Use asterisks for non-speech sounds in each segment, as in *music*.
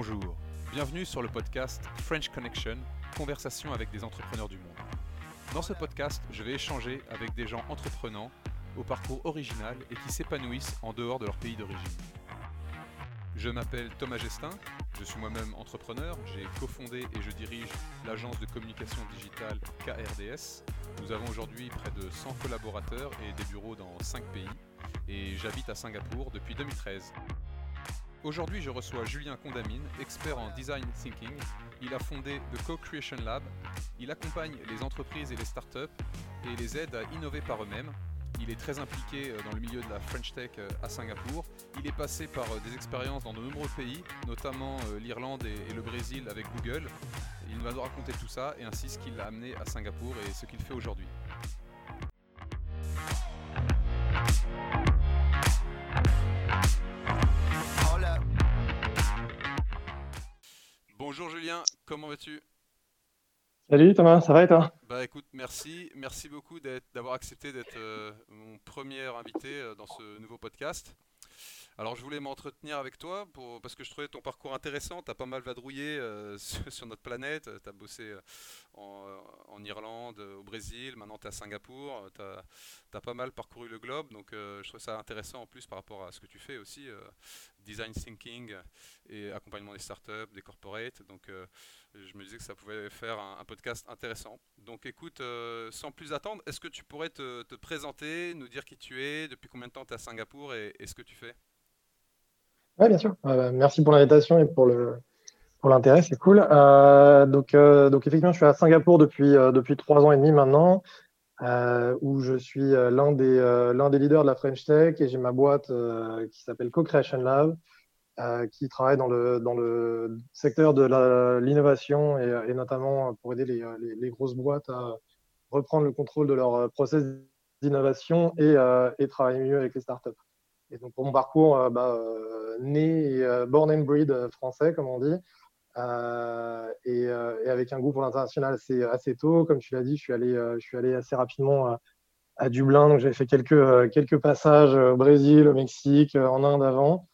Bonjour, bienvenue sur le podcast French Connection, conversation avec des entrepreneurs du monde. Dans ce podcast, je vais échanger avec des gens entreprenants, au parcours original et qui s'épanouissent en dehors de leur pays d'origine. Je m'appelle Thomas Gestin, je suis moi-même entrepreneur, j'ai cofondé et je dirige l'agence de communication digitale KRDS. Nous avons aujourd'hui près de 100 collaborateurs et des bureaux dans 5 pays et j'habite à Singapour depuis 2013. Aujourd'hui, je reçois Julien Condamine, expert en design thinking. Il a fondé The Co-Creation Lab. Il accompagne les entreprises et les startups et les aide à innover par eux-mêmes. Il est très impliqué euh, dans le milieu de la French Tech euh, à Singapour. Il est passé par euh, des expériences dans de nombreux pays, notamment l'Irlande et le Brésil avec Google. Il va nous raconter tout ça et ainsi ce qui l'a amené à Singapour et ce qu'il fait aujourd'hui. Comment vas-tu? Salut Thomas, ça va et toi? Bah écoute, merci, merci beaucoup d'avoir accepté d'être euh, mon premier invité euh, dans ce nouveau podcast. Alors je voulais m'entretenir avec toi parce que je trouvais ton parcours intéressant. Tu as pas mal vadrouillé euh, *laughs* sur, notre planète. Tu as bossé euh, euh, en, Irlande, au Brésil, maintenant tu es à Singapour. Tu as, pas mal parcouru le globe. Donc je trouve ça intéressant en plus par rapport à ce que tu fais aussi. design thinking et accompagnement des startups, des corporates. Donc je me disais que ça pouvait faire un, podcast intéressant. Donc écoute, sans plus attendre, est-ce que tu pourrais te, présenter, nous dire qui tu es, depuis combien de temps tu es à Singapour et ce que tu fais? Oui, bien sûr. Euh, merci pour l'invitation et pour le pour l'intérêt, c'est cool. Euh, donc, euh, donc effectivement, je suis à Singapour depuis depuis trois ans et demi maintenant, où je suis l'un des l'un des leaders de la French Tech et j'ai ma boîte qui s'appelle Co-Creation Lab, qui travaille dans le dans le secteur de l'innovation et, notamment pour aider les, les, les, grosses boîtes à reprendre le contrôle de leur process d'innovation et, et travailler mieux avec les startups. Et donc pour mon parcours, bah, né et born and breed français, comme on dit. Et, et, avec un goût pour l'international assez, assez tôt. Comme tu l'as dit, je suis allé, assez rapidement à, Dublin. Donc, j'ai fait quelques, passages au Brésil, au Mexique, en Inde avant.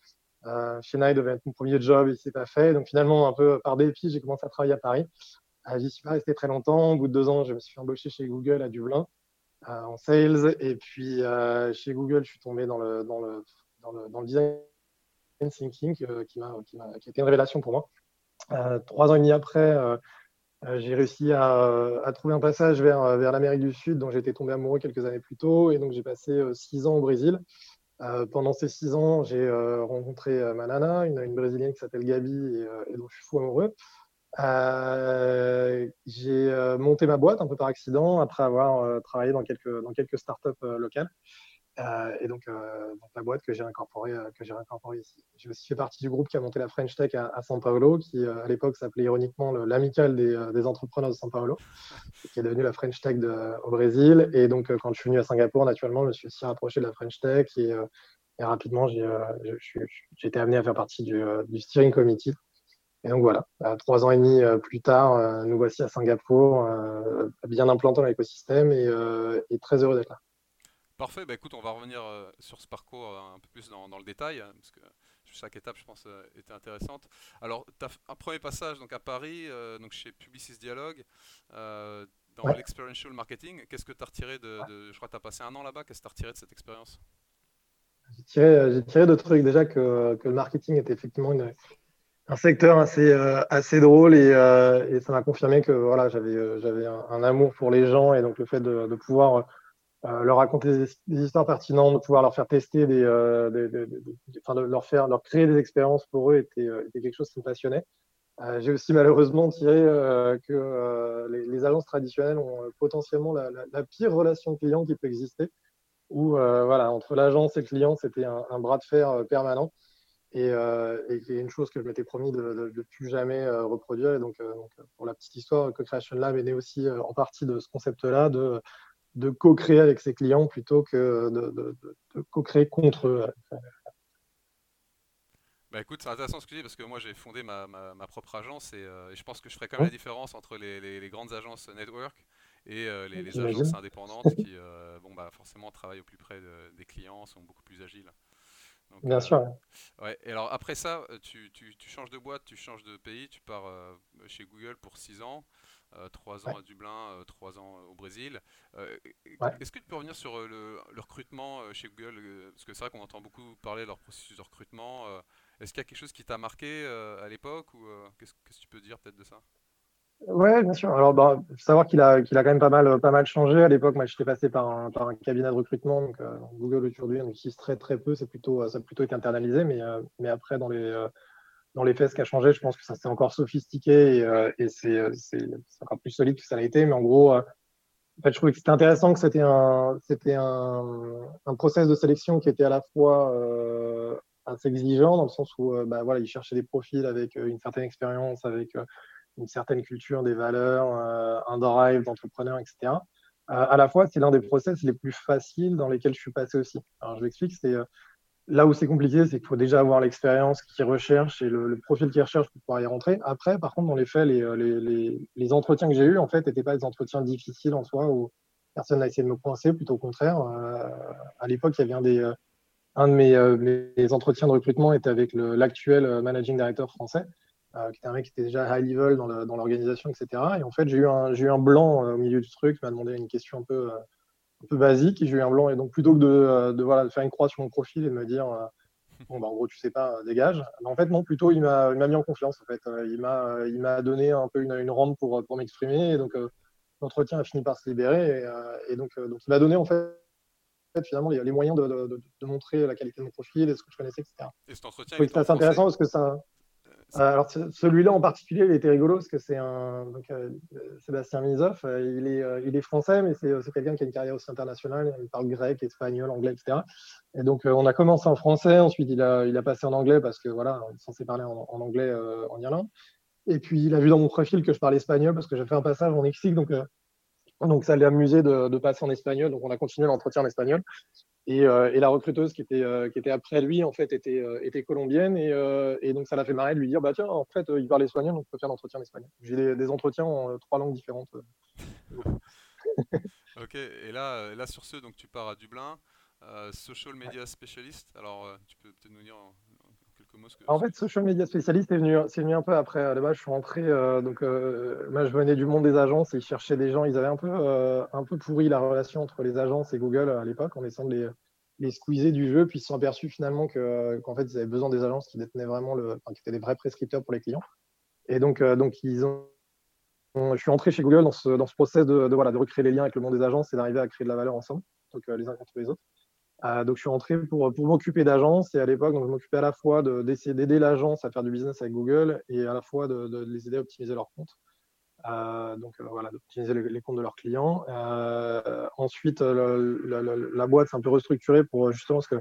Euh, chez Nike devait être mon premier job, il s'est pas fait. Donc finalement, un peu par dépit, j'ai commencé à travailler à Paris. Euh, J'y suis pas resté très longtemps. Au bout de deux ans, je me suis embauché chez Google à Dublin en sales. Et puis chez Google, je suis tombé dans le, dans le, dans le, design thinking euh, qui, a, qui, a, été une révélation pour moi. Euh, trois ans et demi après, euh, j'ai réussi à, à, trouver un passage vers, vers l'Amérique du Sud, dont j'étais tombé amoureux quelques années plus tôt. Et donc, j'ai passé six ans au Brésil. pendant ces six ans, j'ai rencontré ma nana, une, une, brésilienne qui s'appelle Gabi et, dont je suis fou amoureux. J'ai monté ma boîte un peu par accident après avoir travaillé dans quelques, dans quelques startups locales. Euh, et donc, euh, donc, la boîte que j'ai incorporée, euh, incorporée ici. J'ai aussi fait partie du groupe qui a monté la French Tech à, à São Paulo, qui à l'époque s'appelait ironiquement l'amicale des, des, entrepreneurs de São Paulo, qui est devenu la French Tech de, au Brésil. Et donc, quand je suis venu à Singapour, naturellement, je me suis aussi rapproché de la French Tech et, et rapidement, j'ai été amené à faire partie du, du, steering committee. Et donc voilà, trois ans et demi plus tard, nous voici à Singapour, bien implanté dans l'écosystème et, et très heureux d'être là. Parfait, bah écoute, on va revenir euh, sur ce parcours euh, un peu plus dans, le détail, hein, parce que chaque étape, je pense, euh, était intéressante. Alors, tu as un premier passage donc, à Paris, donc chez Publicis Dialogue, dans l'experiential marketing. Qu'est-ce que tu as retiré de, Je crois que tu as passé un an là-bas, qu'est-ce que tu as retiré de cette expérience? J'ai tiré, tiré deux trucs. Déjà, que, que, le marketing était effectivement un secteur assez, assez drôle et, et ça m'a confirmé que voilà, j'avais j'avais un, amour pour les gens et donc le fait de, de pouvoir euh, leur raconter des, histoires pertinentes, de pouvoir leur faire tester des, euh, enfin, de leur faire, leur créer des expériences pour eux était, euh, était quelque chose qui me passionnait. J'ai aussi malheureusement tiré que les, les, agences traditionnelles ont potentiellement la, la, pire relation client qui peut exister, où voilà entre l'agence et le client c'était un, un, bras de fer permanent et, et qui est une chose que je m'étais promis de, ne plus jamais reproduire. Et donc, donc, pour la petite histoire, Co-Creation Lab est né aussi en partie de ce concept-là de de co-créer avec ses clients plutôt que de, co-créer contre eux. Bah écoute, c'est intéressant ce que tu dis parce que moi j'ai fondé ma, propre agence euh, et, je pense que je ferai quand même la différence entre les, grandes agences network et euh, les, agences indépendantes qui, euh, bon, bah, forcément, travaillent au plus près des clients, sont beaucoup plus agiles. Bien sûr. Ouais. Et alors après ça, tu, tu, tu, changes de boîte, tu changes de pays, tu pars chez Google pour 6 ans. 3 ans à Dublin, 3 ans au Brésil. Est-ce que tu peux revenir sur le, le recrutement chez Google Parce que c'est vrai qu'on entend beaucoup parler de leur processus de recrutement. Est-ce qu'il y a quelque chose qui t'a marqué à l'époque ou qu'est-ce que tu peux dire peut-être de ça? Ouais, bien sûr. Alors, bah, faut savoir qu'il a, quand même pas mal, changé. À l'époque, moi, j'étais passé par un, cabinet de recrutement. Donc, Google aujourd'hui, on utilise très, très peu. C'est plutôt, ça a plutôt été internalisé. Mais, mais après, dans les, dans les faits, ce qui a changé, je pense que ça s'est encore sophistiqué et, euh, c'est, euh, encore plus solide que ça l'a été. Mais en gros, euh, je trouvais que c'était intéressant que c'était un, c'était un, process de sélection qui était à la fois euh, assez exigeant dans le sens où, bah, voilà, ils cherchaient des profils avec une certaine expérience, avec une certaine culture, des valeurs, un drive d'entrepreneur, etc. à la fois, c'est l'un des process les plus faciles dans lesquels je suis passé aussi. Alors, je l'explique, c'est Là où c'est compliqué, c'est qu'il faut déjà avoir l'expérience qu'ils recherchent et le, profil qu'ils recherchent pour pouvoir y rentrer. Après, par contre, dans les faits, les, euh, les, les, entretiens que j'ai eus, en fait, n'étaient pas des entretiens difficiles en soi où personne n'a essayé de me coincer, plutôt au contraire. Euh, à l'époque, il y avait un des, euh, un de mes, mes, entretiens de recrutement était avec l'actuel managing director français, qui était un mec qui était déjà high level dans l'organisation, etc. Et en fait, j'ai eu un, j'ai eu un blanc au milieu du truc, il m'a demandé une question un peu un peu basique et j'ai eu un blanc. Et donc, plutôt que de, euh, de, voilà, de faire une croix sur mon profil et de me dire, euh, bon, bah, en gros, tu sais pas, dégage. En fait, non, plutôt, il m'a mis en confiance. En fait. Euh, il m'a donné un peu une, une rente pour, pour m'exprimer. Et donc, l'entretien a fini par se libérer. Et, et donc, donc, il m'a donné, en fait, finalement les, les moyens de, de, de, montrer la qualité de mon profil et ce que je connaissais, etc. Et cet entretien, c'est assez intéressant parce que ça. Euh, alors celui-là en particulier, il était rigolo parce que c'est un euh, Sébastien Mizoff, euh, il, est, français, mais c'est quelqu'un qui a une carrière aussi internationale. Il parle grec, espagnol, anglais, etc. Et donc on a commencé en français, ensuite il a, passé en anglais parce que voilà, on est censé parler en, anglais en Irlande. Et puis il a vu dans mon profil que je parlais espagnol parce que j'ai fait un passage en Mexique, donc donc ça l'a amusé de, passer en espagnol. Donc on a continué l'entretien en espagnol. Et, euh, et, la recruteuse qui était, euh, qui était après lui, en fait, était, euh, était colombienne. Et, donc, ça l'a fait marrer de lui dire bah, tiens, en fait, il parle espagnol, donc je peux faire l'entretien en espagnol. J'ai des, des, entretiens en trois langues différentes. *laughs* ok, et là, là, sur ce, donc, tu pars à Dublin, social media specialist. Alors, tu peux peut-être nous dire en fait, social media spécialiste est venu, un peu après. Base, je suis rentré, euh, donc euh, moi, je venais du monde des agences et ils cherchaient des gens. Ils avaient un peu, euh, pourri la relation entre les agences et Google à l'époque en essayant de les, les squeezer du jeu. Puis ils se sont aperçus finalement que, qu'en fait, ils avaient besoin des agences qui détenaient vraiment qui étaient des vrais prescripteurs pour les clients. Et donc, je suis entré chez Google dans ce, dans ce process de, recréer les liens avec le monde des agences et d'arriver à créer de la valeur ensemble, les uns contre les autres. Euh, donc, je suis rentré pour, pour m'occuper d'agence et à l'époque, donc, je m'occupais à la fois d'aider l'agence à faire du business avec Google et à la fois de, les aider à optimiser leurs comptes. Euh, donc euh, voilà, d'optimiser les, comptes de leurs clients. Ensuite, la boîte s'est un peu restructurée pour justement parce que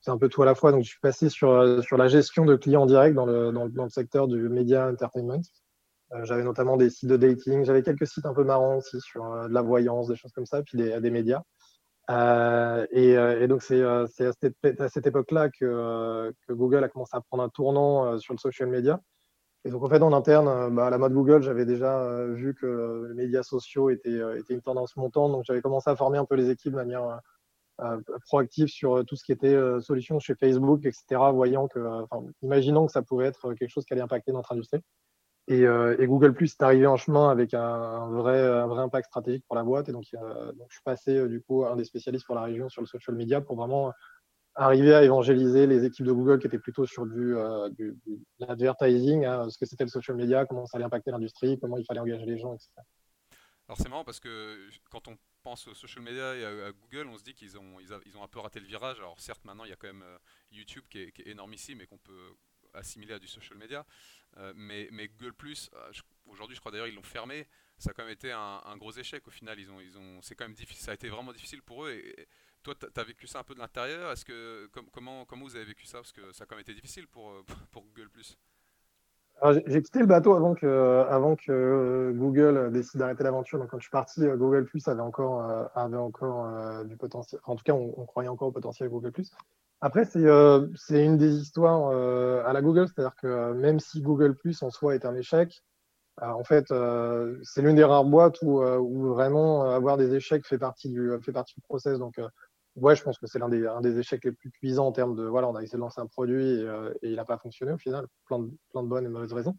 c'est un peu tout à la fois. Donc, je suis passé sur, sur la gestion de clients directs dans le, dans, dans secteur du media entertainment. J'avais notamment des sites de dating. J'avais quelques sites un peu marrants aussi sur de la voyance, des choses comme ça, puis des, des médias. Euh, et, euh, et, donc, c'est euh, à cette, à cette époque-là que, que, Google a commencé à prendre un tournant sur le social media. Et donc, en fait, en interne, bah, à la mode Google, j'avais déjà vu que les médias sociaux étaient, étaient une tendance montante. Donc, j'avais commencé à former un peu les équipes de manière proactive sur tout ce qui était solutions chez Facebook, etc., voyant que, imaginant que ça pouvait être quelque chose qui allait impacter notre industrie. Et, euh, et, Google Plus est arrivé en chemin avec un, vrai, impact stratégique pour la boîte. Et donc, euh, je suis passé euh, du coup un des spécialistes pour la région sur le social media pour vraiment arriver à évangéliser les équipes de Google qui étaient plutôt sur du, euh, l'advertising, hein, ce que c'était le social media, comment ça allait impacter l'industrie, comment il fallait engager les gens, etc. Alors c'est marrant parce que quand on pense au social media et à, à Google, on se dit qu'ils ont, un peu raté le virage. Alors certes, maintenant, il y a quand même YouTube qui est, qui est énormissime et qu'on peut assimilé à du social media. Euh, mais, mais, Google euh, aujourd'hui, je crois d'ailleurs ils l'ont fermé. Ça a quand même été un, gros échec au final. Ils ont, ils ont, c'est quand même difficile. Ça a été vraiment difficile pour eux. Toi, tu as vécu ça un peu de l'intérieur? Est-ce que comment, comment vous avez vécu ça? Parce que ça a quand même été difficile pour, euh, *laughs* pour Google. J'ai quitté le bateau avant que, Google décide d'arrêter l'aventure. Donc, quand je suis parti, Google Plus avait encore, avait encore du potentiel. en tout cas, on, croyait encore au potentiel Google Plus. Après, c'est euh, une des histoires euh, à la Google, c'est-à-dire que euh, même si Google Plus en soi est un échec, euh, en fait, euh, c'est l'une des rares boîtes où, où, vraiment avoir des échecs fait partie du, fait partie du process. Donc, ouais, je pense que c'est l'un des, un des échecs les plus cuisants en termes de voilà, on a essayé de lancer un produit et, euh, il n'a pas fonctionné au final, plein de, plein de bonnes et mauvaises raisons.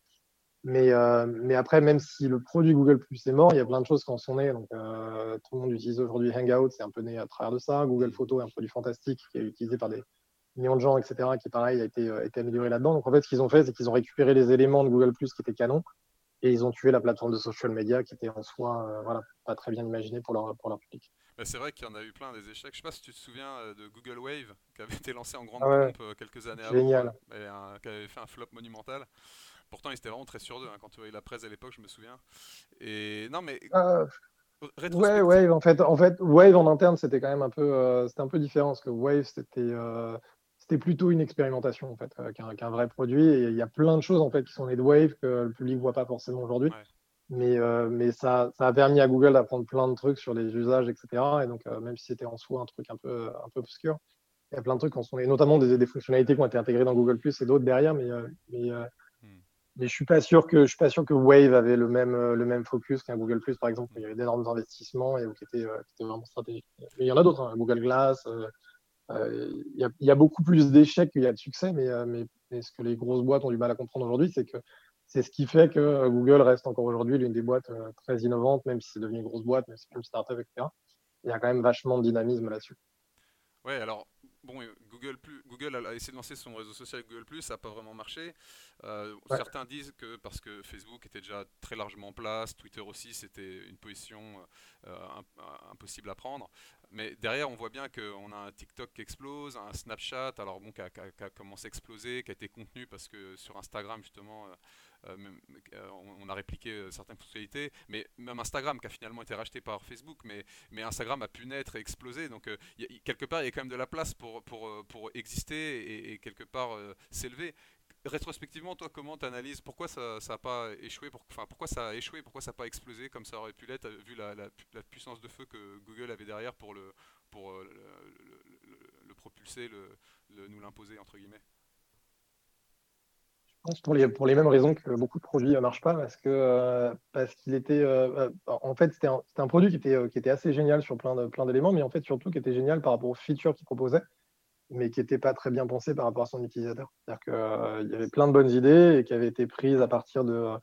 Mais, euh, mais après, même si le produit Google Plus est mort, il y a plein de choses qui en sont nées. Donc, euh, tout le monde utilise aujourd'hui Hangout, c'est un peu né à travers de ça. Google Photo est un produit fantastique qui est utilisé par des millions de gens, etc., qui, pareil, a été, a été amélioré là-dedans. Donc, en fait, ce qu'ils ont fait, c'est qu'ils ont récupéré les éléments de Google Plus qui étaient canons et ils ont tué la plateforme de social media qui était en soi voilà, pas très bien imaginée pour leur, pour leur public. Bah, c'est vrai qu'il y en a eu plein des échecs. Je sais pas si tu te souviens euh, de Google Wave qui avait *laughs* été lancé en grande ah pompe euh, quelques années avant, Génial. qui avait fait un flop monumental. Pourtant, il était vraiment très sur deux hein, quand tu voyais la presse à l'époque, je me souviens. Et non, mais euh, ouais, Wave en fait, en fait, Wave en interne, c'était quand même un peu, c'était un peu différent parce que Wave, c'était c'était plutôt une expérimentation en fait, qu'un vrai produit. Et il y a plein de choses en fait qui sont nées de Wave que le public voit pas forcément aujourd'hui. Mais, euh, mais ça, ça, a permis à Google d'apprendre plein de trucs sur les usages, etc. Et donc, euh, même si c'était en soi un truc un peu, un peu obscur, il y a plein de trucs, en sont, et notamment des, des, fonctionnalités qui ont été intégrées dans Google Plus et d'autres derrière. Mais, euh, mais. Mais je suis pas sûr que je suis pas sûr que Wave avait le même, le même focus qu'un Google Plus, par exemple, il y avait d'énormes investissements et qui était, qui était vraiment stratégique. Mais il y en a d'autres, hein, Google Glass. Il y, a, beaucoup plus d'échecs qu'il y a de succès, mais, mais, ce que les grosses boîtes ont du mal à comprendre aujourd'hui, c'est que c'est ce qui fait que euh, Google reste encore aujourd'hui l'une des boîtes euh, très innovantes, même si c'est devenu une grosse boîte, même si c'est une startup, etc. Il y a quand même vachement de dynamisme là-dessus. Ouais, alors bon, Google, plus, Google a essayé de lancer son réseau social Google ça n'a pas vraiment marché. Euh, certains disent que parce que Facebook était déjà très largement en place, Twitter aussi, c'était une position impossible à prendre. Mais derrière, on voit bien qu'on a un TikTok qui explose, un Snapchat, alors bon, qui a, commencé à exploser, qui a été contenu parce que sur Instagram, justement, euh, euh, on a répliqué euh, certaines fonctionnalités, mais même Instagram qui a finalement été racheté par Facebook, mais, Instagram a pu naître et exploser. Donc quelque part, il y a quand même de la place pour, exister et, quelque part s'élever. Rétrospectivement, toi, comment tu analyses pourquoi ça n'a pas échoué? Enfin, Pourquoi ça a échoué? Pourquoi ça n'a pas explosé comme ça aurait pu l'être, vu la, puissance de feu que Google avait derrière pour le, propulser, nous l'imposer, entre guillemets? Pour les, pour les mêmes raisons que beaucoup de produits ne marchent pas, parce que euh, parce qu'il était euh, en fait c'était un, un, produit qui était, euh, qui était assez génial sur plein plein d'éléments, mais en fait surtout qui était génial par rapport aux features qu'il proposait, mais qui n'était pas très bien pensé par rapport à son utilisateur. C'est-à-dire qu'il y avait plein de bonnes idées et qui avaient été prises à partir de,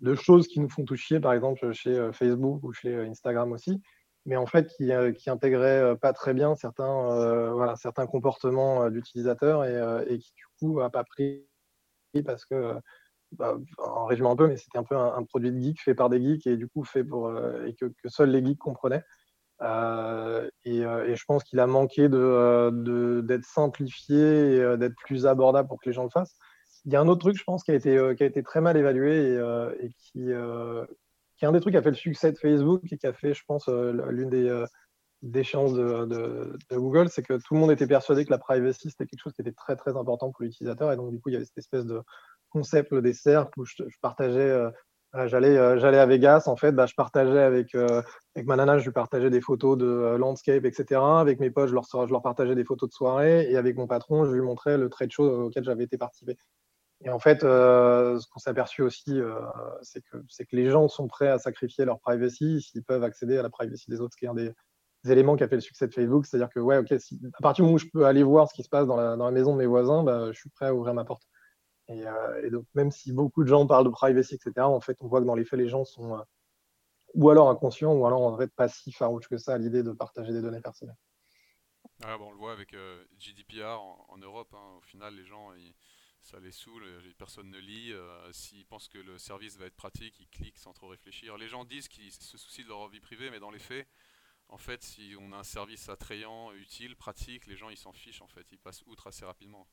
de choses qui nous font toucher, par exemple chez Facebook ou chez Instagram aussi, mais en fait qui, qui pas très bien certains, voilà, certains comportements d'utilisateurs et, et, qui du coup n'a pas pris parce que, bah, en résumant un peu, mais c'était un peu un, produit de geek fait par des geeks et du coup fait pour euh, et que, seuls les geeks comprenaient. Euh, et, euh, je pense qu'il a manqué de, d'être simplifié et d'être plus abordable pour que les gens le fassent. Il y a un autre truc, je pense, qui a été, qui a été très mal évalué et, et qui, qui est un des trucs qui a fait le succès de Facebook et qui a fait, je pense, l'une des d'échange de, de, de, Google, c'est que tout le monde était persuadé que la privacy, c'était quelque chose qui était très, très important pour l'utilisateur. Et donc, du coup, il y avait cette espèce de concept des cercles où je, partageais, euh, j'allais, euh, j'allais à Vegas, en fait, bah, je partageais avec, euh, avec ma nana, je lui partageais des photos de landscape, etc. Avec mes potes, je leur, je leur partageais des photos de soirée. Et avec mon patron, je lui montrais le trade show auquel j'avais été participé. Et en fait, ce qu'on s'est aperçu aussi, c'est que, que les gens sont prêts à sacrifier leur privacy s'ils peuvent accéder à la privacy des autres, ce qui est un des, éléments qui a fait le succès de Facebook. C'est-à-dire que, ouais, ok, à partir du moment où je peux aller voir ce qui se passe dans la, maison de mes voisins, bah, je suis prêt à ouvrir ma porte. Et, euh, donc, même si beaucoup de gens parlent de privacy, etc., en fait, on voit que dans les faits, les gens sont euh, ou alors inconscients, ou alors en fait passifs à que ça à l'idée de partager des données personnelles. Ah, bon, on le voit avec euh, GDPR en, Europe. Hein. au final, les gens, ça les saoule, personne ne lit. S'ils pensent que le service va être pratique, ils cliquent sans trop réfléchir. Les gens disent qu'ils se soucient de leur vie privée, mais dans les faits, en fait, si on a un service attrayant, utile, pratique, les gens ils s'en fichent en fait, ils passent outre assez rapidement.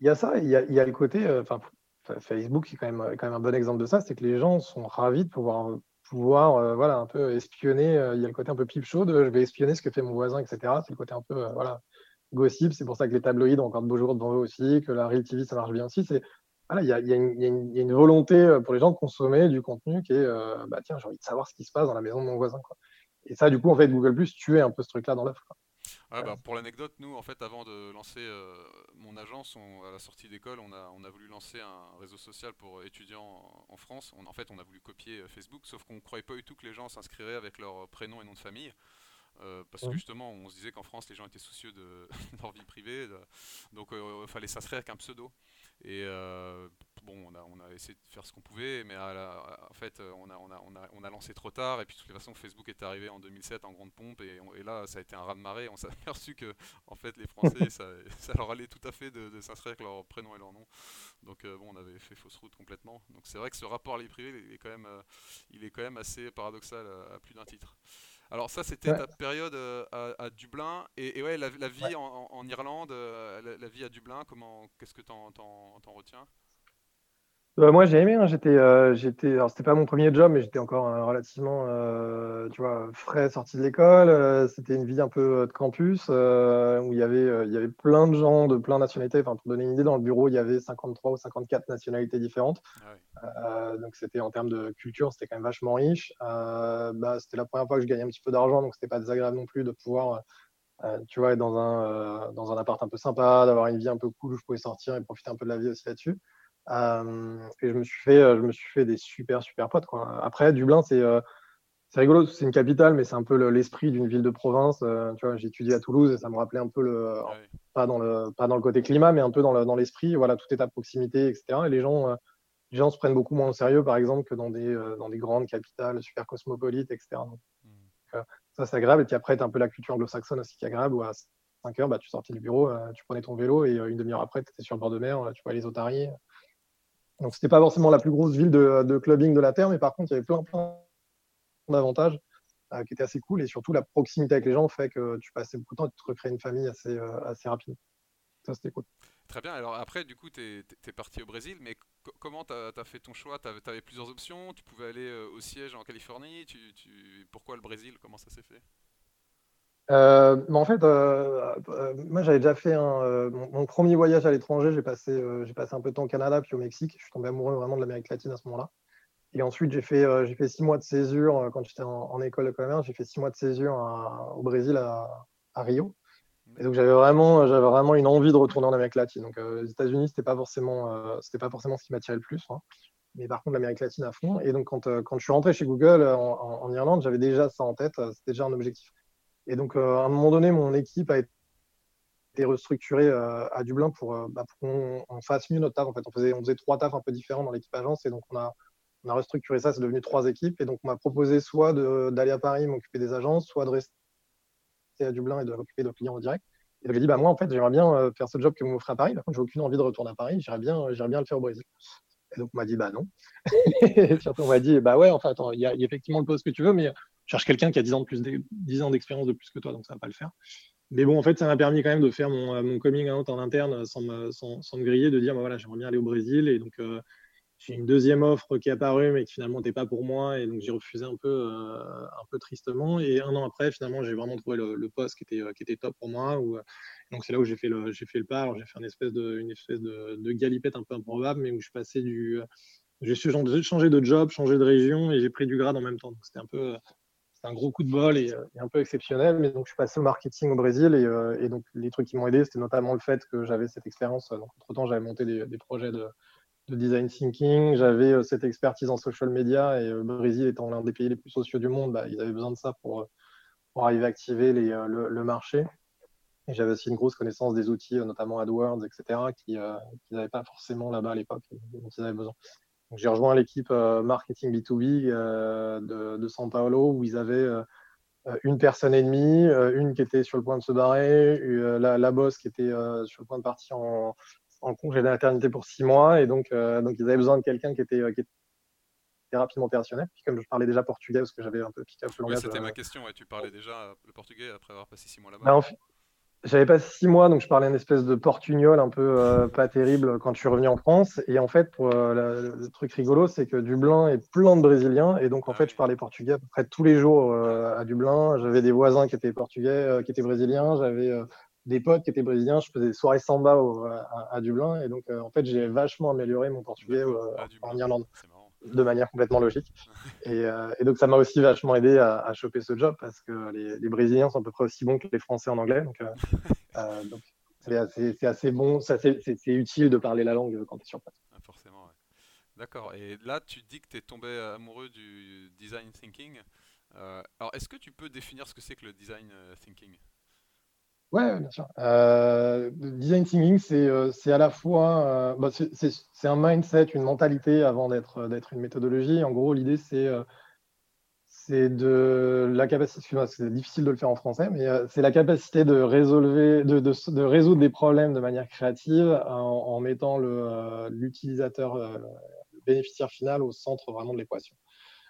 Il y a ça, il y a, le côté, euh, enfin, Facebook est quand même, un bon exemple de ça, c'est que les gens sont ravis de pouvoir, pouvoir euh, voilà, un peu espionner. Euh, il y a le côté un peu pipe chaud de je vais espionner ce que fait mon voisin, etc. C'est le côté un peu, voilà, gossip. C'est pour ça que les tabloïds ont encore de beaux jours devant eux aussi, que la Real TV ça marche bien aussi. C'est voilà, il y a, une, volonté pour les gens de consommer du contenu qui est, bah tiens, j'ai envie de savoir ce qui se passe dans la maison de mon voisin. Et ça, du coup, en fait, Google Plus tuait un peu ce truc-là dans l'offre. bah, pour l'anecdote, nous, en fait, avant de lancer euh, mon agence, à la sortie d'école, on a, on a voulu lancer un réseau social pour étudiants en, France. On, en fait, on a voulu copier euh, Facebook, sauf qu'on ne croyait pas du tout que les gens s'inscriraient avec leur prénom et nom de famille. parce que justement, on se disait qu'en France, les gens étaient soucieux de *laughs* leur vie privée, donc il fallait s'inscrire avec un pseudo. Et bon, on a, on a, essayé de faire ce qu'on pouvait, mais en fait, on a, on, a, on, a, on a lancé trop tard. Et puis, de toute façon, Facebook est arrivé en 2007 en grande pompe. Et, et là, ça a été un raz-de-marée. On s'est *laughs* aperçu que, en fait, les Français, *laughs* ça, ça, leur allait tout à fait de, s'inscrire avec leur prénom et leur nom. Donc, euh, bon, on avait fait fausse route complètement. Donc, c'est vrai que ce rapport à il est quand même, euh, il est quand même assez paradoxal à, plus d'un titre. Alors ça, c'était ta période euh, à, Dublin et, ouais, la, vie en, Irlande, la, vie à Dublin, comment, qu'est-ce que tu en retiens? Bah, moi, j'ai aimé. Hein, j'étais, euh, j'étais. Alors, c'était pas mon premier job, mais j'étais encore euh, relativement, euh, tu vois, frais sorti de l'école. c'était une vie un peu de campus où il y avait, il y avait plein de gens de plein de nationalités. Enfin, pour donner une idée, dans le bureau, il y avait 53 ou 54 nationalités différentes. Ah donc, c'était en termes de culture, c'était quand même vachement riche. bah, c'était la première fois que je gagnais un petit peu d'argent, donc c'était pas désagréable non plus de pouvoir, tu vois, être dans un, dans un appart un peu sympa, d'avoir une vie un peu cool où je pouvais sortir et profiter un peu de la vie aussi là-dessus. Euh, et je me suis fait, je me suis fait des super super potes. Quoi. Après, Dublin, c'est euh, c'est rigolo, c'est une capitale, mais c'est un peu l'esprit d'une ville de province. Euh, tu vois, j'ai étudié à Toulouse et ça me rappelait un peu le, pas dans le, pas dans le côté climat, mais un peu dans l'esprit. Le, voilà, tout est à proximité, etc. Et les gens, les gens se prennent beaucoup moins au sérieux, par exemple, que dans des, dans des grandes capitales super cosmopolites, etc. Donc, mmh. ça, c'est agréable. Et puis après, as un peu la culture anglo-saxonne aussi qui est agréable, où à 5 heures, bah, tu sortais du bureau, tu prenais ton vélo et une demi-heure après, tu étais sur le bord de mer, tu vois les otaries. Donc, c'était pas forcément la plus grosse ville de, clubbing de la Terre, mais par contre, il y avait plein, plein d'avantages euh, qui étaient assez cool. Et surtout, la proximité avec les gens fait que tu passais beaucoup de temps et tu te recrées une famille assez, euh, assez rapide. Ça, c'était cool. Très bien. Alors après, du coup, tu es, parti au Brésil, mais comment tu fait ton choix? Tu avais, plusieurs options. Tu pouvais aller euh, au siège en Californie. Tu, Pourquoi le Brésil? Comment ça s'est fait? Euh, en fait, euh, euh, moi j'avais déjà fait mon, premier voyage à l'étranger. J'ai passé, un peu de temps au Canada puis au Mexique. Je suis tombé amoureux vraiment de l'Amérique latine à ce moment-là. Et ensuite, j'ai fait, six mois de césure quand j'étais en, école de commerce. J'ai fait six mois de césure au Brésil, à, Rio. Et donc j'avais vraiment, une envie de retourner en Amérique latine. Donc les États-Unis, c'était pas forcément, pas forcément ce qui m'attirait le plus. Hein. Mais par contre, l'Amérique latine à fond. Et donc quand, je suis rentré chez Google en Irlande, j'avais déjà ça en tête. C'était déjà un objectif. Et donc, euh, à un moment donné, mon équipe a été restructurée euh, à Dublin pour, euh, bah, qu'on fasse mieux notre taf. En fait, on faisait, trois tafs un peu différents dans l'équipe agence. Et donc, on a, restructuré ça. C'est devenu trois équipes. Et donc, on m'a proposé soit d'aller à Paris m'occuper des agences, soit de rester à Dublin et de m'occuper de clients en direct. Et donc, j'ai dit, bah, moi, en fait, j'aimerais bien faire ce job que vous m'offrez à Paris. Par contre, j'ai aucune envie de retourner à Paris. J'aimerais bien, le faire au Brésil. Et donc, on m'a dit, bah non. *laughs* et surtout, on m'a dit, bah ouais, enfin, il y, a effectivement le poste que tu veux, mais cherche quelqu'un qui a 10 ans, de plus 10 ans d'expérience de plus que toi, donc ça va pas le faire. Mais bon, en fait, ça m'a permis quand même de faire mon, coming out en interne sans me, griller, de dire, bah, voilà, j'aimerais bien aller au Brésil. Et donc, euh, j'ai une deuxième offre qui est apparue, mais qui finalement n'était pas pour moi. Et donc, j'ai refusé un peu, euh, un peu tristement. Et un an après, finalement, j'ai vraiment trouvé le, poste qui était, qui était top pour moi. Où, donc, c'est là où j'ai fait le, j'ai fait le pas. J'ai fait une espèce, de, une espèce de, galipette un peu improbable, mais où je passais du. J'ai changé de job, changé de région et j'ai pris du grade en même temps. Donc, c'était un peu un gros coup de bol euh, et, un peu exceptionnel. Mais donc, je suis passé au marketing au Brésil et, euh, donc, les trucs qui m'ont aidé, c'était notamment le fait que j'avais cette expérience. Donc, entre-temps, j'avais monté des, projets de, design thinking, j'avais euh, cette expertise en social media et le Brésil étant l'un des pays les plus sociaux du monde, bah, ils avaient besoin de ça pour, pour arriver à activer le, marché. Et j'avais aussi une grosse connaissance des outils, notamment AdWords, etc., qu'ils n'avaient pas forcément là-bas à l'époque, dont ils avaient besoin. J'ai rejoint l'équipe euh, marketing B2B euh, de, de, São Paulo où ils avaient euh, une personne et demie, une qui était sur le point de se barrer, la, la boss qui était sur le point de partir en, en congé d'internité pour six mois. Et donc, donc ils avaient besoin de quelqu'un qui était, qui était rapidement opérationnel. Puis comme je parlais déjà portugais, parce que j'avais un peu piqué up le langage. C'était ma question, tu parlais déjà le portugais après avoir passé six mois là-bas. Ben, j'avais pas six mois, donc je parlais une espèce de portugnol un peu euh, pas terrible quand je suis revenu en France. Et en fait, pour, euh, le truc rigolo, c'est que Dublin est plein de Brésiliens. Et donc, en fait, je parlais portugais à peu près tous les jours euh, à Dublin. J'avais des voisins qui étaient portugais, qui étaient brésiliens. J'avais des potes qui étaient brésiliens. Je faisais des soirées samba à, Dublin. Et donc, en fait, j'ai vachement amélioré mon portugais en Irlande de manière complètement logique. Euh, et, donc, ça m'a aussi vachement aidé à, choper ce job parce que les, Brésiliens sont à peu près aussi bons que les Français en anglais. Donc, euh, *laughs* euh, c'est assez, bon, c'est utile de parler la langue quand tu es sur place. Ah, forcément, D'accord. Et là, tu dis que tu es tombé amoureux du design thinking. alors, est-ce que tu peux définir ce que c'est que le design thinking? Ouais, bien sûr. design thinking, c'est à la fois, bah, c'est un mindset, une mentalité avant d'être une méthodologie. En gros, l'idée, c'est c'est de la capacité, c'est difficile de le faire en français, mais euh, c'est la capacité de, résolver, de, de, résoudre des problèmes de manière créative en, mettant euh, l'utilisateur, euh, le, bénéficiaire final au centre vraiment de l'équation.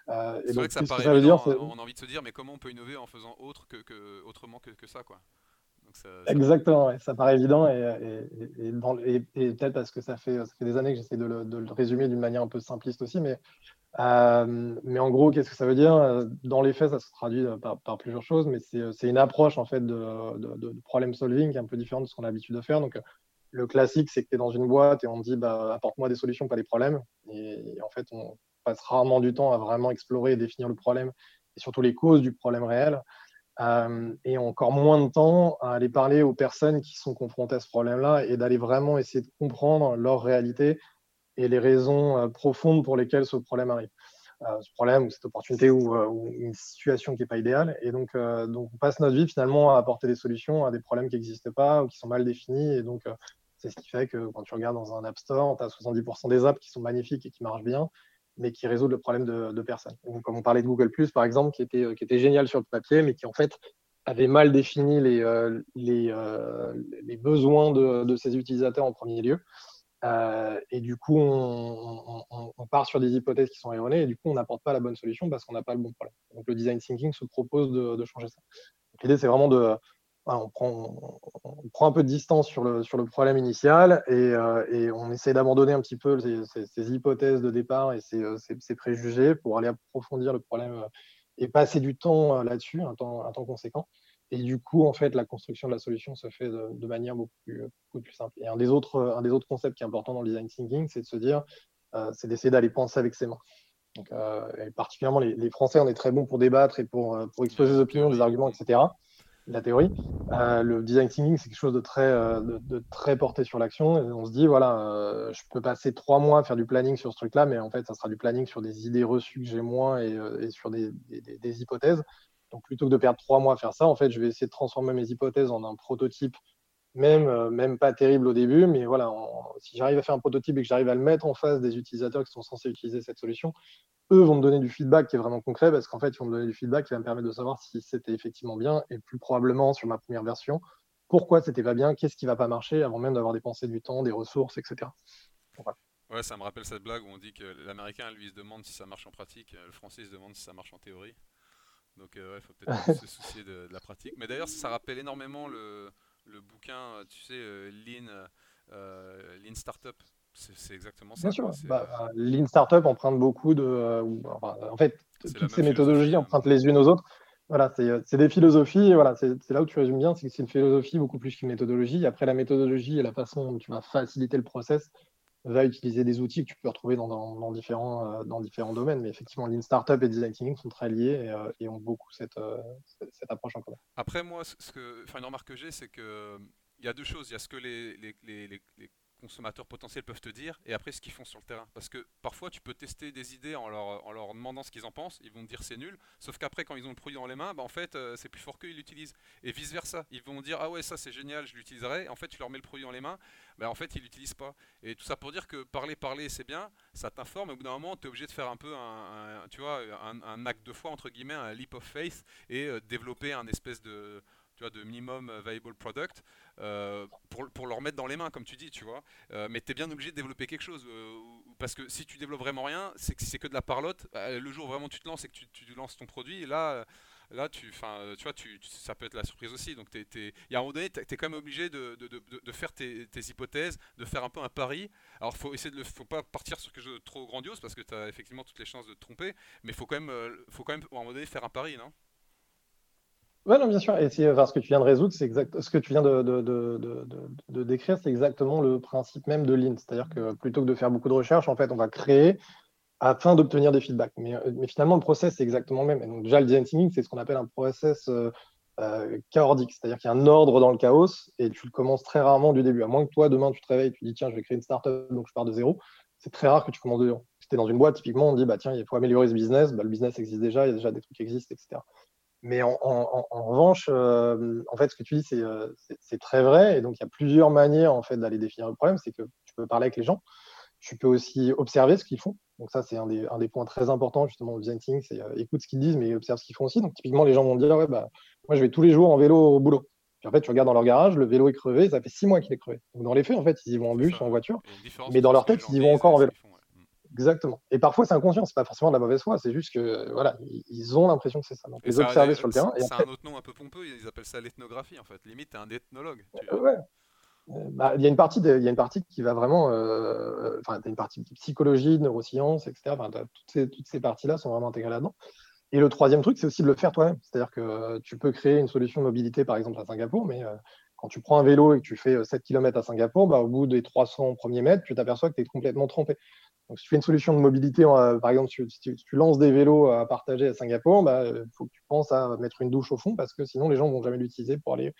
c'est vrai que ça paraît ça dire, on a envie de se dire, mais comment on peut innover en faisant autre que, que autrement que, que, ça, quoi? Exactement, ça paraît évident et, peut-être parce que ça fait, des années que j'essaie de, le résumer d'une manière un peu simpliste aussi, mais euh, en gros, qu'est-ce que ça veut dire? Dans les faits, ça se traduit euh, par, plusieurs choses, mais c'est une approche en fait de, de, problem solving qui est un peu différente de ce qu'on a l'habitude de faire. Donc, le classique, c'est que tu es dans une boîte et on dit bah, apporte-moi des solutions, pas des problèmes. Et, en fait, on passe rarement du temps à vraiment explorer et définir le problème et surtout les causes du problème réel. Euh, et encore moins de temps à aller parler aux personnes qui sont confrontées à ce problème-là et d'aller vraiment essayer de comprendre leur réalité et les raisons euh, profondes pour lesquelles ce problème arrive. Euh, ce problème ou cette opportunité ou, une situation qui n'est pas idéale. Et donc, donc, on passe notre vie finalement à apporter des solutions à des problèmes qui n'existent pas ou qui sont mal définis. Et donc, c'est ce qui fait que quand tu regardes dans un App Store, tu as 70% des apps qui sont magnifiques et qui marchent bien, mais qui résoudent le problème de, personnes. Donc, comme on parlait de Google, par exemple, qui était, qui était génial sur le papier, mais qui en fait avait mal défini les, les, les besoins de, de, ses utilisateurs en premier lieu. Euh, et du coup, on, part sur des hypothèses qui sont erronées et du coup, on n'apporte pas la bonne solution parce qu'on n'a pas le bon problème. Donc, le design thinking se propose de, changer ça. L'idée, c'est vraiment de. On, prend, on, prend, un peu de distance sur le, sur le problème initial et, euh, et on essaie d'abandonner un petit peu ces, hypothèses de départ et ces, ces, préjugés pour aller approfondir le problème et passer du temps là-dessus, un temps, un temps conséquent. Et du coup, en fait, la construction de la solution se fait de, manière beaucoup plus, plus, simple. Et un des, autres, un des autres concepts qui est important dans le design thinking, c'est de se dire, euh, c'est d'essayer d'aller penser avec ses mains. Donc, euh, et particulièrement, les, Français, on est très bons pour débattre et pour, euh, pour exposer des opinions, des arguments, etc. La théorie. le design thinking, c'est quelque chose de très, de, très porté sur l'action. On se dit, voilà, je peux passer trois mois à faire du planning sur ce truc-là, mais en fait, ça sera du planning sur des idées reçues que j'ai moins et, sur des, hypothèses. Donc plutôt que de perdre trois mois à faire ça, en fait, je vais essayer de transformer mes hypothèses en un prototype, euh, même pas terrible au début, mais voilà, si j'arrive à faire un prototype et que j'arrive à le mettre en face des utilisateurs qui sont censés utiliser cette solution, eux vont me donner du feedback qui est vraiment concret parce qu'en fait, ils vont me donner du feedback qui va me permettre de savoir si c'était effectivement bien et plus probablement sur ma première version, pourquoi c'était pas bien, qu'est-ce qui va pas marcher avant même d'avoir dépensé du temps, des ressources, etc. Ouais, ça me rappelle cette blague où on dit que l'américain lui se demande si ça marche en pratique, le français se demande si ça marche en théorie. Donc il euh, faut peut-être se *laughs* soucier de, la pratique. Mais d'ailleurs, ça rappelle énormément le, le bouquin, euh, tu sais, euh, Lean, Lean Startup. C'est exactement ça. Bien sûr. Bah, Lean Startup emprunte beaucoup de. en fait, toutes ces méthodologies empruntent les unes aux autres. Voilà, c'est des philosophies. Voilà, c'est là où tu résumes bien, c'est que c'est une philosophie beaucoup plus qu'une méthodologie. Après, la méthodologie et la façon dont tu vas faciliter le process va utiliser des outils que tu peux retrouver dans, différents, euh, dans différents domaines. Mais effectivement, Lean Startup et Design Thinking sont très liés et, euh, ont beaucoup cette, euh, cette, approche en commun. Après, moi, ce que, une remarque que j'ai, c'est qu'il y a deux choses. Il y a ce que les, les, les, les consommateurs potentiels peuvent te dire et après ce qu'ils font sur le terrain. Parce que parfois tu peux tester des idées en leur, en leur demandant ce qu'ils en pensent, ils vont te dire c'est nul, sauf qu'après quand ils ont le produit dans les mains, bah, en fait euh, c'est plus fort qu'ils l'utilisent. Et vice versa, ils vont dire ah ouais ça c'est génial, je l'utiliserai, en fait tu leur mets le produit dans les mains, bah, en fait ils l'utilisent pas. Et tout ça pour dire que parler, parler c'est bien, ça t'informe, au bout d'un moment tu es obligé de faire un peu un, tu vois, un, acte de foi entre guillemets, un leap of faith et euh, développer un espèce de tu de minimum viable product euh, pour, pour, leur mettre dans les mains, comme tu dis, tu vois. Euh, mais tu es bien obligé de développer quelque chose. Euh, parce que si tu développes vraiment rien, c'est que c'est que de la parlotte. le jour où vraiment tu te lances et que tu, tu lances ton produit, là, là tu, tu vois, tu, ça peut être la surprise aussi. Donc, il y a un moment donné, tu es, quand même obligé de, de, de, faire tes, tes, hypothèses, de faire un peu un pari. Alors, faut essayer de faut pas partir sur quelque chose de trop grandiose parce que tu as effectivement toutes les chances de te tromper. Mais il faut quand même, faut quand même, à un moment donné, faire un pari, non? Oui, non, bien sûr. Et enfin, ce que tu viens de résoudre, c'est exact. Ce que tu viens de, décrire, c'est exactement le principe même de Lean. C'est-à-dire que plutôt que de faire beaucoup de recherches, en fait, on va créer afin d'obtenir des feedbacks. Mais, mais, finalement, le process, c'est exactement le même. Et donc, déjà, le design thinking, c'est ce qu'on appelle un process euh, euh, chaotique. C'est-à-dire qu'il y a un ordre dans le chaos et tu le commences très rarement du début. À moins que toi, demain, tu te réveilles et tu dis, tiens, je vais créer une startup, donc je pars de zéro. C'est très rare que tu commences de zéro. tu es dans une boîte, typiquement, on dit, bah, tiens, il faut améliorer ce business, bah, le business existe déjà, il y a déjà des trucs qui existent, etc. Mais en, revanche, euh, en fait, ce que tu dis, euh, c'est très vrai. Et donc, il y a plusieurs manières en fait, d'aller définir le problème. C'est que tu peux parler avec les gens. Tu peux aussi observer ce qu'ils font. Donc, ça, c'est un des, un des, points très importants, justement, au design thinking. C'est écoute ce qu'ils disent, mais observe ce qu'ils font aussi. Donc, typiquement, les gens vont dire, ouais, bah, moi, je vais tous les jours en vélo au boulot. Puis en fait, tu regardes dans leur garage, le vélo est crevé, ça fait six mois qu'il est crevé. Donc dans les faits, en fait, ils y vont en bus ou en voiture, mais dans leur tête, ils y vont encore en vélo. Exactement. Et parfois, c'est inconscient, c'est pas forcément de la mauvaise foi, c'est juste que voilà, ils ont l'impression que c'est ça. Donc les observer sur le terrain. C'est un autre nom un peu pompeux, ils appellent ça l'ethnographie en fait. Limite, t'es un ethnologue. Euh, ouais. Euh, bah, il y a une partie, il y a une partie qui va vraiment, euh, enfin, une partie de psychologie, de neurosciences, etc. toutes ces, toutes ces parties-là sont vraiment intégrées là-dedans. Et le troisième truc, c'est aussi de le faire toi-même. C'est-à-dire que tu peux créer une solution de mobilité, par exemple, à Singapour, mais quand tu prends un vélo et que tu fais 7 euh, km à Singapour, bah, au bout des 300 premiers mètres, tu t'aperçois que tu es complètement trempé. Donc, si tu fais une solution de mobilité, euh, par exemple, si tu, lances des vélos à partager à Singapour, il bah, euh, faut que tu penses à mettre une douche au fond parce que sinon, les gens ne vont jamais l'utiliser pour aller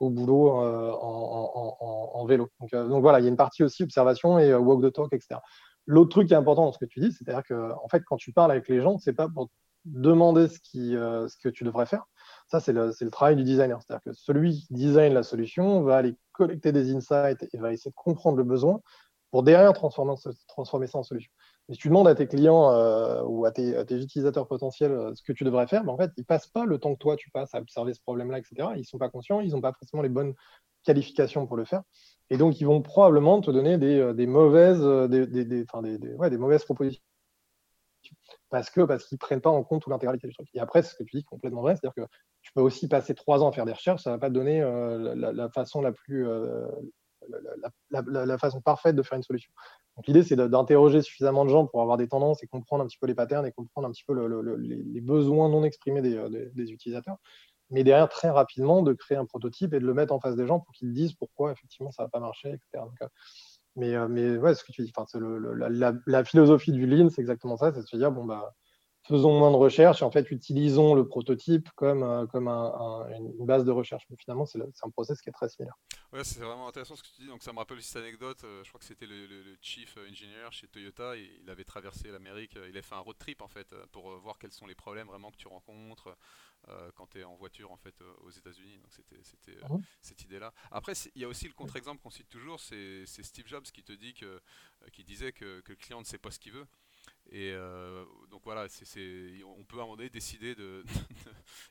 au boulot en, vélo. Donc, voilà, il y a une partie aussi observation et walk the talk, etc. L'autre truc qui est important dans ce que tu dis, c'est-à-dire que en fait, quand tu parles avec les gens, c'est pas pour demander ce, que tu devrais faire, ça, c'est le, travail du designer. C'est-à-dire que celui qui design la solution va aller collecter des insights et va essayer de comprendre le besoin pour derrière transformer, transformer ça en solution. Et si tu demandes à tes clients euh, ou à tes, utilisateurs potentiels euh, ce que tu devrais faire, ben, en fait, ils ne passent pas le temps que toi tu passes à observer ce problème-là, etc. Ils ne sont pas conscients, ils n'ont pas forcément les bonnes qualifications pour le faire. Et donc, ils vont probablement te donner des, mauvaises, des, mauvaises propositions parce que parce qu'ils prennent pas en compte toute l'intégralité du truc. Et après, ce que tu dis complètement vrai, c'est-à-dire que tu peux aussi passer trois ans à faire des recherches, ça va pas te donner euh, la, façon la plus la, façon parfaite de faire une solution. Donc l'idée, c'est d'interroger suffisamment de gens pour avoir des tendances et comprendre un petit peu les patterns et comprendre un petit peu les, besoins non exprimés euh, des, utilisateurs. Mais derrière, très rapidement, de créer un prototype et de le mettre en face des gens pour qu'ils disent pourquoi effectivement ça va pas marcher, etc. Mais, euh, mais ouais, ce que tu dis, le, la, la, philosophie du Lean, c'est exactement ça, c'est de se dire, bon, bah, faisons moins de recherche et en fait, utilisons le prototype comme, euh, comme un, une base de recherche. Mais finalement, c'est un process qui est très similaire. Ouais, c'est vraiment intéressant ce que tu dis. Donc, ça me rappelle cette anecdote. Euh, je crois que c'était le, le, chief engineer chez Toyota. Et il avait traversé l'Amérique. Il a fait un road trip en fait pour voir quels sont les problèmes vraiment que tu rencontres. Euh, quand tu es en voiture en fait euh, aux États-Unis. Donc c'était euh, mhm. cette idée-là. Après, il y a aussi le contre-exemple qu'on cite toujours, c'est Steve Jobs qui te dit que qui disait que, que, le client ne sait pas ce qu'il veut. Et donc voilà, on peut à un moment donné décider de.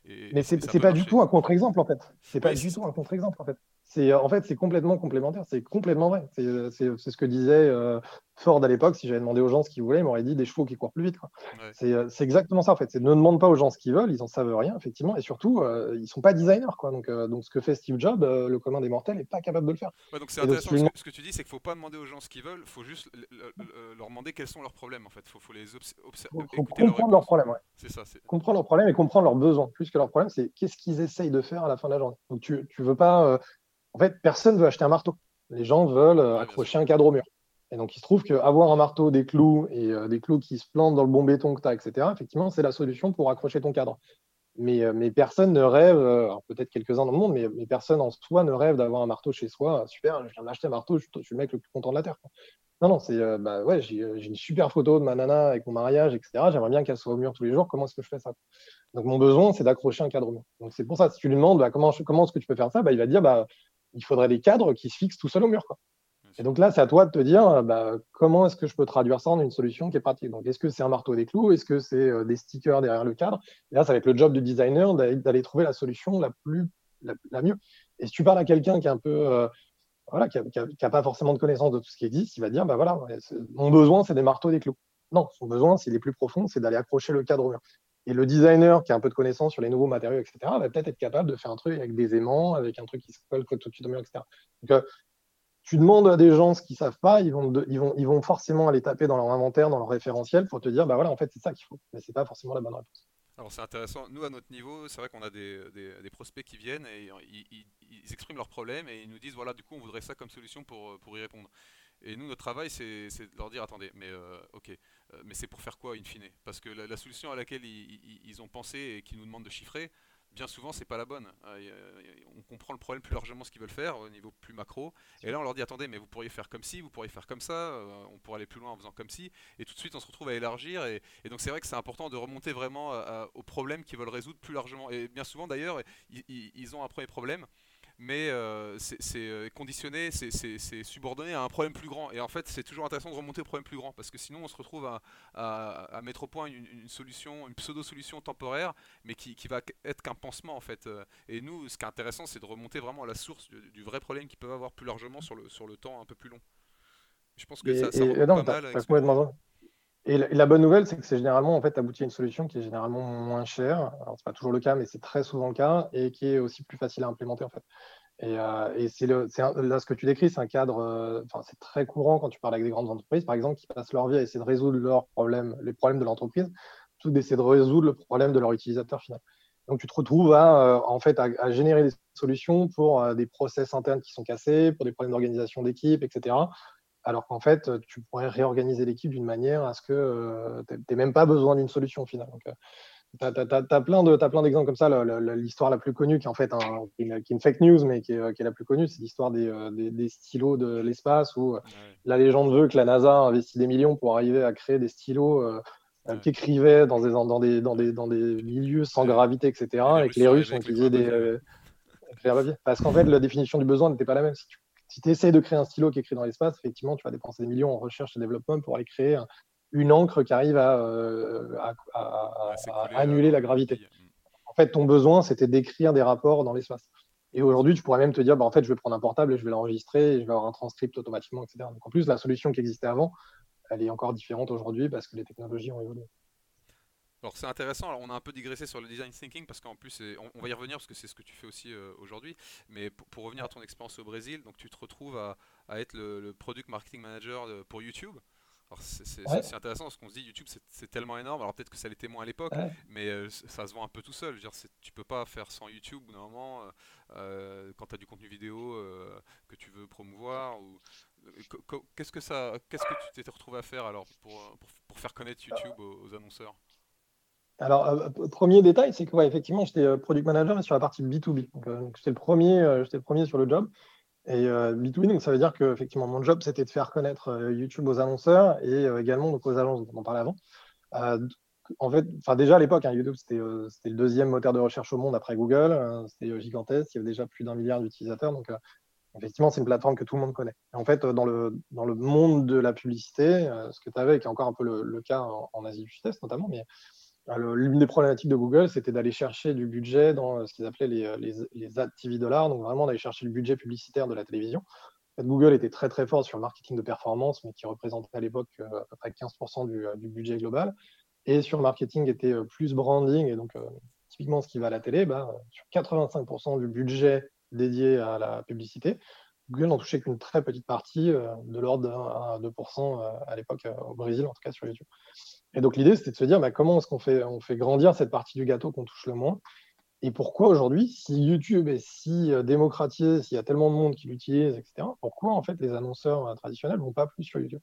*laughs* Mais c'est pas du tout un contre-exemple en fait. C'est pas du tout un contre-exemple en fait. C'est en fait c'est complètement complémentaire. C'est complètement vrai. C'est ce que disait Ford à l'époque, si j'avais demandé aux gens ce qu'ils voulaient, ils m'auraient dit des chevaux qui courent plus vite. Euh, c'est exactement ça en fait. Ne demande pas aux gens ce qu'ils veulent, ils n'en savent rien effectivement, et surtout euh, ils ne sont pas designers quoi. Donc, euh, donc ce que fait Steve Jobs, le commun des mortels n'est pas capable de le faire. donc c'est intéressant. ce, que, tu dis, c'est qu'il ne faut pas demander aux gens ce qu'ils veulent, il faut juste leur demander quels sont leurs problèmes en fait. Il faut, les observer. comprendre leurs problèmes. C'est ça. Comprendre leurs problèmes et comprendre leurs besoins. Plus que leurs problèmes, c'est qu'est-ce qu'ils essayent de faire à la fin de la journée. Donc tu ne veux pas. En fait, personne veut acheter un marteau. Les gens veulent accrocher un cadre au mur. Et donc, il se trouve qu'avoir un marteau, des clous et euh, des clous qui se plantent dans le bon béton que tu as, etc., effectivement, c'est la solution pour accrocher ton cadre. Mais, euh, mais personne ne rêve, euh, peut-être quelques-uns dans le monde, mais, mais, personne en soi ne rêve d'avoir un marteau chez soi. Super, je viens d'acheter un marteau, je, suis le mec le plus content de la Terre. Non, non, c'est bah ouais, j'ai une super photo de ma nana avec mon mariage, etc. J'aimerais bien qu'elle soit au mur tous les jours. Comment est-ce que je fais ça? Donc, mon besoin, c'est d'accrocher un cadre au mur. Donc, c'est pour ça, si tu lui demandes bah, comment, comment est-ce que tu peux faire ça, bah, il va dire bah, il faudrait des cadres qui se fixent tout seul au mur. Quoi. Et donc là, c'est à toi de te dire euh, bah, comment est-ce que je peux traduire ça en une solution qui est pratique? Donc, est-ce que c'est un marteau des clous? Est-ce que c'est euh, des stickers derrière le cadre? Et là, ça va être le job du designer d'aller trouver la solution la plus la, mieux. Et si tu parles à quelqu'un qui est un peu euh, voilà, qui n'a pas forcément de connaissance de tout ce qui existe, il va dire bah voilà, mon besoin c'est des marteaux des clous. Non, son besoin, s'il est plus profond, c'est d'aller accrocher le cadre au mur. Et le designer qui a un peu de connaissance sur les nouveaux matériaux, etc., va peut-être être capable de faire un truc avec des aimants, avec un truc qui se colle tout de suite au mur, etc. Donc, tu demandes à des gens ce qu'ils savent pas, ils vont, forcément aller taper dans leur inventaire, dans leur référentiel pour te dire, bah voilà, en fait, c'est ça qu'il faut. Mais ce n'est pas forcément la bonne réponse. Alors c'est intéressant. Nous, à notre niveau, c'est vrai qu'on a des, prospects qui viennent et ils, expriment leurs problèmes et ils nous disent, voilà, du coup, on voudrait ça comme solution pour, pour y répondre. Et nous, notre travail, c'est de leur dire, attendez, mais euh, ok, euh, mais c'est pour faire quoi, in fine? Parce que la, solution à laquelle ils, ont pensé et qui nous demandent de chiffrer, bien souvent, c'est pas la bonne. on comprend le problème plus largement ce qu'ils veulent faire au niveau plus macro. Et là, on leur dit attendez, mais vous pourriez faire comme ci, vous pourriez faire comme ça, on pourrait aller plus loin en faisant comme ci. Et tout de suite, on se retrouve à élargir. Et, donc, c'est vrai que c'est important de remonter vraiment aux problèmes qu'ils veulent résoudre plus largement. Et bien souvent, d'ailleurs, ils ont un premier problème mais euh, c'est euh, conditionné, c'est subordonné à un problème plus grand. Et en fait, c'est toujours intéressant de remonter au problème plus grand, parce que sinon, on se retrouve à, à, mettre au point une, solution, une pseudo-solution temporaire, mais qui, qui va être qu'un pansement, en fait. Et nous, ce qui est intéressant, c'est de remonter vraiment à la source du, vrai problème qu'ils peuvent avoir plus largement sur le, sur le temps un peu plus long. Je pense que ça, ça pas mal. Et la, bonne nouvelle, c'est que c'est généralement en fait abouti à une solution qui est généralement moins chère. Alors c'est pas toujours le cas, mais c'est très souvent le cas et qui est aussi plus facile à implémenter en fait. Et, euh, c'est là ce que tu décris, c'est un cadre, euh, c'est très courant quand tu parles avec des grandes entreprises, par exemple, qui passent leur vie à essayer de résoudre leurs problèmes, les problèmes de l'entreprise, plutôt d'essayer de résoudre le problème de leur utilisateur final. Donc tu te retrouves à, euh, en fait à, générer des solutions pour des process internes qui sont cassés, pour des problèmes d'organisation d'équipe, etc alors qu'en fait, tu pourrais réorganiser l'équipe d'une manière à ce que euh, tu n'aies même pas besoin d'une solution finale. tu as, plein d'exemples comme ça. L'histoire la plus connue, qui est en fait une, fake news, mais qui est, la plus connue, c'est l'histoire des, euh, stylos de l'espace, où la légende veut que la NASA a investi des millions pour arriver à créer des stylos euh, qui écrivaient dans des, dans, des, milieux sans gravité, etc. Et, que les Russes ont utilisé des... Parce qu'en fait, la définition du besoin n'était pas la même. Si tu si tu essaies de créer un stylo qui écrit dans l'espace, effectivement, tu vas dépenser des millions en recherche et développement pour aller créer une encre qui arrive à, euh, annuler la gravité. En fait, ton besoin, c'était d'écrire des rapports dans l'espace. Et aujourd'hui, tu pourrais même te dire, bah, en fait, je vais prendre un portable et je vais l'enregistrer et je vais avoir un transcript automatiquement, etc. Donc, en plus, la solution qui existait avant, elle est encore différente aujourd'hui parce que les technologies ont évolué. Alors c'est intéressant, alors on a un peu digressé sur le design thinking parce qu'en plus on, va y revenir parce que c'est ce que tu fais aussi euh, aujourd'hui, mais pour, revenir à ton expérience au Brésil, donc tu te retrouves à, être le, product marketing manager pour YouTube. Alors c'est intéressant parce qu'on se dit YouTube c'est tellement énorme, alors peut-être que ça l'était moins à l'époque, mais euh, ça se voit un peu tout seul. Je veux dire, tu peux pas faire sans YouTube normalement euh, quand tu as du contenu vidéo que tu veux promouvoir. ou Qu'est-ce que ça, qu'est-ce que tu t'es retrouvé à faire alors pour, pour, faire connaître YouTube aux annonceurs? Alors, euh, premier détail, c'est que ouais, effectivement, j'étais euh, product manager sur la partie B2B. Euh, donc, j'étais le premier, le premier sur le job. Et B2B, donc ça veut dire que effectivement, mon job, c'était de faire connaître YouTube aux annonceurs et également donc, aux agences dont on parlait avant. en fait, déjà à l'époque, hein, YouTube c'était le deuxième moteur de recherche au monde après Google. Hein, c'était gigantesque. Il y avait déjà plus d'un milliard d'utilisateurs. Donc effectivement, c'est une plateforme que tout le monde connaît. en fait, dans le, dans le monde de la publicité, ce que tu avais, qui est encore un peu le, cas en, en Asie du Sud-Est notamment, mais L'une des problématiques de Google, c'était d'aller chercher du budget dans euh, ce qu'ils appelaient les, euh, les, les ad TV dollars, donc vraiment d'aller chercher le budget publicitaire de la télévision. Google était très très fort sur le marketing de performance, mais qui représentait à l'époque euh, à peu près 15% du, du, budget global. Et sur le marketing était plus branding, et donc typiquement ce qui va à la télé, bah, sur 85% du budget dédié à la publicité, Google n'en touchait qu'une très petite partie, de l'ordre de 1 à 2% à l'époque au Brésil, en tout cas sur YouTube. Et donc l'idée, c'était de se dire bah, comment est-ce qu'on fait, on fait grandir cette partie du gâteau qu'on touche le moins? Et pourquoi aujourd'hui, si YouTube est si euh, démocratisé, s'il y a tellement de monde qui l'utilise, etc., pourquoi en fait les annonceurs euh, traditionnels ne vont pas plus sur YouTube?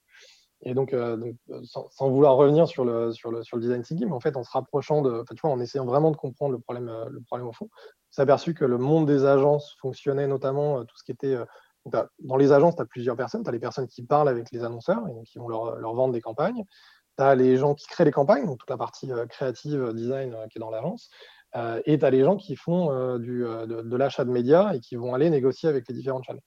Et donc, euh, sans, vouloir revenir sur le, sur le, sur le design thinking, mais en fait, en se rapprochant de, tu vois, en essayant vraiment de comprendre le problème, le problème au fond, on s'est aperçu que le monde des agences fonctionnait notamment tout ce qui était. dans les agences, tu as plusieurs personnes. Tu as les personnes qui parlent avec les annonceurs et qui vont leur, leur vendre des campagnes tu as les gens qui créent les campagnes, donc toute la partie euh, créative, euh, design euh, qui est dans l'agence, et tu as les gens qui font du, de, l'achat de médias et qui vont aller négocier avec les différents channels.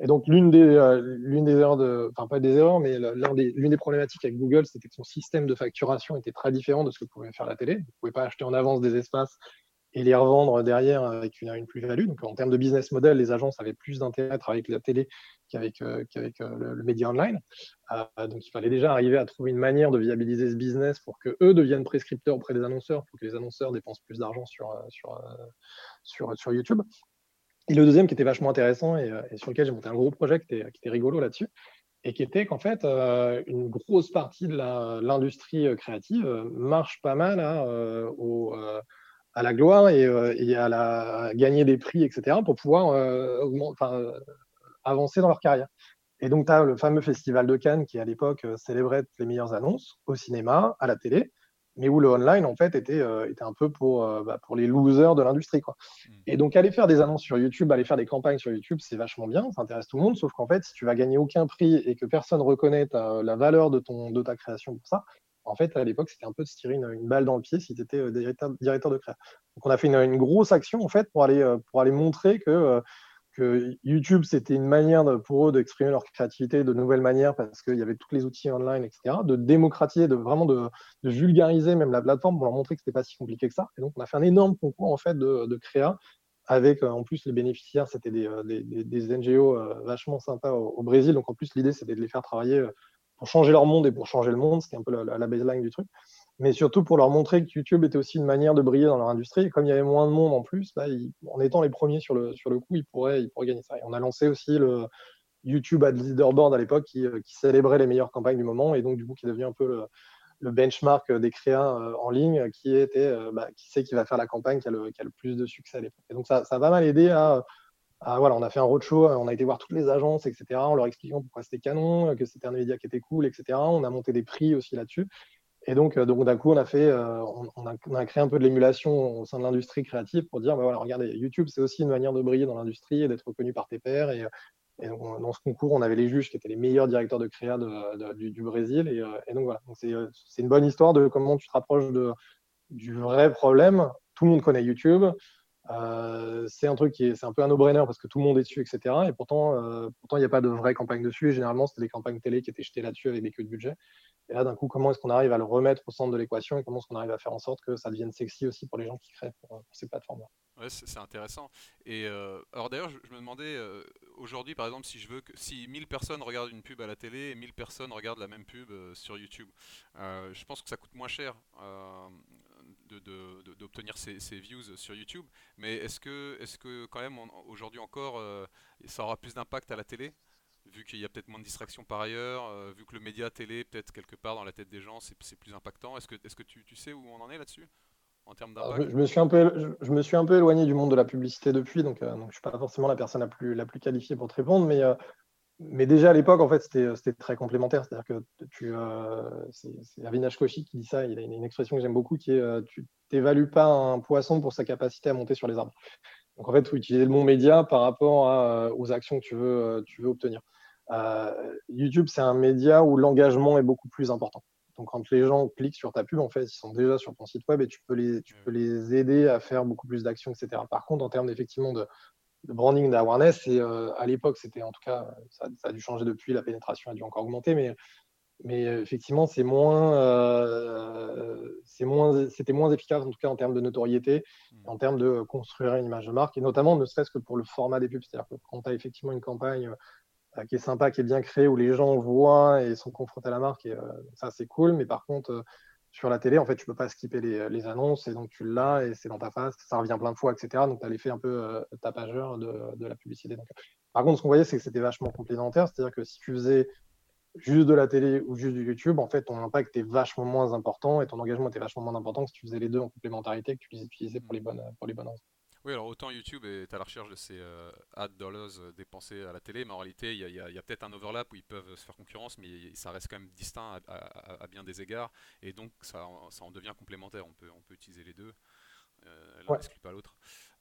Et donc, l'une des, l'une des erreurs, enfin pas des erreurs, mais l'une des, problématiques avec Google, c'était que son système de facturation était très différent de ce que pouvait faire la télé. Vous ne pouvez pas acheter en avance des espaces et les revendre derrière avec une, plus-value. Donc, en termes de business model, les agences avaient plus d'intérêt à travailler avec la télé qu'avec euh, euh, le, média online. Euh, donc, il fallait déjà arriver à trouver une manière de viabiliser ce business pour que eux deviennent prescripteurs auprès des annonceurs, pour que les annonceurs dépensent plus d'argent sur, sur, sur, YouTube. Et le deuxième qui était vachement intéressant et, sur lequel j'ai monté un gros projet qui était, rigolo là-dessus, et qui était qu'en fait, une grosse partie de l'industrie créative marche pas mal hein, au, à la gloire euh, et, à, la, gagner des prix, etc., pour pouvoir euh, euh, avancer dans leur carrière. Et donc, tu as le fameux festival de Cannes qui, à l'époque, célébrait les meilleures annonces au cinéma, à la télé. mais où le online, en fait, était, était un peu pour, bah, pour les losers de l'industrie. Quoi. Mmh. Et donc, aller faire des annonces sur YouTube, aller faire des campagnes sur YouTube, c'est vachement bien, ça intéresse tout le monde, sauf qu'en fait, si tu vas gagner aucun prix et que personne reconnaît la valeur de, ton, de ta création pour ça, en fait, à l'époque, c'était un peu de se tirer une, balle dans le pied si tu étais directeur, directeur, de créa. Donc, on a fait une, grosse action, en fait, pour aller, pour aller montrer que que YouTube, c'était une manière pour eux d'exprimer leur créativité de nouvelles manières parce qu'il y avait tous les outils online, etc., de démocratiser, de vraiment de, vulgariser même la plateforme pour leur montrer que c'était pas si compliqué que ça. Et donc, on a fait un énorme concours en fait de, créa avec euh, en plus les bénéficiaires, c'était des, euh, des, des, NGO euh, vachement sympas au, Brésil. Donc, en plus, l'idée, c'était de les faire travailler pour changer leur monde et pour changer le monde. C'était un peu la, baseline du truc mais surtout pour leur montrer que YouTube était aussi une manière de briller dans leur industrie. Et comme il y avait moins de monde en plus, bah, en étant les premiers sur le, sur le coup, ils pourraient, ils pourraient gagner ça. Et on a lancé aussi le YouTube Ad Leaderboard à l'époque qui, euh, qui, célébrait les meilleures campagnes du moment et donc du coup qui est devenu un peu le, benchmark des créas euh, en ligne qui était euh, bah, qui sait qui va faire la campagne qui a le, qui a le plus de succès à l'époque. Et donc ça, ça a pas mal aidé à, à, voilà, on a fait un roadshow, on a été voir toutes les agences, etc. En leur expliquant pourquoi c'était canon, que c'était un média qui était cool, etc. On a monté des prix aussi là-dessus. Et donc, euh, donc d'un coup, on a, fait, euh, on, a, créé un peu de l'émulation au sein de l'industrie créative pour dire, bah voilà, regardez, YouTube, c'est aussi une manière de briller dans l'industrie et d'être reconnu par tes pairs. Et, dans ce concours, on avait les juges qui étaient les meilleurs directeurs de créa du, Brésil. Et, euh, et, donc voilà, c'est une bonne histoire de comment tu te rapproches de, du vrai problème. Tout le monde connaît YouTube. C'est un truc qui est, c'est un peu un no-brainer parce que tout le monde est dessus, etc. Et pourtant, pourtant, il n'y a pas de vraie campagne dessus. Et généralement, c'était des campagnes télé qui étaient jetées là-dessus avec des queues de budget. Et là, d'un coup, comment est-ce qu'on arrive à le remettre au centre de l'équation et comment est-ce qu'on arrive à faire en sorte que ça devienne sexy aussi pour les gens qui créent pour, ces plateformes-là? Ouais, c'est intéressant. Et euh, alors d'ailleurs, je, me demandais euh, aujourd'hui, par exemple, si je veux que si 1000 personnes regardent une pub à la télé et 1000 personnes regardent la même pub euh, sur YouTube, je pense que ça coûte moins cher d'obtenir ces, ces, views sur YouTube. Mais est-ce que, est -ce que quand même aujourd'hui encore, ça aura plus d'impact à la télé vu qu'il y a peut-être moins de distractions par ailleurs, euh, vu que le média télé, peut-être quelque part dans la tête des gens, c'est plus impactant? Est-ce que, est que tu, tu, sais où on en est là-dessus en termes d'impact? je, me suis un peu, je, me suis un peu éloigné du monde de la publicité depuis, donc, euh, donc je ne suis pas forcément la personne la plus, la plus qualifiée pour te répondre, mais, euh, mais déjà à l'époque, en fait, c'était très complémentaire. C'est-à-dire que tu, c'est Avinash Koshi qui dit ça, il a une, expression que j'aime beaucoup qui est tu n'évalues pas un poisson pour sa capacité à monter sur les arbres. Donc en fait, faut utiliser le bon média par rapport aux actions que tu veux, tu veux obtenir. Euh, YouTube, c'est un média où l'engagement est beaucoup plus important. Donc, quand les gens cliquent sur ta pub, en fait, ils sont déjà sur ton site web et tu peux les, tu peux les aider à faire beaucoup plus d'actions, etc. Par contre, en termes effectivement de, branding, d'awareness, euh, à l'époque, c'était en tout cas, ça, a dû changer depuis, la pénétration a dû encore augmenter, mais, mais effectivement, c'est moins, euh, moins, c'était moins efficace, en tout cas en termes de notoriété, mmh. en termes de construire une image de marque, et notamment ne serait-ce que pour le format des pubs. C'est-à-dire que quand tu as effectivement une campagne euh, qui est sympa, qui est bien créé, où les gens voient et sont confrontés à la marque. Et euh, ça, c'est cool. Mais par contre, euh, sur la télé, en fait, tu peux pas skipper les, annonces et donc tu l'as et c'est dans ta face. Ça revient plein de fois, etc. Donc, tu as l'effet un peu tapageur de, la publicité. Par contre, ce qu'on voyait, c'est que c'était vachement complémentaire. C'est-à-dire que si tu faisais juste de la télé ou juste du YouTube, en fait, ton impact est vachement moins important et ton engagement était vachement moins important que si tu faisais les deux en complémentarité, que tu les utilisais pour les bonnes, pour les bonnes raisons. Oui, alors autant YouTube est à la recherche de ces euh, ad dollars euh, dépensés à la télé, mais en réalité, il y a, peut-être un overlap où ils peuvent se faire concurrence, mais ça reste quand même distinct à, bien des égards, et donc ça, ça, en devient complémentaire. On peut, on peut utiliser les deux, euh, l'un n'exclut pas l'autre.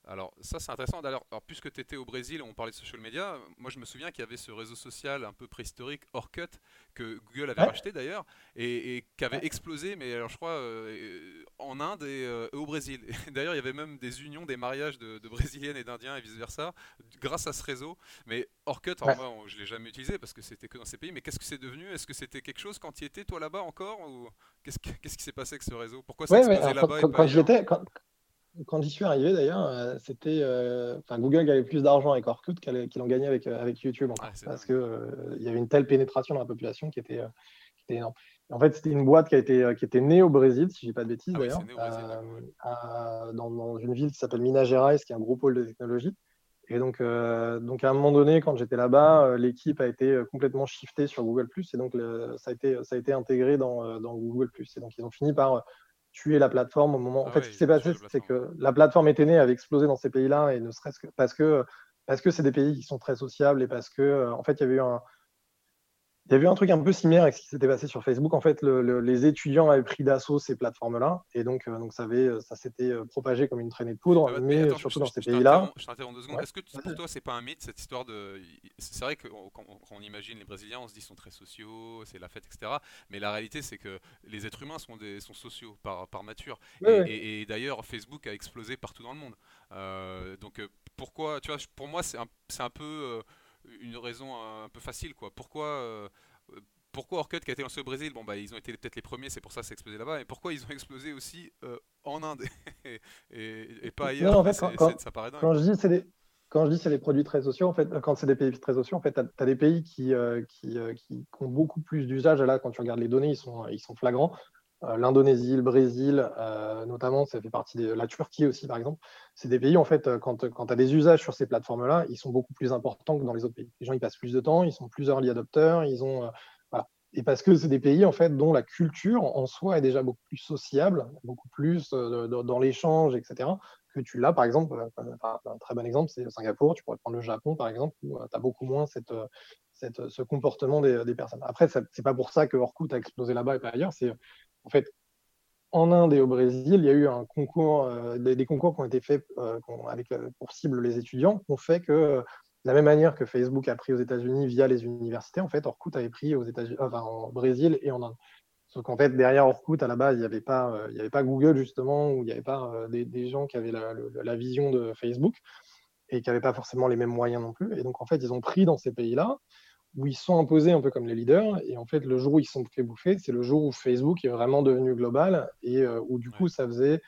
Alors ça c'est intéressant. Alors, puisque tu étais au Brésil, on parlait de social media, moi je me souviens qu'il y avait ce réseau social un peu préhistorique, Orkut, que Google avait racheté d'ailleurs, et, qui avait explosé, mais alors je crois euh, en Inde et, euh, au Brésil. *laughs* D'ailleurs il y avait même des unions, des mariages de, Brésiliennes et d'Indiens et vice-versa, grâce à ce réseau. Mais Orkut, moi je ne l'ai jamais utilisé parce que c'était que dans ces pays, mais qu'est-ce que c'est devenu? Est-ce que c'était quelque chose quand tu étais toi là-bas encore ou Qu'est-ce qui s'est passé avec ce réseau? Pourquoi ça ouais, là-bas quand, quand, quand j'y suis arrivé d'ailleurs, euh, c'était, euh, enfin Google gagnait plus d'argent avec Orkut qu'il en gagnait avec, euh, avec YouTube, ah, parce que il y avait une telle pénétration dans la population qui était, qui était énorme. En fait, c'était une boîte qui, a été, qui était née au Brésil, si je dis pas de bêtises ah d'ailleurs, dans, dans, une ville qui s'appelle Minas Gerais, qui est un gros pôle de technologie. Et donc, donc à un moment donné, quand j'étais là-bas, l'équipe a été complètement shiftée sur Google+, et donc ça, a été, ça a été intégré dans, dans Google+. Et donc ils ont fini par tuer la plateforme au moment. en ah fait, ce qui s'est passé, c'est que la plateforme était née, avait explosé dans ces pays-là, et ne serait-ce que parce que parce que c'est des pays qui sont très sociables et parce que en fait, il y avait eu un Il y a eu un truc un peu similaire avec ce qui s'était passé sur Facebook. En fait, les étudiants avaient pris d'assaut ces plateformes-là, et donc, euh, donc ça, ça s'était euh, propagé comme une traînée de poudre, ah mais, surtout dans ces pays-là. Je t'interromps deux secondes. Est-ce que pour toi, c'est pas un mythe cette histoire de. C'est vrai que quand on imagine les Brésiliens, on se dit qu'ils sont très sociaux, c'est la fête, etc. Mais la réalité, c'est que les êtres humains sont, des, sont sociaux par, par nature. et, d'ailleurs, Facebook a explosé partout dans le monde. Euh, donc pourquoi, tu vois, pour moi, c'est un, un peu une raison un peu facile, quoi. Pourquoi, euh, pourquoi Orkut qui a été lancé au Brésil, bon bah ils ont été peut-être les premiers, c'est pour ça que ça a explosé là-bas, et pourquoi ils ont *laughs* explosé aussi euh, en Inde *laughs* et, pas ailleurs? En fait, quand, ça paraît dingue. Quand je dis c'est des quand je dis c'est des produits très sociaux, en fait, quand c'est des pays très sociaux, en fait, tu as, des pays qui, euh, qui, qui, ont beaucoup plus d'usage. Là, quand tu regardes les données, ils sont, ils sont flagrants. Euh, l'Indonésie, le Brésil, euh, notamment, ça fait partie de la Turquie aussi, par exemple. C'est des pays, en fait, euh, quand, tu as des usages sur ces plateformes-là, ils sont beaucoup plus importants que dans les autres pays. Les gens, ils passent plus de temps, ils sont plus early adopteurs, ils ont. voilà. Et parce que c'est des pays, en fait, dont la culture en soi est déjà beaucoup plus sociable, beaucoup plus dans l'échange, etc., que tu l'as, par exemple, un très bon exemple, c'est Singapour, tu pourrais prendre le Japon, par exemple, où tu as beaucoup moins cette, cette, ce comportement des, des personnes. Après, c'est pas pour ça que Orkut a explosé là-bas et pas ailleurs, c'est en fait, en Inde et au Brésil, il y a eu euh, des, concours qui ont été faits euh, avec, euh, pour cible les étudiants, qui ont fait que, de la même manière que Facebook a pris aux États-Unis via les universités, en fait, Orkut avait pris aux États-Unis, enfin, en Brésil et en Inde. Sauf qu'en fait, derrière Orkut, à la base, il n'y avait, pas, Google, justement, ou il n'y avait pas des, gens qui avaient la, vision de Facebook et qui n'avaient pas forcément les mêmes moyens non plus. Et donc, en fait, ils ont pris dans ces pays-là où ils sont imposés un peu comme les leaders. Et en fait, le jour où ils sont fait bouffer, c'est le jour où Facebook est vraiment devenu global et euh, où du coup, ça faisait.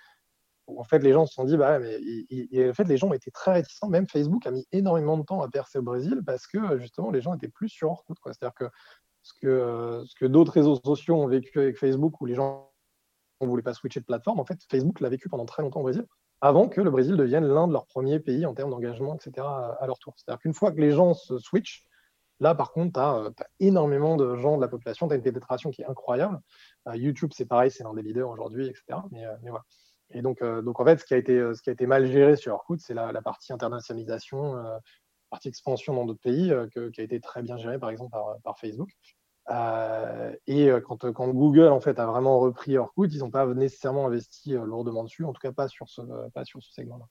En fait, les gens se sont dit, bah, mais en fait, les gens étaient très réticents. Même Facebook a mis énormément de temps à percer au Brésil parce que justement, les gens étaient plus sur Orkut. C'est-à-dire que ce que, ce que d'autres réseaux sociaux ont vécu avec Facebook, où les gens ne voulaient pas switcher de plateforme, en fait, Facebook l'a vécu pendant très longtemps au Brésil, avant que le Brésil devienne l'un de leurs premiers pays en termes d'engagement, etc., à leur tour. C'est-à-dire qu'une fois que les gens se switchent, Là, par contre, tu as, euh, énormément de gens de la population, tu as une pénétration qui est incroyable. Euh, YouTube, c'est pareil, c'est l'un des leaders aujourd'hui, etc. Mais, euh, mais, voilà. Et donc, en fait, ce qui a été, mal géré sur Orkut, c'est la, partie internationalisation, partie expansion dans d'autres pays, qui a été très bien gérée, par exemple, par, Facebook. et quand, Google en fait a vraiment repris Orkut, ils n'ont pas nécessairement investi lourdement dessus, en tout cas pas sur ce segment-là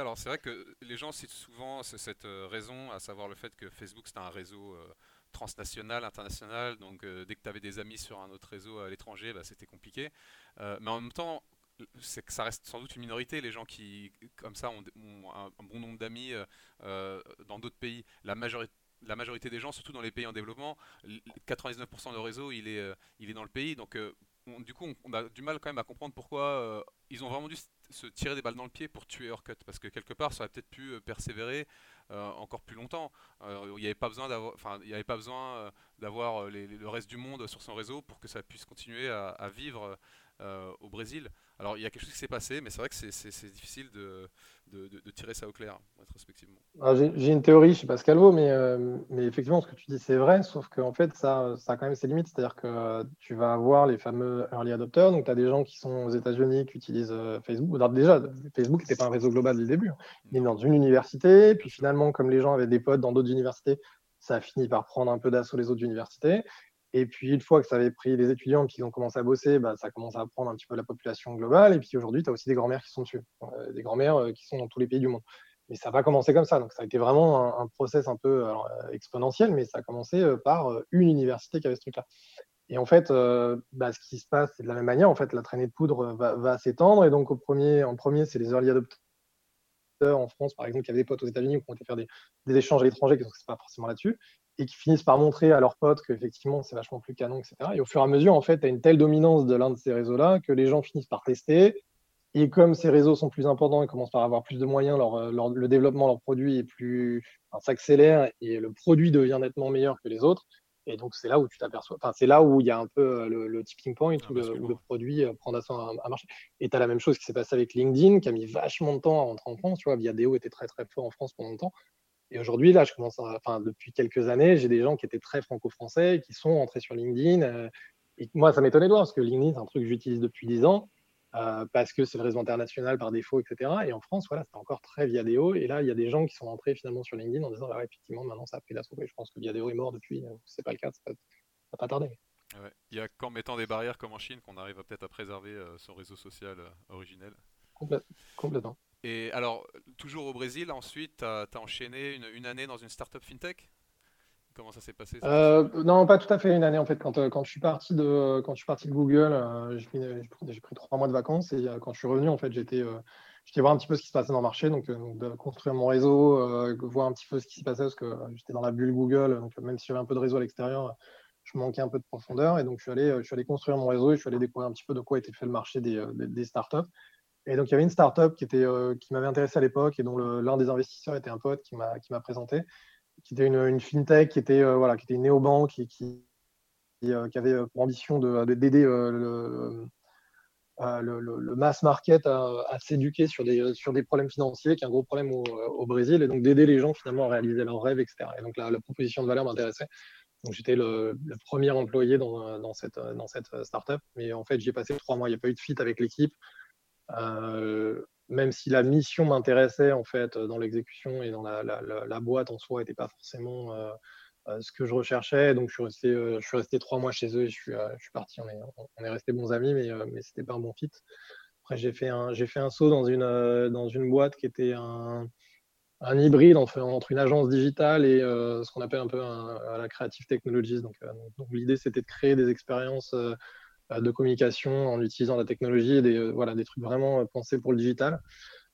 alors c'est vrai que les gens citent souvent cette euh, raison, à savoir le fait que Facebook c'est un réseau euh, transnational, international, donc euh, dès que tu avais des amis sur un autre réseau à l'étranger, bah, c'était compliqué. mais en même temps, c'est que ça reste sans doute une minorité, les gens qui, comme ça, ont, un, bon nombre d'amis dans d'autres pays. La majorité, la majorité des gens, surtout dans les pays en développement, 99% de réseau, il est, il est dans le pays. Donc, du coup, on, a du mal quand même à comprendre pourquoi ils ont vraiment dû se tirer des balles dans le pied pour tuer Orkut parce que quelque part ça aurait peut-être pu euh, persévérer euh, encore plus longtemps. Euh, il n'y avait pas besoin d'avoir, enfin il avait pas besoin d'avoir le reste du monde sur son réseau pour que ça puisse continuer à vivre au Brésil. Alors, il y a quelque chose qui s'est passé, mais c'est vrai que c'est difficile de, tirer ça au clair, rétrospectivement. J'ai une théorie, je ne sais pas ce qu'elle vaut, mais, euh, mais effectivement, ce que tu dis, c'est vrai, sauf qu'en fait, ça, ça a quand même ses limites. C'est-à-dire que tu vas avoir les fameux early adopters, donc tu as des gens qui sont aux États-Unis qui utilisent euh, Facebook. déjà, Facebook n'était pas un réseau global dès le début, mais dans une université, puis finalement, comme les gens avaient des potes dans d'autres universités, ça a fini par prendre un peu d'assaut les autres universités. Et puis, une fois que ça avait pris les étudiants qu'ils ont commencé à bosser, bah, ça commence à prendre un petit peu la population globale. Et puis aujourd'hui, tu as aussi des grands-mères qui sont dessus, euh, des grands-mères euh, qui sont dans tous les pays du monde. Mais ça n'a pas commencé comme ça. Donc, ça a été vraiment un, process un peu euh, exponentiel, mais ça a commencé par une université qui avait ce truc-là. Et en fait, bah, ce qui se passe, c'est de la même manière. En fait, la traînée de poudre va, s'étendre. Et donc, au premier, en premier, c'est les early adopters en France, par exemple, qui avaient des potes aux États-Unis ou qui ont été faire des, échanges à l'étranger, donc c'est pas forcément là-dessus et qui finissent par montrer à leurs potes qu'effectivement c'est vachement plus canon, etc. Et au fur et à mesure, en fait, tu as une telle dominance de l'un de ces réseaux-là que les gens finissent par tester. Et comme ces réseaux sont plus importants et commencent par avoir plus de moyens, leur, le développement de leurs produits s'accélère et le produit devient nettement meilleur que les autres. Et donc c'est là où tu t'aperçois, enfin c'est là où il y a un peu euh, le, tipping point où, le, produit euh, prend d'assaut à, marcher. Et tu as la même chose qui s'est passé avec LinkedIn, qui a mis vachement de temps à rentrer en France. Tu vois, Viadeo était très très fort en France pendant longtemps. Et aujourd'hui, là, je commence enfin, depuis quelques années, j'ai des gens qui étaient très franco-français qui sont entrés sur LinkedIn. Euh, et moi, ça m'étonnait de voir parce que LinkedIn, c'est un truc que j'utilise depuis 10 ans. Parce que c'est le réseau international par défaut, etc. Et en France, voilà, c'était encore très Viadeo. Et là, il y a des gens qui sont entrés finalement sur LinkedIn en disant, ah effectivement, maintenant ça a pris l'assaut. Et je pense que Viadeo est mort depuis. c'est pas le cas, ça va pas tarder. Il y a qu'en mettant des barrières comme en Chine qu'on arrive peut-être à préserver son réseau social originel. complètement. Et alors, toujours au Brésil, ensuite, tu as, enchaîné une, une, année dans une startup fintech? Comment ça s'est passé euh, Non, pas tout à fait une année en fait. Quand, euh, quand je suis parti de quand je suis parti de Google, euh, j'ai pris, trois mois de vacances et quand je suis revenu en fait, j'étais j'étais voir un petit peu ce qui se passait dans le marché, donc, de construire mon réseau, voir un petit peu ce qui se passait parce que j'étais dans la bulle Google, donc même si j'avais un peu de réseau à l'extérieur, je manquais un peu de profondeur et donc je suis allé je suis allé construire mon réseau et je suis allé découvrir un petit peu de quoi était fait le marché des, des, startups. Et donc il y avait une startup qui était qui m'avait intéressé à l'époque et dont l'un des investisseurs était un pote qui m'a présenté qui était une, fintech, qui était, euh, voilà, qui était une néobanque, qui, qui, euh, avait pour ambition d'aider euh, le, le, mass market à, s'éduquer sur des, sur des problèmes financiers, qui est un gros problème au, Brésil, et donc d'aider les gens finalement à réaliser leurs rêves, etc. Et donc la, proposition de valeur m'intéressait. Donc j'étais le, premier employé dans, dans, cette, dans cette startup, mais en fait j'y passé trois mois. Il n'y a pas eu de fit avec l'équipe. Même si la mission m'intéressait en fait dans l'exécution et dans la, boîte en soi n'était pas forcément euh, euh, ce que je recherchais. Donc je suis resté, euh, je suis resté trois mois chez eux et je suis, je suis parti. On est, on est resté bons amis, mais, mais c'était pas un bon fit. Après j'ai fait un, fait un saut dans une, dans une boîte qui était un, un hybride entre, une agence digitale et ce qu'on appelle un peu la creative technologies. Donc, l'idée c'était de créer des expériences euh, de communication en utilisant la technologie et des, euh, voilà, des trucs vraiment euh, pensés pour le digital.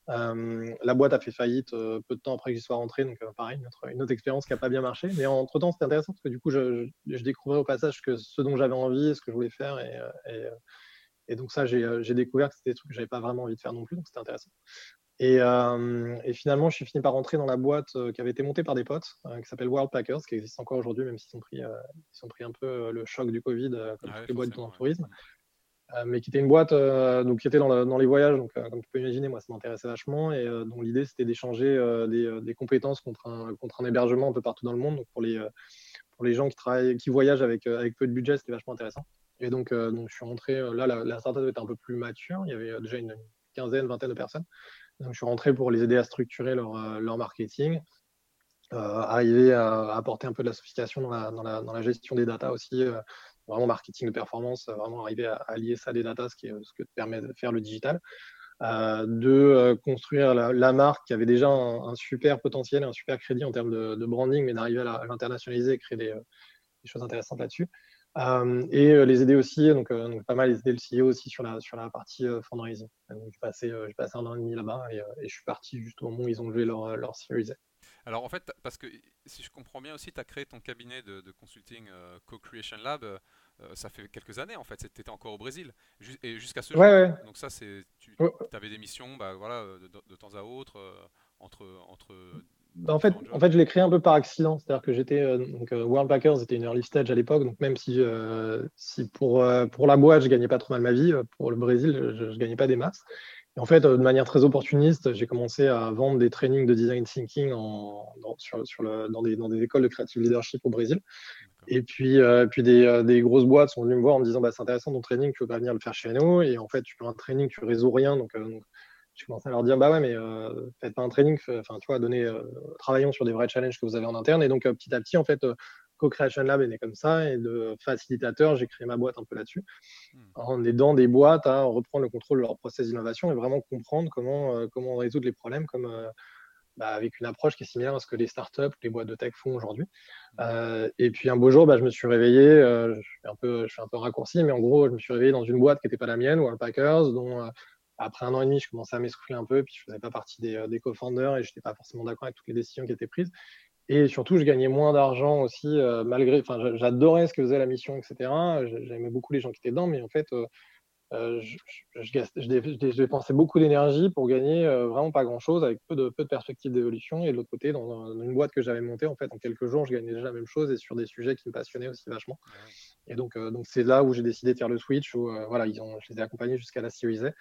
la boîte a fait faillite peu de temps après que j'y sois rentré, donc pareil, une autre, expérience qui n'a pas bien marché. Mais entre temps, c'était intéressant parce que du coup, je, je, découvrais au passage que ce dont j'avais envie, ce que je voulais faire. Et, donc, ça, j'ai découvert que c'était des trucs que j'avais pas vraiment envie de faire non plus, donc c'était intéressant. Euh, et, finalement, je suis fini par rentrer dans la boîte euh, qui avait été montée par des potes, euh, qui s'appelle World Packers, qui existe encore aujourd'hui, même s'ils ont pris, ils ont pris un peu le choc du Covid, comme toutes les boîtes dans le tourisme. mais qui était une boîte donc, qui était dans, les voyages. Donc, comme tu peux imaginer, moi, ça m'intéressait vachement. Et dont l'idée, c'était d'échanger des, compétences contre un, contre un hébergement un peu partout dans le monde. Donc, pour les, pour les gens qui, travaillent, qui voyagent avec, avec peu de budget, c'était vachement intéressant. Et donc, donc, je suis rentré. Là, la, la startup était un peu plus mature. Il y avait déjà une quinzaine, vingtaine de personnes. Je suis rentré pour les aider à structurer leur, euh, leur marketing, euh, arriver à apporter un peu de la sophistication dans la, dans la, gestion des datas aussi, euh, vraiment marketing de performance, vraiment arriver à, allier ça à des datas, ce, qui est, ce que permet de faire le digital. de construire la, marque qui avait déjà un, super potentiel, un super crédit en termes de, branding, mais d'arriver à l'internationaliser et créer des choses intéressantes là-dessus. Euh, et euh, les aider aussi, donc, euh, donc, pas mal les aider le CEO aussi sur la, sur la partie fundraising. j'ai passé, passé, un an et demi là-bas et, et, je suis parti juste au moment où ils ont levé leur, leur Series A. Alors en fait, parce que si je comprends bien aussi, tu as créé ton cabinet de, consulting Co-Creation Lab, ça fait quelques années en fait, tu étais encore au Brésil, et jusqu'à ce jour. Donc ça, c'est, tu avais des missions bah, voilà, de, de, temps à autre, entre, entre en fait, en fait, je l'ai créé un peu par accident. C'est-à-dire que j'étais euh, donc euh, World Packers était une early stage à l'époque, donc même si, euh, si pour, pour la boîte je gagnais pas trop mal ma vie, pour le Brésil je, ne gagnais pas des masses. Et en fait, de manière très opportuniste, j'ai commencé à vendre des trainings de design thinking en, dans, sur, sur le, dans, des, dans, des, écoles de creative leadership au Brésil. Et puis, puis des, des, grosses boîtes sont venues me voir en me disant bah, c'est intéressant ton training, tu veux pas venir le faire chez nous Et en fait, tu fais un training, tu réseaux rien, donc, donc je commençais à leur dire bah ouais mais euh, faites pas un training enfin tu vois donnez euh, travaillons sur des vrais challenges que vous avez en interne et donc euh, petit à petit en fait Co-Creation Lab est né comme ça et de facilitateur j'ai créé ma boîte un peu là-dessus hmm. en aidant des boîtes à reprendre le contrôle de leur process d'innovation et vraiment comprendre comment comment résoudre les problèmes comme bah, avec une approche qui est similaire à ce que les startups, les boîtes de tech font aujourd'hui. Hmm. et puis un beau jour, bah, je me suis réveillé, je, fais un peu, je fais un peu raccourci, mais en gros, je me suis réveillé dans une boîte qui n'était pas la mienne, ou Packers, dont après un an et demi, je commençais à m'essouffler un peu, puis je faisais pas partie des, euh, des co-founders et je n'étais pas forcément d'accord avec toutes les décisions qui étaient prises. Et surtout, je gagnais moins d'argent aussi, euh, malgré. Enfin, j'adorais ce que faisait la mission, etc. J'aimais beaucoup les gens qui étaient dedans, mais en fait, euh, je, je, dépensais beaucoup d'énergie pour gagner vraiment pas grand-chose, avec peu de, peu de perspectives d'évolution. Et de l'autre côté, dans, une boîte que j'avais montée, en fait, en quelques jours, je gagnais déjà la même chose et sur des sujets qui me passionnaient aussi vachement. Et donc, donc c'est là où j'ai décidé de faire le switch. Où, voilà, ils ont, je les ai accompagnés jusqu'à la Series A.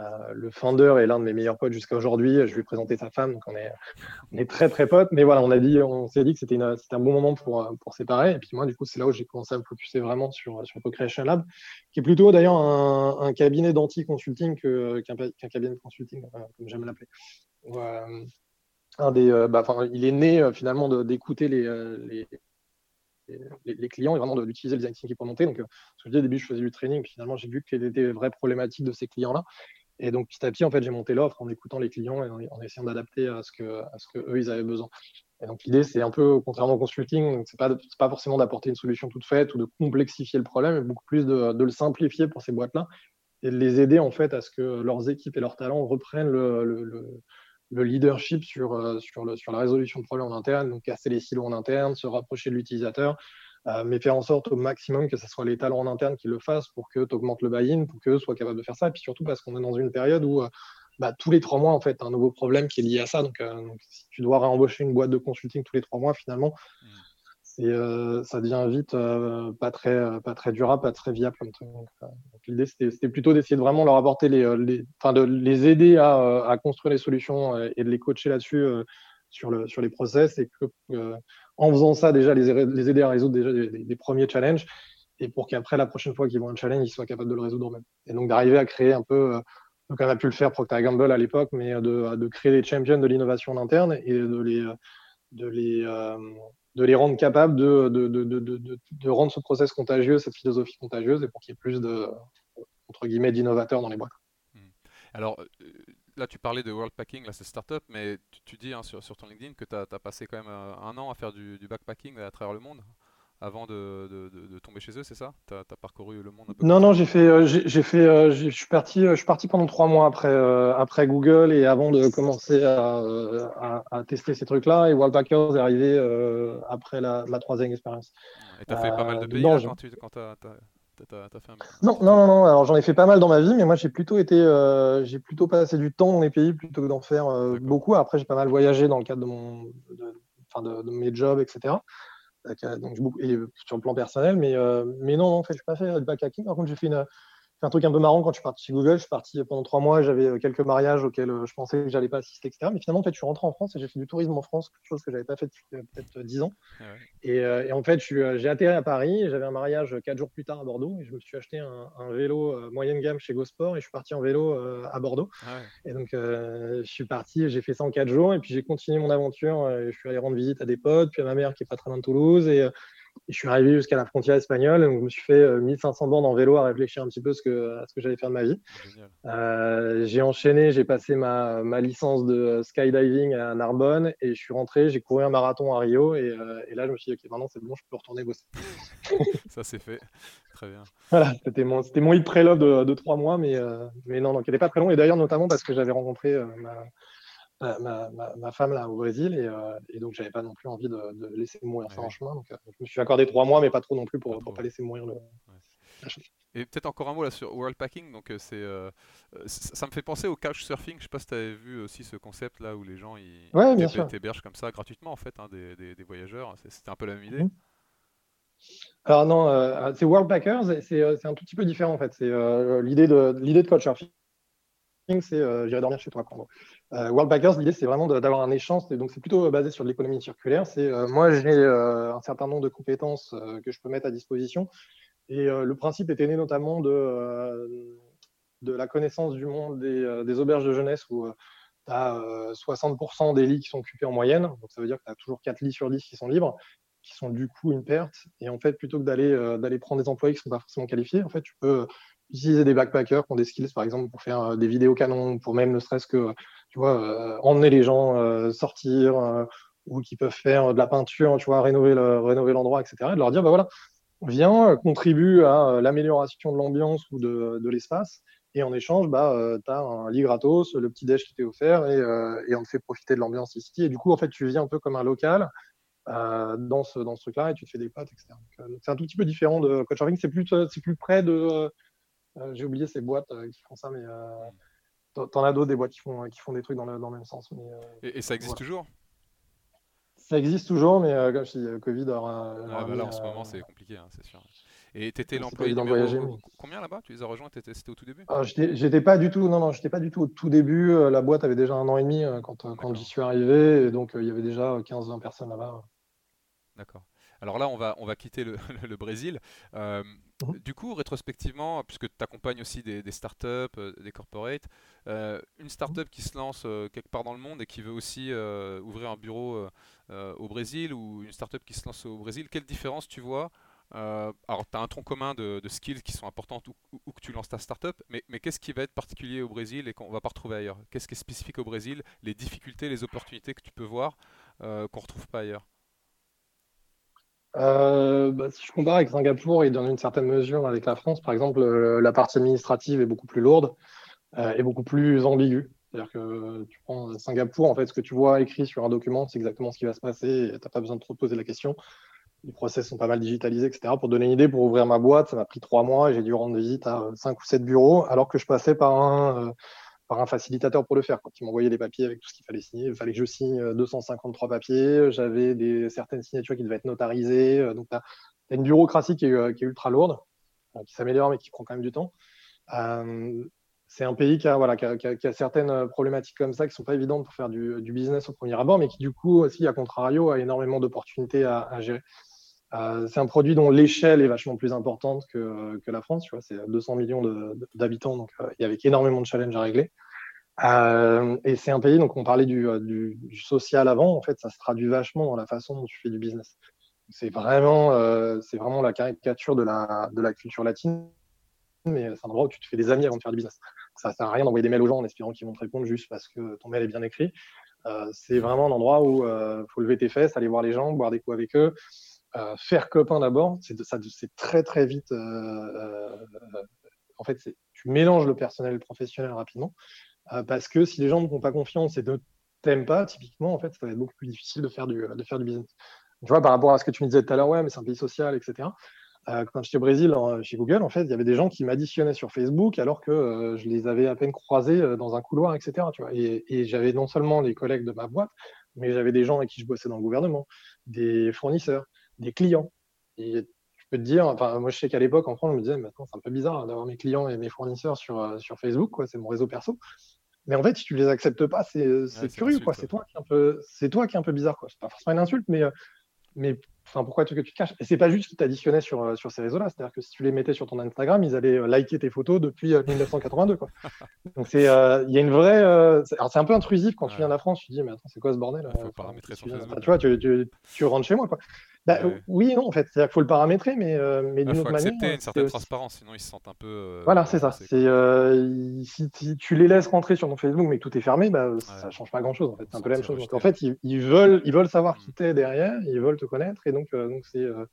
Euh, le founder est l'un de mes meilleurs potes jusqu'à aujourd'hui. Je lui ai présenté sa femme, donc on est, très très potes. Mais voilà, on a dit, on s'est dit que c'était un bon moment pour, pour séparer. Et puis moi, du coup, c'est là où j'ai commencé à me focuser vraiment sur, sur Co-Creation Lab, qui est plutôt d'ailleurs un, cabinet d'anti-consulting qu'un cabinet de consulting, comme j'aime l'appeler. un des, bah, il est né finalement d'écouter les, les clients et vraiment d'utiliser le design thinking pour monter. Donc, ce que je disais au début, je faisais du training, finalement, j'ai vu quelles étaient les vraies problématiques de ces clients-là. Et donc, petit à petit, en fait, j'ai monté l'offre en écoutant les clients et en, essayant d'adapter à ce que, à ce que eux, ils avaient besoin. Et donc, l'idée, c'est un peu, contrairement au consulting, c'est pas, pas forcément d'apporter une solution toute faite ou de complexifier le problème, mais beaucoup plus de, de le simplifier pour ces boîtes-là et de les aider, en fait, à ce que leurs équipes et leurs talents reprennent le, le, le leadership sur, euh, sur, le, sur la résolution de problèmes en interne, donc casser les silos en interne, se rapprocher de l'utilisateur, mais faire en sorte au maximum que ce soit les talents en interne qui le fassent pour que tu augmentes le buy-in, pour qu'eux soient capables de faire ça. Et puis surtout parce qu'on est dans une période où euh, bah, tous les trois mois, en fait, un nouveau problème qui est lié à ça. Donc, si tu dois réembaucher une boîte de consulting tous les trois mois, finalement, mmh. Euh, ça devient vite euh, pas, très, euh, pas très durable, pas très viable l'idée, c'était plutôt d'essayer de vraiment leur apporter les, enfin, de les aider à, construire les solutions et de les coacher là-dessus sur, le, sur les process et que, en faisant ça, déjà, les, aider à résoudre déjà des, premiers challenges et pour qu'après, la prochaine fois qu'ils vont un challenge, ils soient capables de le résoudre eux-mêmes. Et donc, d'arriver à créer un peu, donc on a pu le faire Procter Gamble à l'époque, mais de, de, créer des champions de l'innovation interne et de les, de les, de les rendre capables de, de, rendre ce process contagieux, cette philosophie contagieuse, et pour qu'il y ait plus de, entre guillemets, d'innovateurs dans les boîtes. Hmm. Alors, euh, là, tu parlais de World Packing, là, c'est startup, mais tu, dis hein, sur, sur, ton LinkedIn que tu as, passé quand même euh, un an à faire du, du backpacking à travers le monde avant de, de, tomber chez eux, c'est ça? Tu as, parcouru le monde un peu Non, non, j'ai fait, euh, j'ai fait, euh, je suis parti, euh, je suis parti pendant trois mois après, après Google et avant de commencer à, à, tester ces trucs-là. Et Wallpackers est arrivé après la, la, troisième expérience. Et tu as fait pas mal de pays non, quand tu quand as, fait un... non, non, non, non, Alors j'en ai fait pas mal dans ma vie, mais moi j'ai plutôt été, j'ai plutôt passé du temps dans les pays plutôt que d'en faire beaucoup. Après, j'ai pas mal voyagé dans le cadre de mon, de, de mes jobs, etc. Donc, et sur le plan personnel, mais, euh, mais non, en fait, je n'ai pas fait de backpacking. Par contre, j'ai fait une, un truc un peu marrant quand je suis parti chez Google. Je suis parti pendant trois mois, j'avais euh, quelques mariages auxquels euh, je pensais que j'allais pas assister, etc. Mais finalement, en fait, je suis rentré en France et j'ai fait du tourisme en France, quelque chose que j'avais pas fait depuis euh, peut-être dix ans. Ah et, en fait, j'ai atterri à Paris et j'avais un mariage quatre jours plus tard à Bordeaux et je me suis acheté un, vélo moyenne gamme chez GoSport et je suis parti en vélo à Bordeaux. Ah et donc, je suis parti, j'ai fait ça en quatre jours et puis j'ai continué mon aventure. je suis allé rendre visite à des potes, puis à ma mère qui est pas très loin de Toulouse et je suis arrivé jusqu'à la frontière espagnole. Donc, je me suis fait 1500 euh, bornes en vélo à réfléchir un petit peu ce que, à ce que j'allais faire de ma vie. Euh, j'ai enchaîné, j'ai passé ma, ma, licence de skydiving à Narbonne et je suis rentré, j'ai couru un marathon à Rio et, euh, et là, je me suis dit, OK, maintenant c'est bon, je peux retourner bosser. *laughs* Ça, c'est fait. Très bien. Voilà, c'était mon, c'était mon hit pré-love de, de, trois mois, mais, mais non, donc il n'était pas très long. Et d'ailleurs, notamment parce que j'avais rencontré ma, ma, femme là au Brésil et, euh, et donc j'avais pas non plus envie de, laisser mourir ça en chemin. Donc, euh, je me suis accordé trois mois, mais pas trop non plus pour ne pas, laisser mourir le. Et peut-être encore un mot là sur World Packing. Donc euh, c'est, ça me fait penser au couchsurfing. Je sais pas si tu avais vu aussi ce concept là où les gens ils hébergent comme ça gratuitement en fait hein, des, des, voyageurs. C'était un peu la même idée. Mhm. Alors non, c'est World Packers. C'est un tout petit peu différent en fait. C'est l'idée de l'idée de couchsurfing c'est euh, j'irai dormir chez toi. Euh, World Packers, l'idée, c'est vraiment d'avoir un échange. Donc, c'est plutôt basé sur l'économie circulaire. C'est euh, moi, j'ai un certain nombre de compétences que je peux mettre à disposition. Et le principe était né notamment de, la connaissance du monde des, auberges de jeunesse où tu as 60% des lits qui sont occupés en moyenne. Donc, ça veut dire que tu as toujours 4 lits sur 10 qui sont libres qui sont du coup une perte. Et en fait, plutôt que d'aller prendre des employés qui ne sont pas forcément qualifiés, en fait, tu peux utiliser des backpackers qui ont des skills, par exemple, pour faire euh, des vidéos canons, pour même ne serait-ce que, tu vois, euh, emmener les gens euh, sortir, ou qui peuvent faire de la peinture, tu vois, rénover rénover l'endroit, etc. Et de leur dire, bah voilà, viens, contribue à l'amélioration de l'ambiance ou de, de l'espace. Et en échange, bah, tu as un lit gratos, le petit déj qui t'est offert et, et, on te fait profiter de l'ambiance ici. Et du coup, en fait, tu viens un peu comme un local dans ce, dans ce truc-là et tu te fais des potes, etc. c'est un tout petit peu différent de Couchsurfing. C'est plus, c'est plus près de, euh, j'ai oublié ces boîtes euh, qui font ça, mais euh, t'en as d'autres, des boîtes qui font, qui font des trucs dans le, dans le même sens. Mais, et, ça existe toujours? Ça existe toujours, mais comme je dis, le Covid aura. Ah, bah là, en ce moment, c'est compliqué, hein, c'est sûr. Et tu étais c'est pas l'employé numéro voyager. mais- combien là-bas? Tu les as rejoints t'étais- C'était au tout début? Alors, j'étais pas du tout, non, non, j'étais pas du tout au tout début. Euh, La boîte avait déjà un an et demi euh, quand, euh, quand j'y suis arrivé, et donc euh, il y avait déjà 15-20 personnes là-bas. D'accord. Alors là, on va, on va quitter le, *laughs* le Brésil. Euh, Mhm. du coup, rétrospectivement, puisque tu accompagnes aussi des, startups, euh, des corporates, euh, une startup qui se lance euh, quelque part dans le monde et qui veut aussi ouvrir un bureau au Brésil ou une startup qui se lance au Brésil, quelle différence tu vois Alors, tu as un tronc commun de, skills qui sont importantes où que tu lances ta startup, mais, mais qu'est-ce qui va être particulier au Brésil et qu'on va pas retrouver ailleurs? Qu'est-ce qui est spécifique au Brésil? Les difficultés, les opportunités que tu peux voir qu'on retrouve pas ailleurs? Euh, bah, si je compare avec Singapour et dans une certaine mesure avec la France, par exemple, la partie administrative est beaucoup plus lourde euh, et beaucoup plus ambiguë. C'est-à-dire que tu prends Singapour, en fait, ce que tu vois écrit sur un document, c'est exactement ce qui va se passer et tu n'as pas besoin de trop te poser la question. Les process sont pas mal digitalisés, etc. Pour donner une idée, pour ouvrir ma boîte, ça m'a pris trois mois et j'ai dû rendre visite à cinq ou sept bureaux, alors que je passais par un, euh, par un facilitateur pour le faire, quoi, qui m'envoyait les papiers avec tout ce qu'il fallait signer. Il fallait que je signe euh, 253 papiers, j'avais des, certaines signatures qui devaient être notarisées. euh, Donc, tu as, une bureaucratie qui est, euh, ultra lourde, euh, qui s'améliore, mais qui prend quand même du temps. Euh, c'est un pays qui a, voilà, qui a, certaines problématiques comme ça qui sont pas évidentes pour faire du, business au premier abord, mais qui du coup aussi, à contrario, a énormément d'opportunités à gérer. Euh, c'est un produit dont l'échelle est vachement plus importante que, que la France. Tu vois, c'est 200 millions d'habitants, donc euh, il y avait énormément de challenges à régler. Euh, et c'est un pays, donc on parlait du, euh, du, du social avant, en fait, ça se traduit vachement dans la façon dont tu fais du business. C'est vraiment, euh, c'est vraiment la caricature de la, de la culture latine, mais c'est un endroit où tu te fais des amis avant de faire du business. Ça sert à rien d'envoyer des mails aux gens en espérant qu'ils vont te répondre juste parce que ton mail est bien écrit. Euh, c'est vraiment un endroit où il faut lever tes fesses, aller voir les gens, boire des coups avec eux, faire copain d'abord. C'est très très vite. euh, euh, en fait, tu mélanges le personnel et le professionnel rapidement euh, parce que si les gens ne font pas confiance et ne t'aiment pas, typiquement, en fait, ça va être beaucoup plus difficile de faire du, business. Tu vois, par rapport à ce que tu me disais tout à l'heure, ouais, mais c'est un pays social, etc. Quand j'étais au Brésil, chez Google, en fait, il y avait des gens qui m'additionnaient sur Facebook alors que je les avais à peine croisés dans un couloir, etc. Tu vois. Et, et j'avais non seulement les collègues de ma boîte, mais j'avais des gens avec qui je bossais dans le gouvernement, des fournisseurs, des clients. Et je peux te dire, enfin, moi, je sais qu'à l'époque, en France, je me disais, maintenant, c'est un peu bizarre d'avoir mes clients et mes fournisseurs sur, euh, sur Facebook, quoi. C'est mon réseau perso. Mais en fait, si tu les acceptes pas, c'est c'est c'est curieux, quoi. ouais. C'est toi qui est un peu, c'est toi qui est un peu bizarre, quoi. C'est pas forcément une insulte, mais, euh, mais enfin, pourquoi tu, que tu te caches? Et c'est pas juste qu'ils t'additionnaient sur, euh, sur ces réseaux-là. C'est-à-dire que si tu les mettais sur ton Instagram, ils allaient euh, liker tes photos depuis euh, 1982, quoi. *laughs* Donc c'est, euh, il y a une vraie, euh, c'est alors, c'est un peu intrusif quand tu Ouais. viens de la France. Tu te dis, mais attends, c'est quoi ce bordel faut paramétrer tu viens- vois, tu, tu, tu rentres chez moi, quoi. Bah, Ouais. Oui et non, en fait. C'est-à-dire qu'il faut le paramétrer, mais, euh, mais Il d'une faut autre manière. accepter une c'est certaine aussi- transparence, sinon ils se sentent un peu. euh, voilà, c'est ça. C'est euh, il- si, si tu les laisses rentrer sur ton Facebook, mais que tout est fermé, bah, ça change pas grand-chose. En fait, c'est un peu la même chose. Donc, en fait, ils, ils veulent, ils veulent savoir Mm. qui t'es derrière, ils veulent te connaître, et donc, euh, donc c'est. euh,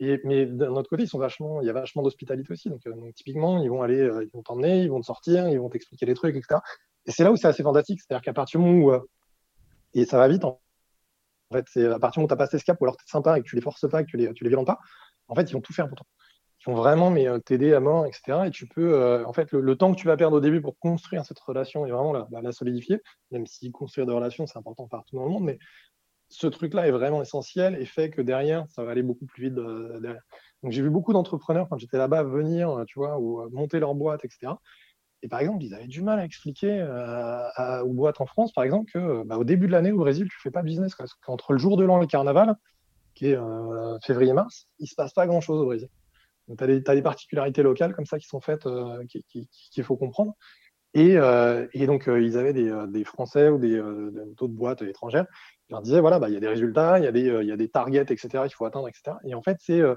et, mais d'un autre côté, ils sont vachement, il y a vachement d'hospitalité aussi. Donc, euh, donc, typiquement, ils vont aller, euh, ils vont t'emmener, ils vont te sortir, ils vont t'expliquer les trucs, etc. Et c'est là où c'est assez fantastique. C'est-à-dire qu'à partir du moment où euh, et ça va vite. En en fait, c'est à partir du moment où tu as passé ce cap, ou alors tu es sympa et que tu les forces pas, que tu les, tu les violentes pas, en fait, ils vont tout faire pour toi. Ils vont vraiment mais, euh, t'aider à mort, etc. Et tu peux, euh, en fait, le, temps que tu vas perdre au début pour construire cette relation et vraiment la, la- la solidifier, même si construire des relations, c'est important partout dans le monde, mais ce truc-là est vraiment essentiel et fait que derrière, ça va aller beaucoup plus vite euh. Donc, j'ai vu beaucoup d'entrepreneurs quand j'étais là-bas venir, tu vois, ou monter leur boîte, etc. Et par exemple, ils avaient du mal à expliquer euh, aux boîtes en France, par exemple, que bah, au début de l'année au Brésil, tu fais pas business. Parce qu'entre le jour de l'an et le carnaval, qui est euh, février-mars, il se passe pas grand-chose au Brésil. Donc, tu as, des particularités locales comme ça qui sont faites, euh, qui- qu'il faut comprendre. Et, euh, donc, euh, ils avaient des, euh, Français ou des euh, d'autres boîtes étrangères qui leur disaient voilà, bah, il y a des résultats, il y, euh, y a des targets, etc., qu'il faut atteindre, etc. Et en fait, c'est euh,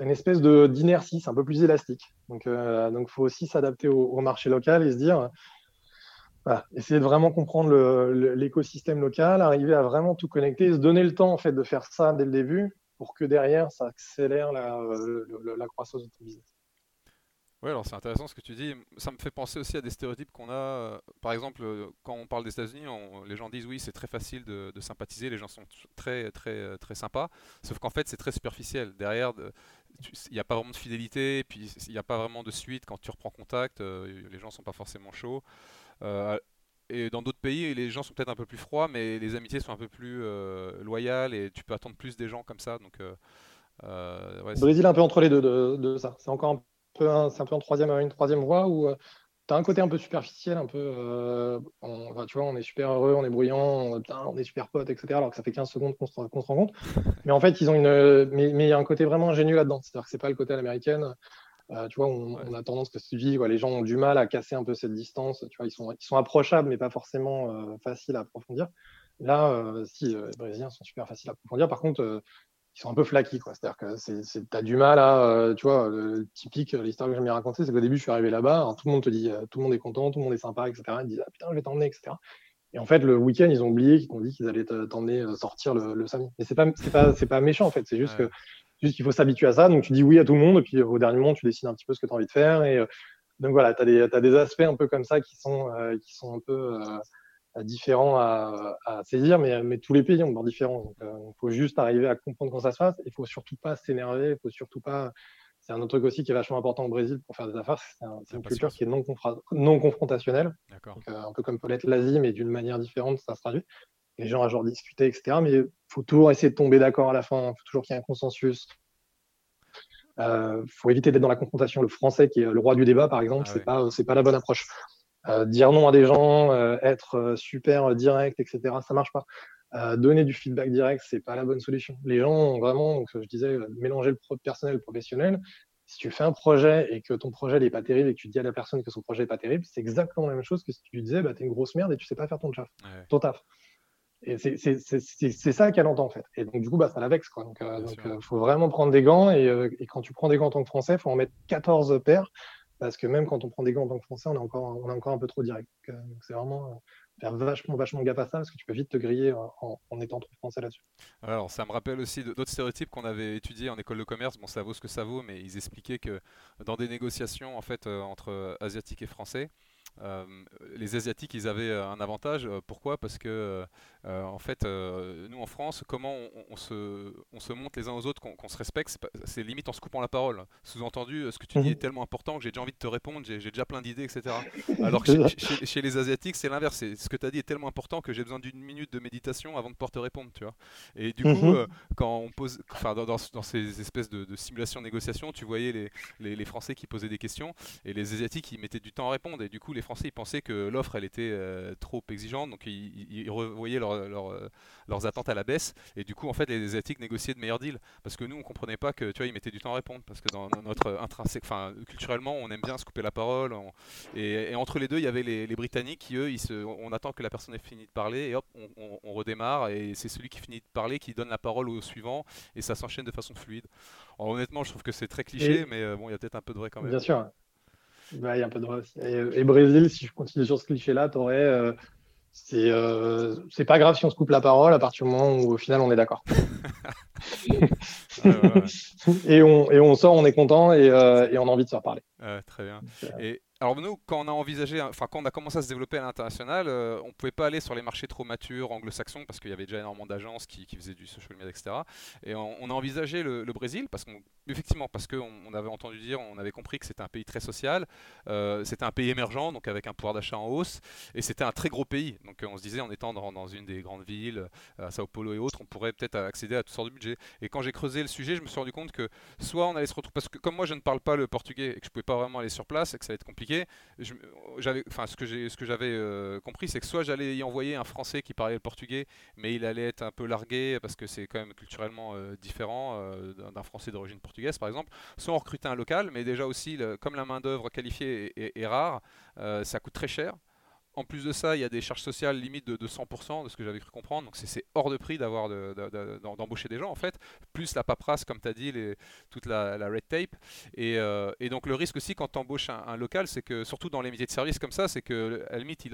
une espèce d'inertie, c'est un peu plus élastique. Donc, il donc faut aussi s'adapter au, au marché local et se dire voilà, essayer de vraiment comprendre l'écosystème local, arriver à vraiment tout connecter, se donner le temps en fait de faire ça dès le début pour que derrière ça accélère la, euh, la croissance de ton business. Ouais, alors c'est intéressant ce que tu dis. Ça me fait penser aussi à des stéréotypes qu'on a. euh, Par exemple, euh, quand on parle des États-Unis, les gens disent oui, c'est très facile de, de sympathiser, les gens sont très très euh, très sympas. Sauf qu'en fait, c'est très superficiel. Derrière, il n'y a pas vraiment de fidélité, puis il n'y a pas vraiment de suite quand tu reprends contact. euh, les gens sont pas forcément chauds. Euh, et dans d'autres pays, les gens sont peut-être un peu plus froids, mais les amitiés sont un peu plus loyales et tu peux attendre plus des gens comme ça. Donc, ouais, Brésil un peu entre les deux de, ça. C'est encore un peu, c'est un peu en troisième, une troisième voie où tu as un côté un peu superficiel, un peu, on, tu vois, on est super heureux, on est bruyant, on, on est super potes, etc. Alors que ça fait 15 secondes qu'on se, se, rencontre. *laughs* Mais en fait, ils ont une, mais il y a un côté vraiment ingénieux là-dedans. C'est-à-dire que c'est pas le côté à l'américaine. Euh, tu vois, on, a tendance que suivi, quoi, les gens ont du mal à casser un peu cette distance. Tu vois, ils sont, ils sont approchables, mais pas forcément euh, faciles à approfondir. Là, euh, si, les Brésiliens sont super faciles à approfondir. Par contre, ils sont un peu flaquis, quoi. C'est-à-dire que tu as du mal à, tu vois, le typique, l'histoire que j'aime bien raconter, c'est qu'au début, je suis arrivé là-bas, tout le monde te dit, tout le monde est content, tout le monde est sympa, etc. Ils disent, ah putain, je vais t'emmener, etc. Et en fait, le week-end, ils ont oublié qu'ils t'ont dit qu'ils allaient t'emmener sortir le, samedi. Mais c'est pas, pas, pas méchant, en fait. C'est juste que juste qu'il faut s'habituer à ça. Donc, tu dis oui à tout le monde, et puis au dernier moment, tu décides un petit peu ce que tu as envie de faire. Et euh, donc, voilà, tu as, des aspects un peu comme ça qui sont, euh, qui sont un peu euh, différents à, saisir, mais, mais, tous les pays ont leurs différents. Donc, il faut juste arriver à comprendre quand ça se passe. Il faut surtout pas s'énerver. Il faut surtout pas. C'est un autre truc aussi qui est vachement important au Brésil pour faire des affaires. C'est une culture qui est non, non confrontationnelle. un peu comme peut l'être l'Asie, mais d'une manière différente, ça se traduit les gens à genre discuter, etc. Mais il faut toujours essayer de tomber d'accord à la fin. Il faut toujours qu'il y ait un consensus. Il euh, faut éviter d'être dans la confrontation. Le français, qui est le roi du débat, par exemple, ah c'est pas c'est pas la bonne approche. Euh, dire non à des gens, euh, être super direct, etc. Ça marche pas. donner du feedback direct, c'est pas la bonne solution. Les gens vraiment, donc, je disais, mélanger le personnel et le professionnel. Si tu fais un projet et que ton projet n'est pas terrible et que tu dis à la personne que son projet n'est pas terrible, c'est exactement la même chose que si tu lui disais, bah, tu es une grosse merde et tu sais pas faire ton taf. Ton taf. Et c'est ça qu'elle entend en fait. Et donc du coup, bah, ça la vexe. Quoi. Donc il euh, euh, faut vraiment prendre des gants. Euh, et, quand tu prends des gants en tant que français, il faut en mettre 14 paires. Parce que même quand on prend des gants en tant que français, on est encore, on est encore un peu trop direct. Donc c'est vraiment faire vachement, vachement gaffe à ça parce que tu peux vite te griller en, en étant trop français là-dessus. Alors ça me rappelle aussi d'autres stéréotypes qu'on avait étudiés en école de commerce. Bon, ça vaut ce que ça vaut, mais ils expliquaient que dans des négociations en fait entre asiatiques et français, euh, les Asiatiques, ils avaient euh, un avantage. Euh, pourquoi? Parce que, en fait, nous en France, comment on, se, on se montre les uns aux autres qu'on se respecte, c'est limite en se coupant la parole. Sous-entendu, ce que tu dis mhm. est tellement important que j'ai déjà envie de te répondre, j'ai déjà plein d'idées, etc. *laughs* Alors que chez, les Asiatiques, c'est l'inverse. Ce que tu as dit est tellement important que j'ai besoin d'une minute de méditation avant de pouvoir te répondre. Tu vois Et du coup, mhm. quand on pose, enfin, dans, dans, ces espèces de, de simulations de négociation, tu voyais les, les, les, Français qui posaient des questions et les Asiatiques, ils mettaient du temps à répondre. Et du coup, les Français ils pensaient que l'offre elle était euh, trop exigeante, donc ils, revoyaient euh, leurs attentes à la baisse, et du coup en fait les Asiatiques négociaient de meilleurs deals, parce que nous on comprenait pas que tu vois ils mettaient du temps à répondre, parce que dans, notre intrinsèque, enfin culturellement on aime bien se couper la parole, et, entre les deux il y avait les, Britanniques qui eux ils se, on attend que la personne ait fini de parler et hop on, redémarre et c'est celui qui finit de parler qui donne la parole au suivant et ça s'enchaîne de façon fluide. honnêtement je trouve que c'est très cliché, mais euh, bon il y a peut-être un peu de vrai quand même. Bien sûr. Il y a un peu de vrai Et, Brésil, si je continue sur ce cliché-là, tu aurais. Euh, euh, c'est pas grave si on se coupe la parole à partir du moment où au final on est d'accord. *laughs* *laughs* et, on, et on sort, on est content et, euh, et on a envie de se reparler. Très bien. Et alors nous, quand on a envisagé, enfin quand on a commencé à se développer à l'international, euh, on ne pouvait pas aller sur les marchés trop matures anglo-saxons parce qu'il y avait déjà énormément d'agences qui, faisaient du social media, etc. Et on, a envisagé le, Brésil parce qu'on, effectivement, parce qu'on on avait entendu dire, on avait compris que c'était un pays très social, euh, c'était un pays émergent, donc avec un pouvoir d'achat en hausse, et c'était un très gros pays. Donc on se disait, en étant dans, une des grandes villes, à Sao Paulo et autres, on pourrait peut-être accéder à toutes sortes de budgets. Et quand j'ai creusé le sujet, je me suis rendu compte que soit on allait se retrouver, parce que comme moi je ne parle pas le portugais et que je pouvais pas vraiment aller sur place et que ça allait être compliqué j'avais, enfin, ce que j'ai, ce que j'avais euh, compris, c'est que soit j'allais y envoyer un Français qui parlait le portugais, mais il allait être un peu largué parce que c'est quand même culturellement euh, différent euh, d'un Français d'origine portugaise, par exemple. Soit on recrutait un local, mais déjà aussi, comme la main d'œuvre qualifiée est rare, ça coûte très cher. En plus de ça, il y a des charges sociales limites de, 100% de ce que j'avais cru comprendre. Donc c'est hors de prix d'avoir d'embaucher des gens en fait. Plus la paperasse, comme tu as dit, toute la, red tape. Euh, et, donc le risque aussi quand tu embauches un, local, c'est que surtout dans les métiers de service comme ça, c'est que à la limite,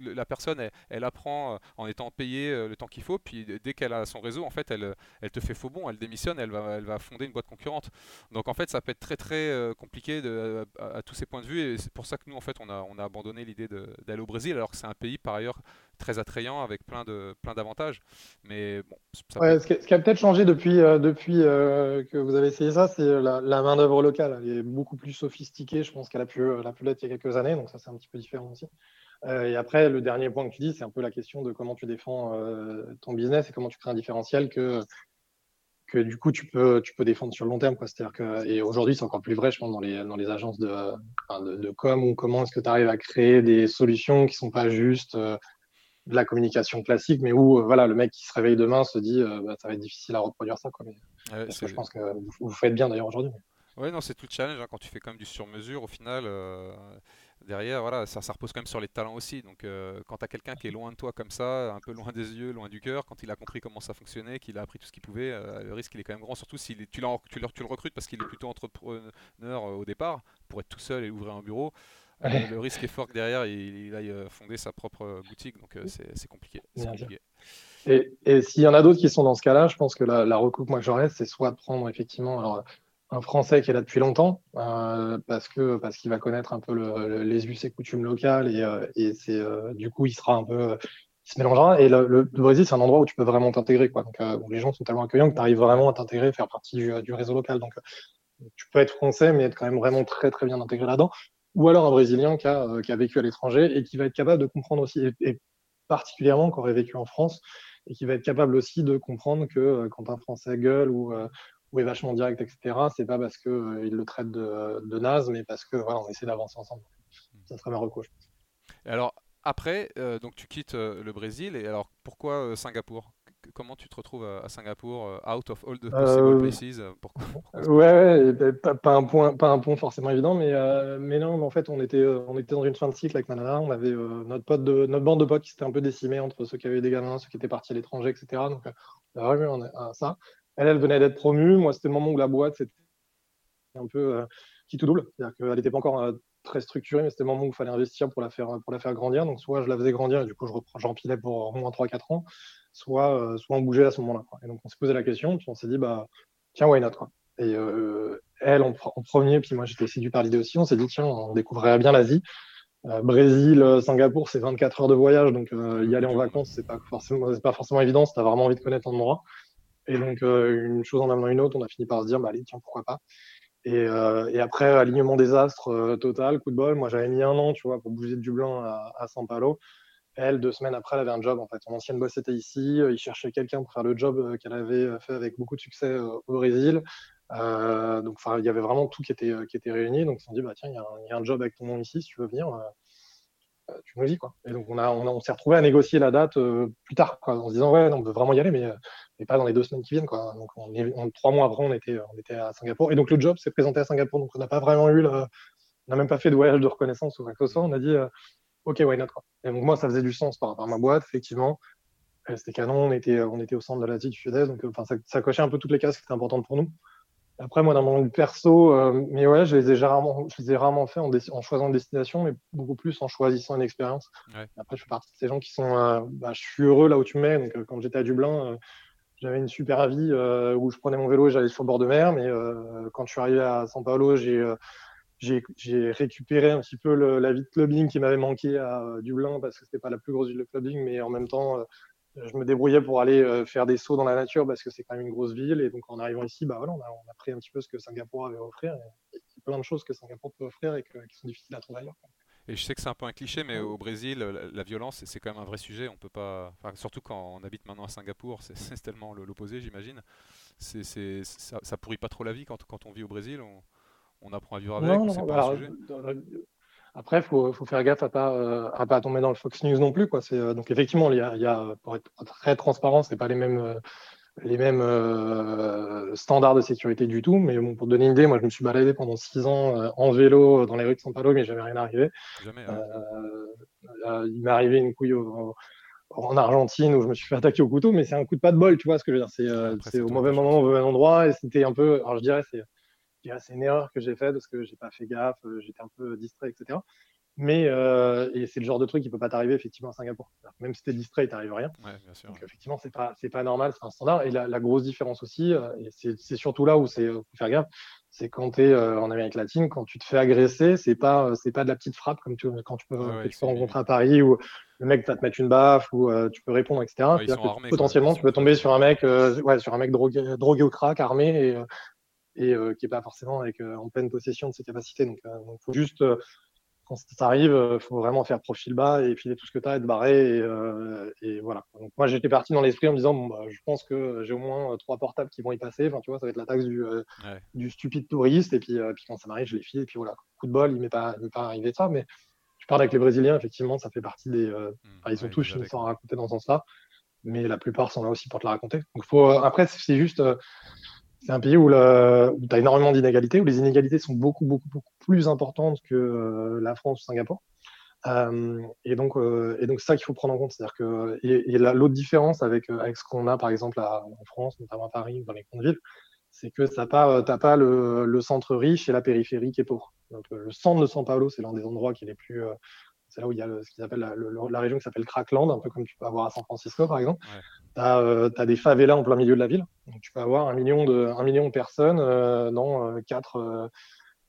la personne, elle, apprend euh, en étant payée euh, le temps qu'il faut. Puis dès qu'elle a son réseau, en fait, elle, te fait faux bon, elle démissionne, elle va, elle fonder une boîte concurrente. Donc en fait, ça peut être très très compliqué de, à, tous ces points de vue. Et c'est pour ça que nous, en fait, on a, on a abandonné l'idée d'aller au Alors que c'est un pays par ailleurs très attrayant avec plein de plein d'avantages. Mais bon, ce, qui a, peut-être changé depuis depuis que vous avez essayé ça, c'est la, main d'œuvre locale. Elle est beaucoup plus sophistiquée, je pense qu'elle a pu l'être il y a quelques années, donc ça c'est un petit peu différent aussi. et après, le dernier point que tu dis, c'est un peu la question de comment tu défends ton business et comment tu crées un différentiel que que du coup tu peux tu peux défendre sur le long terme quoi c'est-à-dire que et aujourd'hui c'est encore plus vrai je pense dans les dans les agences de de, de, com ou comment est-ce que tu arrives à créer des solutions qui sont pas juste euh, de la communication classique mais où euh, voilà le mec qui se réveille demain se dit euh, bah, ça va être difficile à reproduire ça quoi mais, je pense que vous, vous faites bien d'ailleurs aujourd'hui oui, non, c'est tout le challenge. Hein, quand tu fais quand même du sur-mesure, au final, derrière, voilà, ça, ça, repose quand même sur les talents aussi. Donc, euh, quand tu as quelqu'un qui est loin de toi comme ça, un peu loin des yeux, loin du cœur, quand il a compris comment ça fonctionnait, qu'il a appris tout ce qu'il pouvait, euh, le risque il est quand même grand. Surtout si tu, tu, le, tu, le recrutes parce qu'il est plutôt entrepreneur euh, au départ, pour être tout seul et ouvrir un bureau. le risque est fort que derrière il, aille fonder sa propre boutique, donc c'est compliqué. Et, et s'il y en a d'autres qui sont dans ce cas-là, je pense que la, la recoupe moi que j'aurais, c'est soit de prendre effectivement. Alors, un Français qui est là depuis longtemps, euh, parce que parce qu'il va connaître un peu les us et coutumes locales et, euh, et c'est euh, du coup il sera un peu il se mélangera et le, Brésil c'est un endroit où tu peux vraiment t'intégrer quoi. Donc les gens sont tellement accueillants que tu arrives vraiment à t'intégrer, faire partie du, réseau local. Donc tu peux être français mais être quand même vraiment très très bien intégré là-dedans. Ou alors un Brésilien qui a, qui a vécu à l'étranger et qui va être capable de comprendre aussi et, particulièrement qui aurait vécu en France et qui va être capable aussi de comprendre que quand un Français gueule ou vachement direct, etc., c'est pas parce qu'il euh, le traite de, de, naze, mais parce que voilà, on essaie d'avancer ensemble. Ça serait ma reco, je pense. Et alors, après, euh, donc tu quittes euh, le Brésil, et alors pourquoi Singapour? Comment tu te retrouves à, Singapour, out of all the possible places pourquoi, *laughs* Ouais, pas, un point, pas un point forcément évident, mais, mais non, en fait, on était, on était dans une fin de cycle avec Manana. On avait notre, pote de, notre bande de potes qui s'était un peu décimée entre ceux qui avaient des gamins, ceux qui étaient partis à l'étranger, etc. Donc, on a revu ça. Elle, elle venait d'être promue. Moi, c'était le moment où la boîte, c'était un peu euh, qui tout double. C'est-à-dire qu'elle n'était pas encore euh, très structurée, mais c'était le moment où il fallait investir pour la faire, faire grandir. Donc, soit je la faisais grandir et du coup, j'empilais pour au moins 3-4 ans, soit, euh, on bougeait à ce moment-là. Et donc, on s'est posé la question, puis on s'est dit, bah, tiens, why not quoi. Et elle, en, premier, puis moi, j'étais séduit par l'idée aussi, on s'est dit, tiens, on découvrirait bien l'Asie. Brésil, Singapour, c'est 24 heures de voyage, donc y aller en vacances, c'est pas forcément, pas forcément évident si tu vraiment envie de connaître l'endroit. Et donc, euh, une chose en amenant une autre, on a fini par se dire, bah, allez, tiens, pourquoi pas. Et, euh, après, alignement des astres euh, total, coup de bol. Moi, j'avais mis un an, tu vois, pour bouger de Dublin à, à São Paulo. Elle, deux semaines après, elle avait un job. En fait, son ancienne boss était ici. Il cherchait quelqu'un pour faire le job qu'elle avait fait avec beaucoup de succès au Brésil. Donc, il y avait vraiment tout qui était, qui était réuni. Donc, ils se sont dit, bah, tiens, il y, y, a un job avec ton nom ici, si tu veux venir. Euh, tu nous dis quoi. Et donc on a, on, s'est retrouvé à négocier la date euh, plus tard, quoi, en se disant ouais, on veut vraiment y aller, mais, euh, mais pas dans les deux semaines qui viennent, quoi. Donc on trois mois après, on était, on était à Singapour, et donc le job s'est présenté à Singapour, donc on n'a pas vraiment eu, on n'a même pas fait de voyage de reconnaissance ou quoi que ce soit. On a dit ok, why not quoi. Et donc moi, ça faisait du sens par rapport à ma boîte, effectivement. C'était canon, on était, on était au centre de la du sud-est, donc enfin, ça, ça, cochait un peu toutes les cases qui étaient importantes pour nous. Après, moi, dans mon perso, euh, mais ouais, je les ai rarement, je les ai rarement fait en, en, choisissant une destination, mais beaucoup plus en choisissant une expérience. Après, je fais partie de ces gens qui sont, euh, bah, je suis heureux là où tu me mets. Donc, euh, quand j'étais à Dublin, j'avais une super vie où je prenais mon vélo et j'allais sur le bord de mer. Mais quand je suis arrivé à São Paulo, j'ai j'ai récupéré un petit peu le, la vie de clubbing qui m'avait manqué à Dublin parce que c'était pas la plus grosse ville de clubbing, mais en même temps, je me débrouillais pour aller euh, faire des sauts dans la nature parce que c'est quand même une grosse ville. Et donc, en arrivant ici, bah, voilà, on, a, on a pris un petit peu ce que Singapour avait à offrir. il y a plein de choses que Singapour peut offrir et qui sont difficiles à trouver ailleurs. Et je sais que c'est un peu un cliché, mais au Brésil, la, violence, c'est quand même un vrai sujet. On peut pas, surtout quand on habite maintenant à Singapour, c'est tellement l'opposé, j'imagine. Ça, ça pourrit pas trop la vie quand, quand on vit au Brésil. On, on apprend à vivre avec. Non, non, pas un sujet. Après, il faut, faut, faire gaffe à pas, euh, à pas tomber dans le Fox News non plus. Quoi. Euh, donc effectivement, il y, a, il y a, pour être très transparent, c'est pas les mêmes, euh, les mêmes standards de sécurité du tout. Mais bon, pour donner une idée, moi, je me suis baladé pendant six ans en vélo dans les rues de São Paulo, mais jamais rien arrivé. Jamais, il m'est arrivé une couille en Argentine où je me suis fait attaquer au couteau, mais c'est un coup de pas de bol, tu vois ce que je veux dire. C'est au mauvais moment, au mauvais endroit, et c'était un peu, alors je dirais, c'est c'est une erreur que j'ai faite parce que j'ai pas fait gaffe, euh, j'étais un peu distrait, etc. Mais euh, et c'est le genre de truc qui peut pas t'arriver effectivement à Singapour. Même si tu es distrait, il t'arrive rien. Ouais, bien sûr, Donc effectivement, c'est pas c'est pas normal, c'est un standard. Et la, grosse différence aussi, euh, et c'est surtout là où c'est faut faire gaffe, c'est quand tu es en Amérique latine, quand tu te fais agresser, c'est pas c'est pas de la petite frappe comme tu quand tu peux, tu peux rencontrer à Paris ou le mec va te mettre une baffe ou tu peux répondre, etc. potentiellement, tu peux tomber sur un mec, ouais, sur un mec drogué, drogué au crack, armé et et qui n'est pas forcément avec, en pleine possession de ses capacités. Donc, il faut juste quand ça arrive, il faut vraiment faire profil bas et filer tout ce que tu as, être barré. Et, euh, et voilà. Donc, moi, j'étais parti dans l'esprit en me disant bon, bah, je pense que j'ai au moins euh, trois portables qui vont y passer. Enfin, tu vois, ça va être la taxe du, euh, du stupide touriste. Et puis, puis quand ça m'arrive, je les file. Et puis voilà, coup de bol, il ne m'est pas, pas arrivé ça. Mais je parle avec les Brésiliens, effectivement, ça fait partie des. Mmh, ils sont tous finissant à raconter dans ce sens-là. Mais la plupart sont là aussi pour te la raconter. Donc, faut, après, c'est juste c'est un pays où, tu as énormément d'inégalités, où les inégalités sont beaucoup, beaucoup, beaucoup plus importantes que euh, la France ou Singapour. Euh, et donc, euh, et donc ça qu'il faut prendre en compte. C'est-à-dire que et, l'autre différence avec, avec ce qu'on a, par exemple, en France, notamment à Paris, dans les grandes villes, c'est que tu n'as pas, pas le, centre riche et la périphérie qui est pauvre. le centre de São Paulo, c'est l'un des endroits qui est les plus, c'est là où il y a ce qu'ils appellent la, région qui s'appelle Crackland, un peu comme tu peux avoir à San Francisco, par exemple. Tu as, euh, des favelas en plein milieu de la ville. Donc, tu peux avoir un million de, un million de personnes euh, dans euh, quatre,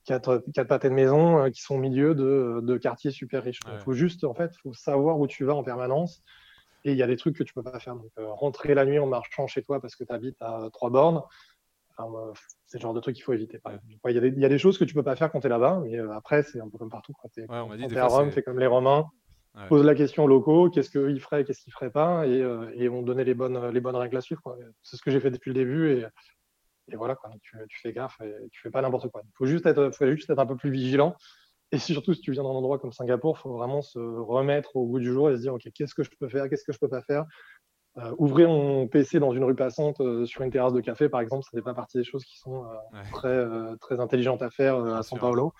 quatre, quatre pâtés de maison qui sont au milieu de, de quartiers super riches. Il faut juste, en fait, faut savoir où tu vas en permanence. Et il y a des trucs que tu peux pas faire. Donc, rentrer la nuit en marchant chez toi parce que tu habites à trois bornes, c'est le genre de truc qu'il faut éviter. Il y, a des, choses que tu peux pas faire quand tu es là-bas, mais euh, après, c'est un peu comme partout. Quand tu es, à Rome, fais comme les Romains, pose la question aux locaux, qu'est-ce qu'ils feraient, qu'est-ce qu'ils feraient pas, et, euh, ils vont donner les bonnes, les bonnes règles à suivre. C'est ce que j'ai fait depuis le début, et, et voilà, quoi. Tu, fais gaffe, et tu fais pas n'importe quoi. Il faut juste, être, faut juste être un peu plus vigilant. Et surtout, si tu viens dans un endroit comme Singapour, il faut vraiment se remettre au bout du jour et se dire, OK, qu'est-ce que je peux faire, qu'est-ce que je peux pas faire? Euh, ouvrir mon PC dans une rue passante euh, sur une terrasse de café, par exemple, ça fait pas partie des choses qui sont euh, très, très intelligentes à faire à São Paulo.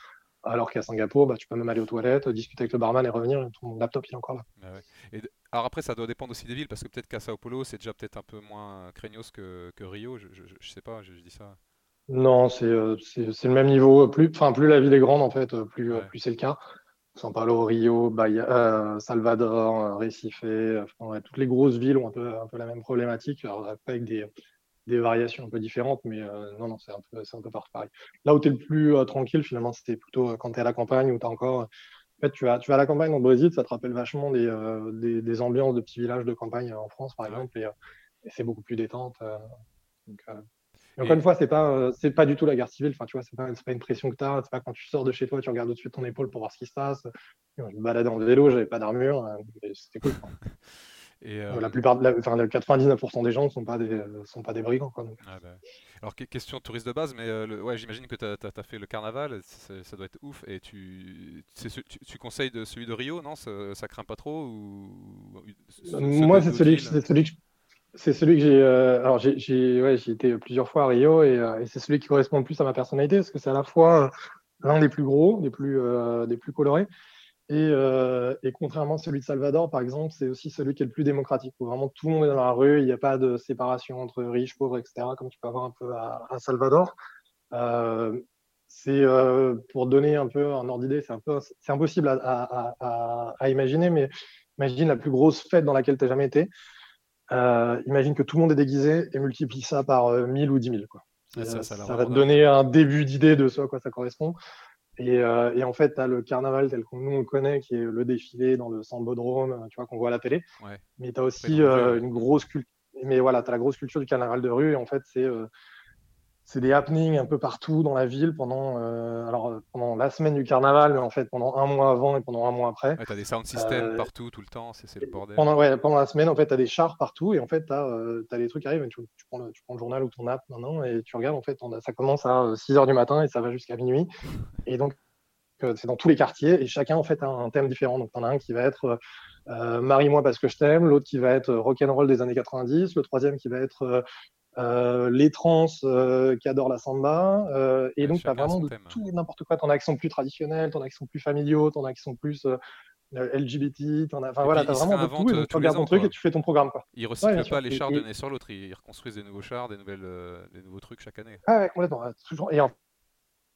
Alors qu'à Singapour, bah, tu peux même aller aux toilettes, discuter avec le barman et revenir, et ton laptop il est encore là. et alors après, ça doit dépendre aussi des villes, parce que peut-être qu'à Sao Paulo, c'est déjà peut-être un peu moins craignos que, que Rio, je, je, sais pas, je, dis ça. Non, c'est le même niveau. Plus, plus la ville est grande, en fait, plus, plus c'est le cas. São Paulo, Rio, Bahia, euh, Salvador, euh, Recife, toutes les grosses villes ont un peu, un peu la même problématique, avec des, des, variations un peu différentes, mais euh, non, non, c'est un peu, un peu pareil. Là où tu es le plus tranquille, finalement, c'était plutôt quand tu es à la campagne, où tu encore. En fait, tu vas, tu vas à la campagne le Brésil, ça te rappelle vachement des, des, des, ambiances de petits villages de campagne en France, par exemple, et, c'est beaucoup plus détente. donc, encore une fois, c'est pas, euh, c'est pas du tout la guerre civile. Enfin, tu vois, c'est pas, pas une pression que tu as. C'est pas quand tu sors de chez toi, tu regardes au-dessus de ton épaule pour voir ce qui se passe. Je me baladais en vélo, j'avais pas d'armure. Euh, c'était cool. *laughs* Et euh, La plupart, de enfin, 99% des gens ne sont pas des, sont pas des brigands. Quoi, ah bah. Alors, question touriste de base, mais ouais, j'imagine que tu as, fait le carnaval, ça doit être ouf. Et tu, tu, tu, conseilles de celui de Rio, non? Ça, ça craint pas trop ou... Moi, c'est celui, celui, que je c'est celui que j'ai. Euh, alors, j'ai ouais, été plusieurs fois à Rio euh, et, c'est celui qui correspond le plus à ma personnalité parce que c'est à la fois euh, l'un des plus gros, des plus, des plus colorés. Et, et, contrairement à celui de Salvador, par exemple, c'est aussi celui qui est le plus démocratique, où vraiment tout le monde est dans la rue, il n'y a pas de séparation entre riches, pauvres, etc., comme tu peux avoir un peu à, Salvador. c'est pour donner un peu un ordre d'idée, c'est un peu, c'est impossible à, à, à, imaginer, mais imagine la plus grosse fête dans laquelle tu as jamais été. Euh, imagine que tout le monde est déguisé et multiplie ça par 1000 euh, ou 10 000. Quoi. ça, va te donner un début d'idée de ce à quoi ça correspond. Et, euh, et en fait, tu as le carnaval tel qu'on nous on connaît, qui est le défilé dans le Sambodrome, tu vois, qu'on voit à la télé. Mais tu as aussi une grosse culture. Mais voilà, tu as la grosse culture du carnaval de rue. Et en fait, c'est c'est des happenings un peu partout dans la ville pendant, euh, alors, euh, pendant la semaine du carnaval, mais en fait pendant un mois avant et pendant un mois après. tu as des sound systems euh, partout, tout le temps, c'est le bordel. Pendant, ouais, pendant la semaine, en fait, tu as des chars partout et en fait, tu as, as, des trucs qui arrivent. Tu, tu, prends le, tu, prends le, journal ou ton app maintenant et tu regardes, en fait, ça commence à 6 h du matin et ça va jusqu'à minuit. *laughs* Et donc, c'est dans tous les quartiers et chacun, en fait, a un thème différent. Donc, tu en as un qui va être. Marie-moi parce que je t'aime, l'autre qui va être rock'n'roll des années 90, le troisième qui va être euh, les trans euh, qui adorent la samba. Euh, et donc, tu as vraiment de tout n'importe quoi. As qui sont plus as qui sont plus familiaux, as qui sont plus LGBT, t'en as, enfin voilà, t'as vraiment de tout. Et tu regardes ton truc et tu fais ton programme. Quoi. Ils recyclent pas les chars d'une année sur l'autre, ils reconstruisent des nouveaux chars, des, nouvelles, des nouveaux trucs chaque année. Ah ouais, complètement. Toujours. Et en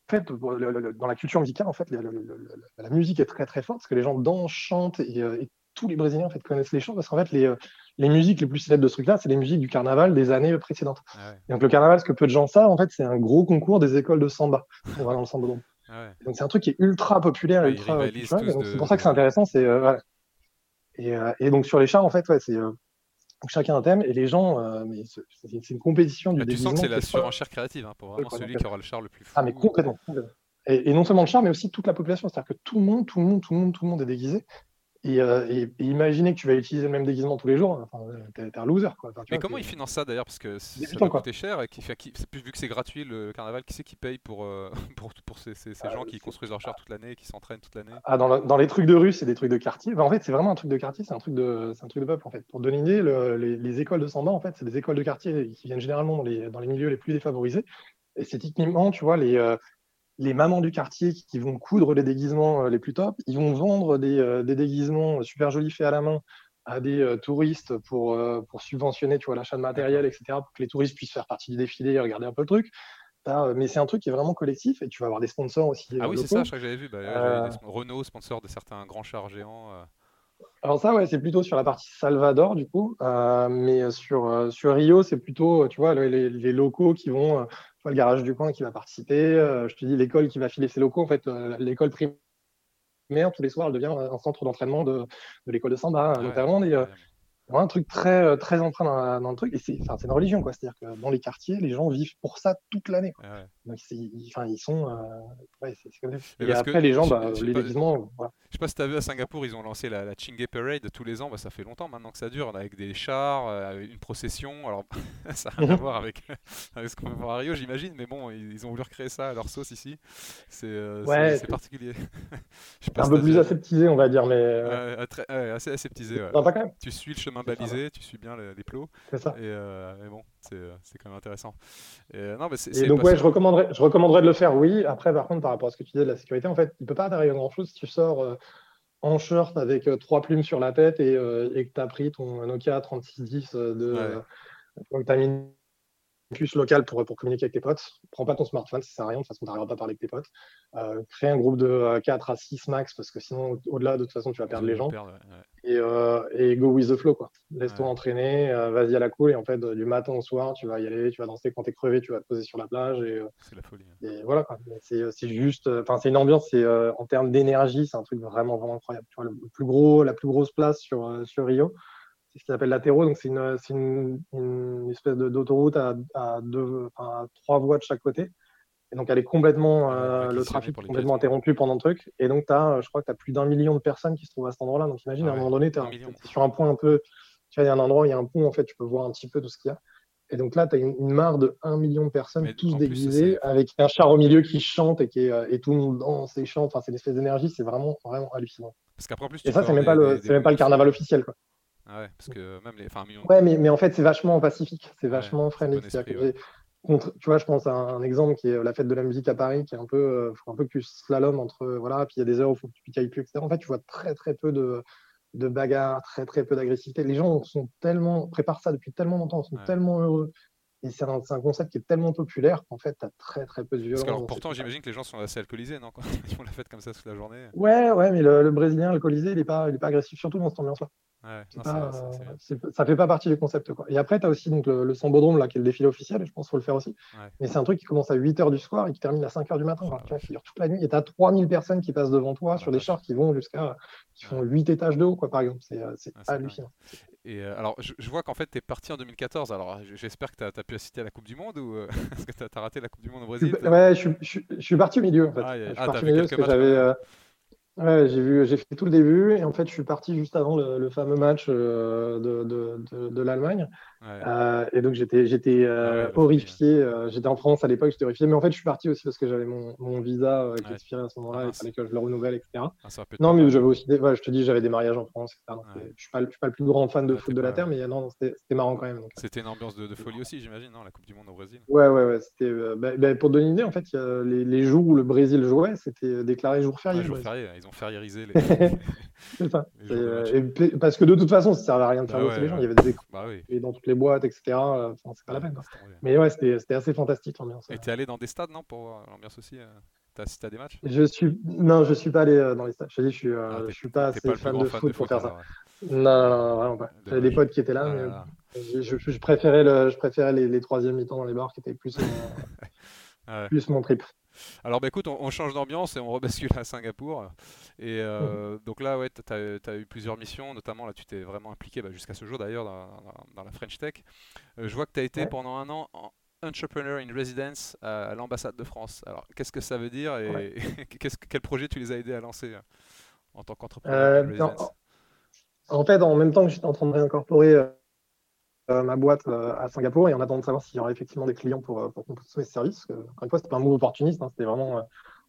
fait, dans la culture musicale, en fait, la musique est très très forte parce que les gens dansent, chantent et, tous les Brésiliens en fait, connaissent les chants parce qu'en fait, les, les musiques les plus célèbres de ce truc-là, c'est les musiques du carnaval des années précédentes. Ah donc le carnaval, ce que peu de gens savent, en fait, c'est un gros concours des écoles de samba. *laughs* dans le samba ah Donc c'est un truc qui est ultra populaire, ultra C'est pour ça que c'est intéressant. C'est euh, Et, et, donc sur les chars, en fait, ouais, c'est chacun un thème et les gens, c'est une compétition du bah, Tu sens que c'est la surenchère créative hein, pour vraiment celui qui aura le char le plus fou. Ah mais complètement. Et, et, non seulement le char, mais aussi toute la population. C'est-à-dire que tout le monde, tout le monde, tout le monde, tout le monde est déguisé. Euh, et, et, imaginez que tu vas utiliser le même déguisement tous les jours, enfin, t'es un loser. Quoi. mais comment ils financent ça d'ailleurs? Parce que ça doit coûter cher, et qui, qui, vu que c'est gratuit le carnaval, qui c'est qui paye pour, euh, *laughs* pour, pour, ces, ces, ces gens qui construisent leur char toute l'année, qui s'entraînent toute l'année? Ah, dans, dans, les trucs de rue, c'est des trucs de quartier. en fait, c'est vraiment un truc de quartier, c'est un, truc de, un truc de peuple. En fait. Pour donner une idée, le, les, les, écoles de Samba, en fait, c'est des écoles de quartier qui viennent généralement dans les, dans les milieux les plus défavorisés. Et c'est typiquement, tu vois, les, euh, les mamans du quartier qui vont coudre les déguisements euh, les plus top, ils vont vendre des, euh, déguisements super jolis faits à la main à des euh, touristes pour, pour subventionner tu vois, l'achat de matériel, etc., pour que les touristes puissent faire partie du défilé et regarder un peu le truc. mais c'est un truc qui est vraiment collectif et tu vas avoir des sponsors aussi. Ah oui, c'est ça, je crois que j'avais vu. Bah, Renault, sponsor de certains grands chars géants. Alors ça, ouais, c'est plutôt sur la partie Salvador, du coup. mais sur, sur Rio, c'est plutôt, tu vois, les, les, locaux qui vont le garage du coin qui va participer. Euh, je te dis l'école qui va filer ses locaux. En fait, euh, l'école primaire, tous les soirs, elle devient un centre d'entraînement de, l'école de Samba, notamment. Euh, un truc très, très empreint dans, le truc. Et c'est une religion, quoi. C'est-à-dire que dans les quartiers, les gens vivent pour ça toute l'année. Donc, ils, ils sont. ouais, et après, les gens, bah, les déguisements. Voilà. Je sais pas si tu as vu à Singapour, ils ont lancé la, la Chingay Parade tous les ans. Bah, ça fait longtemps maintenant que ça dure, avec des chars, euh, une procession. Alors, *laughs* ça n'a rien à voir *laughs* avec, ce qu'on va voir à Rio, j'imagine, mais bon, ils, ont voulu recréer ça à leur sauce ici. C'est euh, particulier. *laughs* un peu plus aseptisé, on va dire, mais. Euh, assez aseptisé. Non, pas quand même. Tu suis le chemin balisé, tu suis bien les, plots. C'est ça. Et, et bon, c'est quand même intéressant. Et, non, mais et donc, ouais, je recommanderais, je recommanderais de le faire, oui. Après, par contre, par rapport à ce que tu disais de la sécurité, en fait, il ne peut pas t'arriver grand-chose si tu sors en short avec euh, trois plumes sur la tête et, euh, et que tu as pris ton Nokia 3610 euh, de. Ouais. tu as mis puce locale pour, pour communiquer avec tes potes. Prends pas ton smartphone, ça sert à rien, de toute façon, tu n'arriveras pas à parler avec tes potes. Euh, crée un groupe de 4 à 6 max, parce que sinon, au-delà, de toute façon, tu vas perdre les gens. et, euh, et, go with the flow, quoi. Laisse-toi entraîner, euh, vas-y à la cool, et en fait, du matin au soir, tu vas y aller, tu vas danser quand t'es crevé, tu vas te poser sur la plage. Et, c'est la folie. Hein. Et voilà, c'est, juste, enfin, c'est une ambiance, c'est, en termes d'énergie, c'est un truc vraiment, vraiment incroyable. Tu vois, le plus gros, la plus grosse place sur, sur Rio, ce qu'ils appellent l'Atéro. Donc, c'est une, une, une, espèce d'autoroute à, à, deux, enfin, à trois voies de chaque côté. Et donc, elle est complètement, euh, le trafic est complètement interrompu pendant le truc. Et donc, as, je crois que tu as plus d'un million de personnes qui se trouvent à cet endroit-là. Donc, imagine, à un moment donné, tu es, sur un point un peu. Tu vois, il y a un endroit, il y a un pont, en fait, tu peux voir un petit peu tout ce qu'il y a. Et donc là, tu as une, mare de un million de personnes, tous déguisées, avec un char au milieu qui chante et, qui est, et tout le monde danse et chante. Enfin, c'est une espèce d'énergie, c'est vraiment, vraiment hallucinant. Parce qu'après, et ça, c'est même, pas le, même pas le carnaval officiel. Quoi. Ah ouais, parce que même les. Enfin, Ouais, mais, mais en fait, c'est vachement pacifique, c'est vachement friendly. Contre, tu vois, je pense à un exemple qui est la fête de la musique à Paris, qui est un peu, euh, un peu plus slalom entre, voilà, puis il y a des heures où il faut que tu picailles plus, etc. En fait, tu vois très, très peu de, de bagarres, très, très peu d'agressivité. Les gens sont tellement, préparent ça depuis tellement longtemps, sont tellement heureux. Et c'est un, un, concept qui est tellement populaire qu'en fait, tu as très très peu de violence. Parce que pourtant, j'imagine que les gens sont assez alcoolisés, non Quand *laughs* ils font la fête comme ça toute la journée. Ouais, ouais, mais le, le Brésilien alcoolisé, il n'est pas, il est pas agressif, surtout dans cette ambiance-là. Ouais, ça fait pas partie du concept. Quoi. Et après, tu as aussi donc, le, le Sambodrome, là, qui est le défilé officiel, et je pense qu'il faut le faire aussi. Mais c'est un truc qui commence à 8h du soir et qui termine à 5h du matin. tu vois, qui dure toute la nuit. Et tu as 3000 personnes qui passent devant toi sur des chars qui vont jusqu'à. qui font 8 étages de haut, quoi, par exemple. C'est euh, hallucinant. Et euh, alors, je, vois qu'en fait, tu es parti en 2014. Alors, j'espère que tu as, pu assister à la Coupe du Monde ou *laughs* est-ce euh, que tu as, raté la Coupe du Monde au Brésil Ouais, je, je, suis parti au milieu. En fait. Ah, je suis ah, parti au milieu parce que j'avais. Ouais, j'ai vu, j'ai fait tout le début et en fait, je suis parti juste avant le, fameux match euh, de, de, de, l'Allemagne. Euh, et donc, j'étais, j'étais euh, ah horrifié. j'étais en France à l'époque, j'étais horrifié. Mais en fait, je suis parti aussi parce que j'avais mon, mon visa qui expirait à ce moment-là. Ah, il fallait que je le renouvelle, etc. Ah, non, mais j'avais aussi, des, je te dis, j'avais des mariages en France, etc. je suis pas, je suis pas le plus grand fan de foot de la terre, mais non, c'était, marrant quand même. C'était une ambiance de, folie aussi, j'imagine, non La Coupe du Monde au Brésil. Ouais, ouais, ouais. C'était, bah, bah, pour donner une idée, en fait, les, les, jours où le Brésil jouait, c'était déclaré jour férié. jour férié. Ils ont fériérisé les *laughs* c'est ça. Euh, parce que de toute façon, ça servait à rien de faire bah les gens. Il y avait des écrans bah dans toutes les boîtes, etc. c'est pas la peine. Mais ouais, c'était assez fantastique l'ambiance. Et t'es allé dans des stades, non, pour l'ambiance aussi euh, T'as assisté à des matchs? Je suis non, je suis pas allé euh, dans les stades. Je, dis, je suis, ah, je suis pas assez fan, de foot pour faire ça. Non, non, vraiment pas. J'avais des potes qui étaient là, ah mais je, préférais le, je préférais les, les troisième mi-temps dans les bars qui étaient plus, *laughs* plus mon trip. Alors, bah, écoute, on, change d'ambiance et on rebascule à Singapour. Et euh, donc là, ouais, tu as, eu plusieurs missions, notamment là, tu t'es vraiment impliqué bah, jusqu'à ce jour d'ailleurs dans, la French Tech. Euh, je vois que tu as été pendant un an en Entrepreneur in Residence à, l'ambassade de France. Alors, qu'est-ce que ça veut dire et *laughs* quel projet tu les as aidés à lancer en tant qu'entrepreneur en, en, fait, en même temps que j'étais en train de réincorporer euh, ma boîte euh, à Singapour et en attendant de savoir s'il y aurait effectivement des clients pour, euh, pour consommer ce service. Encore une fois, c'était pas un move opportuniste, hein, c'était vraiment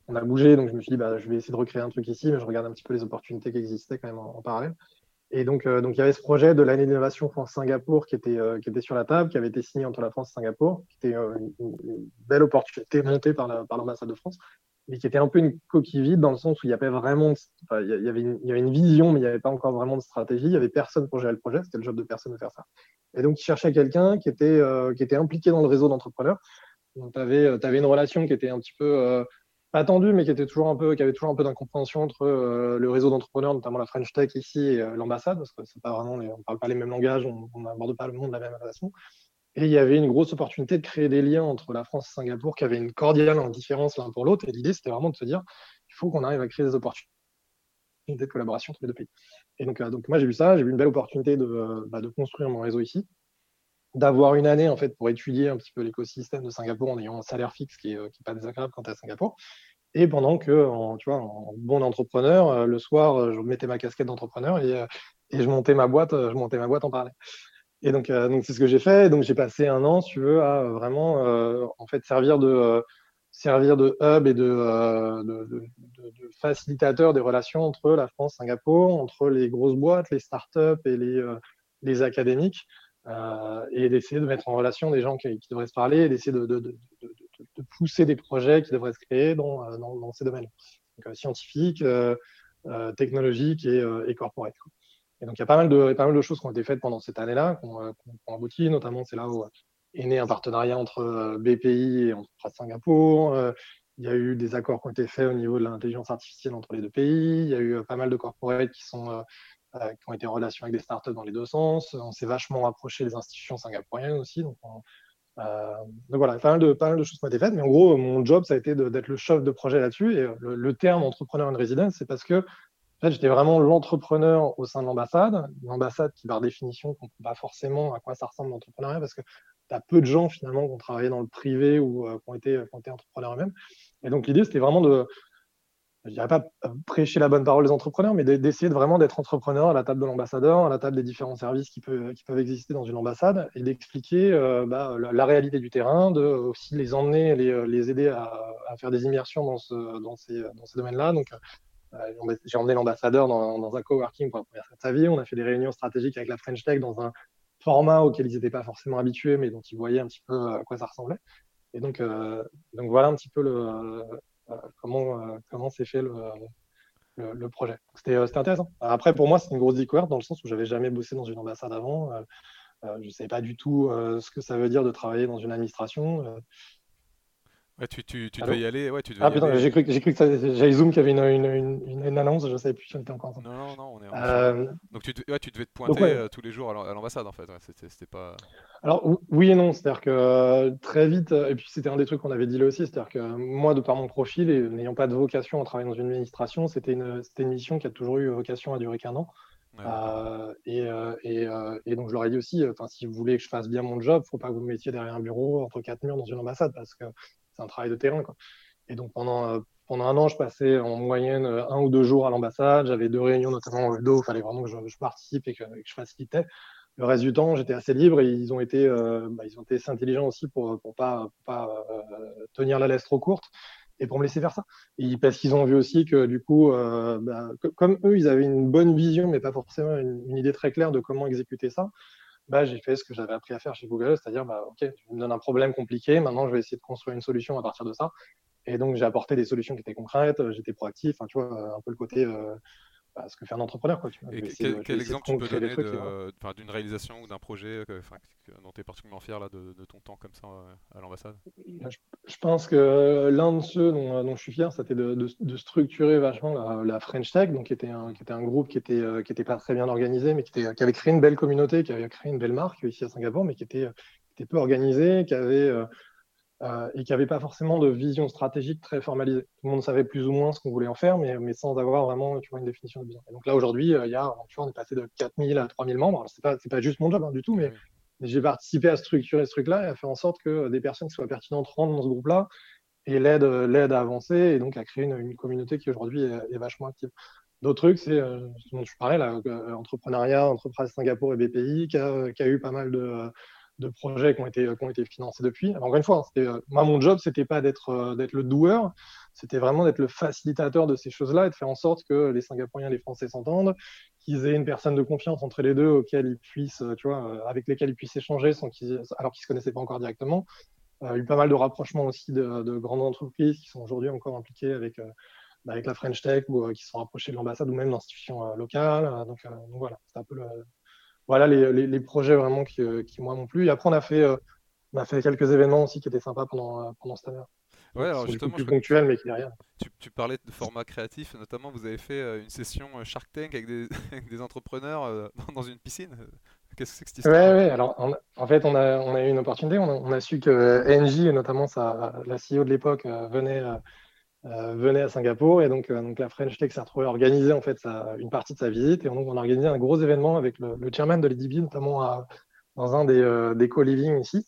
on a bougé, donc je me suis dit, bah, je vais essayer de recréer un truc ici, mais je regarde un petit peu les opportunités qui existaient quand même en, parallèle. Et donc, donc, il y avait ce projet de l'année d'innovation France-Singapour qui était, qui était sur la table, qui avait été signé entre la France et Singapour, qui était une, belle opportunité montée par l'ambassade de France mais qui était un peu une coquille vide dans le sens où il y avait vraiment, il, y avait une, il y avait une vision, mais il n'y avait pas encore vraiment de stratégie. Il n'y avait personne pour gérer le projet. C'était le job de personne de faire ça. Et donc, il cherchait quelqu'un qui était, euh, qui était impliqué dans le réseau d'entrepreneurs. Donc, tu avais, euh, une relation qui était un petit peu euh, pas tendue, mais qui était toujours un peu, qui avait toujours un peu d'incompréhension entre le réseau d'entrepreneurs, notamment la French Tech ici et l'ambassade, parce que c'est pas vraiment, on parle pas les mêmes langages, on n'aborde pas le monde de la même façon. Et il y avait une grosse opportunité de créer des liens entre la France et Singapour qui avaient une cordiale indifférence l'un pour l'autre. Et l'idée, c'était vraiment de se dire, il faut qu'on arrive à créer des opportunités de collaboration entre les deux pays. Et donc, euh, moi, j'ai vu ça, j'ai vu une belle opportunité de, euh, bah, de construire mon réseau ici, d'avoir une année en fait pour étudier un petit peu l'écosystème de Singapour en ayant un salaire fixe qui n'est euh, pas désagréable quand tu es à Singapour. Et pendant que, tu vois, en bon entrepreneur, le soir, je mettais ma casquette d'entrepreneur et, et, je montais ma boîte, je montais ma boîte en parallèle. Et donc, euh, donc c'est ce que j'ai fait. Donc, j'ai passé un an, si tu veux, à vraiment euh, en fait servir de euh, servir de hub et de, facilitateur des relations entre la France, Singapour, entre les grosses boîtes, les startups et les, les académiques, et d'essayer de mettre en relation des gens qui, devraient se parler, d'essayer de, pousser des projets qui devraient se créer dans, ces domaines, donc, scientifiques, technologiques et, et corporate. Et donc, il y a pas mal de, choses qui ont été faites pendant cette année-là, qui ont, abouti. Notamment, c'est là où est né un partenariat entre euh, BPI et entre Singapour. Euh, il y a eu des accords qui ont été faits au niveau de l'intelligence artificielle entre les deux pays. Il y a eu euh, pas mal de corporates qui, ont été en relation avec des startups dans les deux sens. On s'est vachement rapproché des institutions singapouriennes aussi. Donc, voilà, pas mal, de, pas mal de choses qui ont été faites. Mais en gros, mon job, ça a été d'être le chef de projet là-dessus. Et le, le, terme entrepreneur en résidence, c'est parce que en fait, j'étais vraiment l'entrepreneur au sein de l'ambassade. L'ambassade qui, par définition, ne comprend pas forcément à quoi ça ressemble l'entrepreneuriat parce que tu as peu de gens finalement qui ont travaillé dans le privé ou euh, qui, ont été, qui ont été entrepreneurs eux-mêmes. Et donc, l'idée, c'était vraiment de, je dirais pas prêcher la bonne parole des entrepreneurs, mais d'essayer de vraiment d'être entrepreneur à la table de l'ambassadeur, à la table des différents services qui, peuvent, exister dans une ambassade et d'expliquer euh, bah, la, réalité du terrain, de aussi les emmener, les, les aider à, faire des immersions dans, ce, dans ces, dans ces domaines-là. Donc, euh, j'ai emmené l'ambassadeur dans, un coworking pour la première fois de sa vie. On a fait des réunions stratégiques avec la French Tech dans un format auquel ils n'étaient pas forcément habitués, mais dont ils voyaient un petit peu euh, à quoi ça ressemblait. Et donc, euh, voilà un petit peu comment s'est fait le, le, projet. C'était intéressant. Après, pour moi, c'est une grosse découverte dans le sens où j'avais jamais bossé dans une ambassade avant. je ne savais pas du tout ce que ça veut dire de travailler dans une administration. Ouais, tu, tu, tu devais y aller. Ouais, tu devais ah putain, j'ai cru, cru, que j'avais Zoom qui avait une, une, une, une, annonce, je ne savais plus si on était encore ensemble. Non, non, non, on est en euh... Donc tu, ouais, tu devais te pointer Donc. Euh, tous les jours à l'ambassade en fait. C'était pas. Alors oui et non, c'est-à-dire que euh, très vite, et puis c'était un des trucs qu'on avait dit là aussi, c'est-à-dire que moi, de par mon profil et n'ayant pas de vocation à travailler dans une administration, c'était une, une mission qui a toujours eu vocation à durer qu'un an. Euh, et, euh, et, euh, et, donc je leur ai dit aussi, si vous voulez que je fasse bien mon job, il ne faut pas que vous me mettiez derrière un bureau entre quatre murs dans une ambassade parce que c'est un travail de terrain. Quoi. Et donc pendant, euh, pendant un an, je passais en moyenne euh, un ou deux jours à l'ambassade. J'avais deux réunions, notamment au dos. Il fallait vraiment que je, participe et que, je facilitais. Le reste du temps, j'étais assez libre et ils ont été, euh, bah, ils ont été assez intelligents aussi pour ne pas, pas tenir la laisse trop courte et pour me laisser faire ça. Et parce qu'ils ont vu aussi que du coup, bah, comme eux, ils avaient une bonne vision, mais pas forcément une, une, idée très claire de comment exécuter ça, bah, j'ai fait ce que j'avais appris à faire chez Google, c'est-à-dire, bah, OK, tu me donnes un problème compliqué, maintenant je vais essayer de construire une solution à partir de ça. Et donc, j'ai apporté des solutions qui étaient concrètes, j'étais proactif, tu vois, un peu le côté euh, bah, ce que fait un entrepreneur. Quoi, tu vois. Et quel, exemple tu peux donner d'une réalisation ou d'un projet euh, dont tu es particulièrement fier là, de, de, ton temps comme ça euh, à l'ambassade? Je, pense que l'un de ceux dont, dont, je suis fier, c'était de, de, structurer vachement la, la, French Tech, donc, qui, était un, qui était un groupe qui était, euh, qui était pas très bien organisé, mais qui, était, qui avait créé une belle communauté, qui avait créé une belle marque ici à Singapour, mais qui était, qui était peu organisé, qui avait et qui n'avaient pas forcément de vision stratégique très formalisée. Tout le monde savait plus ou moins ce qu'on voulait en faire, mais, mais sans avoir vraiment tu vois, une définition de vision. Et donc là, aujourd'hui, il y a, tu vois, on est passé de 4000 à 3000 membres. Ce n'est pas, pas juste mon job hein, du tout, mais j'ai participé à structurer ce truc-là et à faire en sorte que des personnes qui soient pertinentes rentrent dans ce groupe-là et l'aide à avancer et donc à créer une, communauté qui aujourd'hui est, vachement active. D'autres trucs, c'est euh, ce dont je parlais, là, euh, entrepreneuriat, entreprise Singapour et BPI, qui a, qui a eu pas mal de, de, projets qui ont, été, financés depuis. Encore une fois, hein, euh, moi, mon job, c'était pas d'être d'être le doueur, c'était vraiment d'être le facilitateur de ces choses-là et de faire en sorte que les Singapouriens et les Français s'entendent, qu'ils aient une personne de confiance entre les deux auquel ils puissent, tu vois, avec lesquels ils puissent échanger sans qu'ils, alors qu'ils se connaissaient pas encore directement. Il y a eu pas mal de rapprochements aussi de, de grandes entreprises qui sont aujourd'hui encore impliquées avec bah, la French Tech ou euh, qui sont rapprochés de l'ambassade ou même d'institutions euh, locales. Euh, donc, voilà, c'est un peu le, voilà les, les, projets vraiment qui, qui moi m'ont plu. Et après, on a fait, on a fait quelques événements aussi qui étaient sympas pendant, pendant cette année. Ouais, alors justement, plus ponctuel, mais qui rien. Tu, tu, parlais de format créatif, notamment vous avez fait une session Shark Tank avec des, *laughs* avec des entrepreneurs *laughs* dans une piscine. Qu'est-ce que c'est que cette histoire? Ouais, ouais. Alors, en fait, on a, on a eu une opportunité. On a, on a su que NJ, notamment sa, la CEO de l'époque, venait euh, venait à Singapour et donc, euh, donc la French Tech s'est retrouvée à organiser en fait une partie de sa visite. Et donc on a organisé un gros événement avec le, chairman de l'EDB notamment dans un des, euh, des co-living ici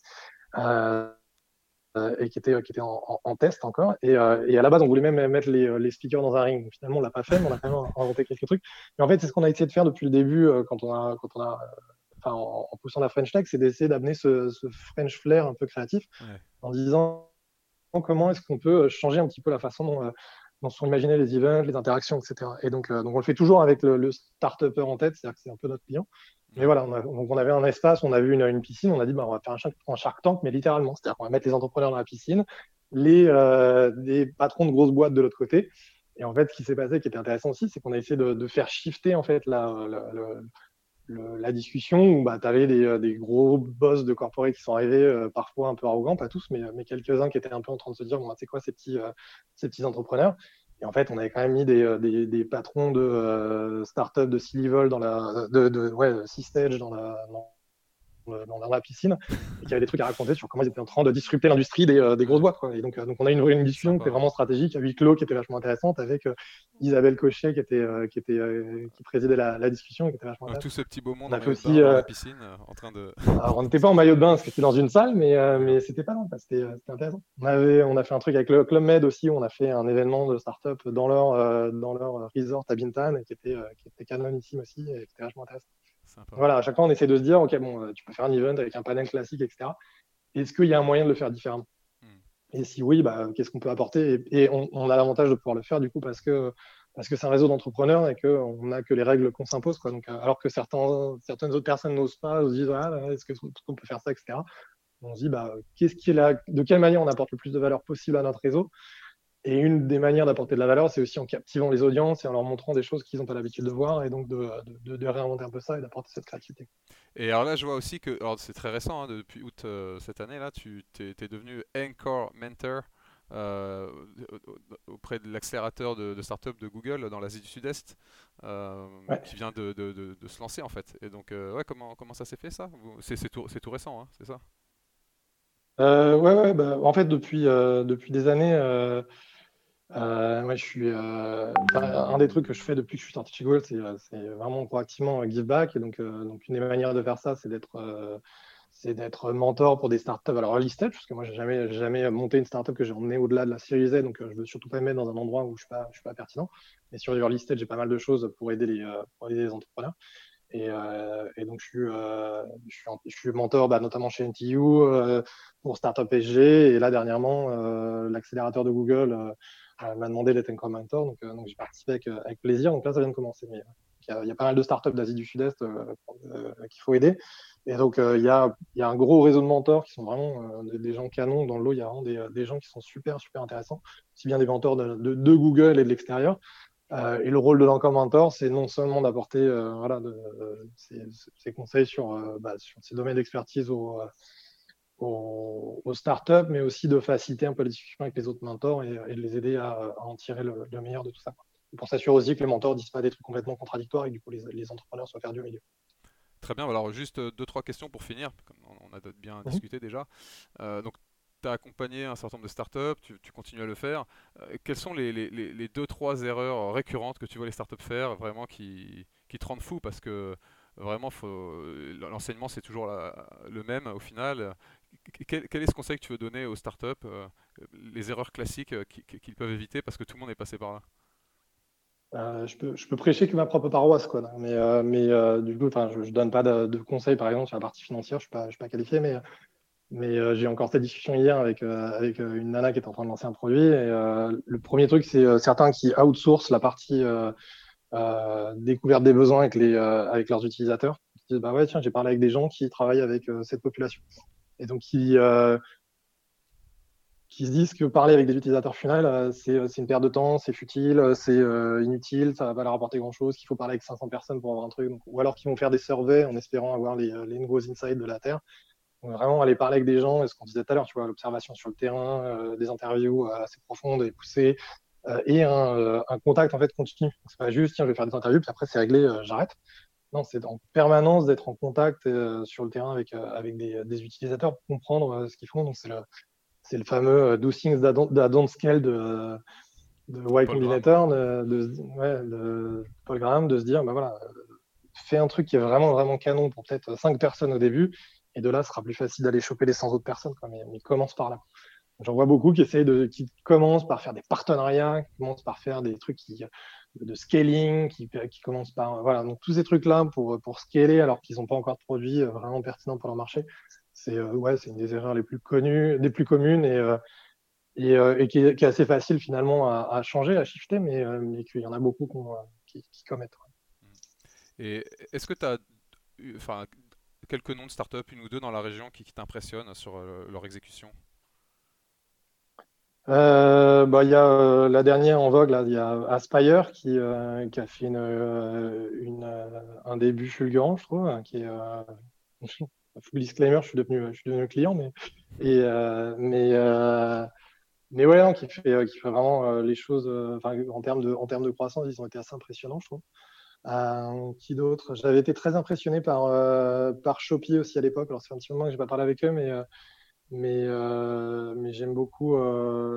et qui était, qui était en, test encore. Et, et, à la base on voulait même mettre les, les speakers dans un ring. Finalement on l'a pas fait mais on a quand même inventé quelques trucs. Et en fait c'est ce qu'on a essayé de faire depuis le début quand on a, quand on a enfin, en, poussant la French Tech c'est d'essayer d'amener ce, French flair un peu créatif en disant comment est-ce qu'on peut euh, changer un petit peu la façon dont, euh, sont imaginés les events, les interactions, etc. Et donc, euh, donc on le fait toujours avec le, le start-upper en tête, c'est-à-dire que c'est un peu notre client. Mais voilà, on, donc on avait un espace, on a vu une, piscine, on a dit bah, on va faire un shark, Tank, mais littéralement, c'est-à-dire qu'on va mettre les entrepreneurs dans la piscine, les, des patrons de grosses boîtes de l'autre côté. Et en fait, ce qui s'est passé, qui était intéressant aussi, c'est qu'on a essayé de, faire shifter en fait la, la discussion où bah, tu avais euh, des, gros boss de corporate qui sont arrivés, euh, parfois un peu arrogants, pas tous, mais, mais quelques-uns qui étaient un peu en train de se dire bon, bah, c'est quoi ces petits, euh, ces petits entrepreneurs? Et en fait, on avait quand même mis des, des, patrons de start-up de C-Level dans la, de, de ouais, dans la, euh, dans, la piscine et qui avait des trucs à raconter sur comment ils étaient en train de disrupter l'industrie des, euh, des, grosses boîtes. Quoi. Et donc, euh, donc, on a une, une discussion qui est vraiment stratégique à huis clos, qui était vachement intéressante, avec Isabelle Cochet qui, était, qui, était, qui présidait la, la discussion, qui était vachement intéressante. Tout ce petit beau monde on a fait aussi, dans la piscine en train de. *laughs* Alors, on n'était pas en maillot de bain parce que c'était dans une salle, mais, mais c'était pas loin, c'était intéressant. On, avait, on a fait un truc avec le Club Med aussi, où on a fait un événement de start-up dans leur, dans leur resort à Bintan, qui était, qui était canonissime aussi, et qui était vachement intéressant. Voilà, à chaque fois, on essaie de se dire, OK, bon, euh, tu peux faire un event avec un panel classique, etc. Est-ce qu'il y a un moyen de le faire différemment? Hmm. Et si oui, bah, qu'est-ce qu'on peut apporter? Et, on, a l'avantage de pouvoir le faire, du coup, parce que parce que c'est un réseau d'entrepreneurs et qu'on n'a que les règles qu'on s'impose. Quoi. Donc, euh, alors que certains, certaines autres personnes n'osent pas, se disent, ah, est-ce qu'on peut faire ça, etc. On se dit, bah, qu'est-ce qui est là, de quelle manière on apporte le plus de valeur possible à notre réseau? Et une des manières d'apporter de la valeur, c'est aussi en captivant les audiences et en leur montrant des choses qu'ils n'ont pas l'habitude de voir, et donc de, de, réinventer un peu ça et d'apporter cette créativité. Et alors là, je vois aussi que, c'est très récent, hein, depuis août euh, cette année, là, tu es, devenu Anchor Mentor euh, auprès de l'accélérateur de, de start-up de Google dans l'Asie du Sud-Est, euh, qui vient de, de, se lancer en fait. Et donc, ouais, comment, comment ça s'est fait ça? C'est tout, tout, récent, hein, c'est ça? Ouais, ouais bah, en fait, depuis, depuis des années euh, je suis, euh, un des trucs que je fais depuis que je suis sorti chez Google, c'est, euh, vraiment proactivement give back. Donc, une des manières de faire ça, c'est d'être, mentor pour des startups. Alors, early stage, parce que moi, j'ai jamais, jamais monté une startup que j'ai emmené au-delà de la série Z, donc je veux surtout pas me mettre dans un endroit où je suis pas, je suis pas pertinent. Mais sur early stage, j'ai pas mal de choses pour aider les, entrepreneurs. Et, donc, je suis, mentor bah, notamment chez NTU pour Startup SG. Et là, dernièrement, l'accélérateur de Google m'a demandé d'être un mentor, donc, euh, donc j'ai participé avec, euh, avec, plaisir. Donc là, ça vient de commencer. Mais euh, il y, a pas mal de startups d'Asie du Sud-Est qu'il faut aider. Et donc, il y, a, un gros réseau de mentors qui sont vraiment des, gens canons. Dans le lot, il y a vraiment des, gens qui sont super, super intéressants, aussi bien des mentors de, Google et de l'extérieur. et le rôle de l'encore mentor, c'est non seulement d'apporter voilà, ses, conseils sur, bah, sur ces domaines d'expertise aux, aux, startups, mais aussi de faciliter un peu la discussion avec les autres mentors et, de les aider à, en tirer le, meilleur de tout ça. Pour s'assurer aussi que les mentors ne disent pas des trucs complètement contradictoires et que du coup les, entrepreneurs soient perdus au milieu. Très bien, alors juste deux, trois questions pour finir, on a bien mhm. discuté déjà. Euh, donc, as accompagné un certain nombre de startups, tu, tu continues à le faire. quelles sont les, les, les, deux, trois erreurs récurrentes que tu vois les startups faire vraiment qui, qui te rendent fou? Parce que vraiment l'enseignement c'est toujours le même au final. Quel, est ce conseil que tu veux donner aux startups, les erreurs classiques qu'ils peuvent éviter parce que tout le monde est passé par là? Euh, je, peux, prêcher que ma propre paroisse, quoi. Mais, euh, euh, du coup, je ne donne pas de, conseils, par exemple, sur la partie financière. Je ne suis, pas, qualifié, mais, j'ai encore cette discussion hier avec, avec une nana qui est en train de lancer un produit. Et le premier truc, c'est certains qui outsourcent la partie découverte des besoins avec, les, avec leurs utilisateurs. Ils disent, bah ouais, tiens, j'ai parlé avec des gens qui travaillent avec cette population. Et donc, qui qui se disent que parler avec des utilisateurs finaux, euh, euh, c'est une perte de temps, c'est futile, euh, c'est inutile, ça va pas leur apporter grand-chose, qu'il faut parler avec 500 personnes pour avoir un truc. ou alors qu'ils vont faire des surveys en espérant avoir les, nouveaux insights de la Terre. Donc, vraiment aller parler avec des gens, et ce qu'on disait tout à l'heure, tu vois, l'observation sur le terrain, des interviews assez profondes et poussées, et un, contact en fait continu. C'est pas juste, tiens, je vais faire des interviews, puis après c'est réglé, j'arrête. Non, c'est en permanence d'être en contact sur le terrain avec, avec des, des, utilisateurs pour comprendre ce qu'ils font. Donc c'est le, c'est le fameux euh, Do Things That Don't Scale de, de Y Combinator, de, Paul Graham, de se dire, bah voilà, fais un truc qui est vraiment, vraiment canon pour peut-être 5 personnes au début, et de là, ce sera plus facile d'aller choper les 100 autres personnes, mais, mais commence par là. J'en vois beaucoup qui essayent de, qui commencent par faire des partenariats, qui commencent par faire des trucs qui, de scaling, qui, qui commencent par, voilà, donc tous ces trucs-là pour, pour scaler alors qu'ils n'ont pas encore de produits euh, vraiment pertinents pour leur marché c'est euh, ouais, une des erreurs les plus connues, des plus communes et, euh, et, qui, est, assez facile finalement à, changer, à shifter, mais, mais qu'il y en a beaucoup qui, commettent. Et est-ce que tu as enfin, quelques noms de startups, une ou deux dans la région qui, t'impressionnent sur leur exécution? Euh, bah, y a la dernière en vogue, il y a Aspire qui, qui a fait une, un début fulgurant, je trouve, hein, qui est, *laughs* full disclaimer, je suis devenu, client, mais, et, euh, mais, euh, mais ouais, qui, fait, euh, qui fait vraiment les choses en, termes de, en termes de croissance, ils ont été assez impressionnants, je trouve. qui d'autre? J'avais été très impressionné par, par Shopee aussi à l'époque. Alors, c'est un petit moment que je n'ai pas parlé avec eux, mais, mais, mais j'aime beaucoup,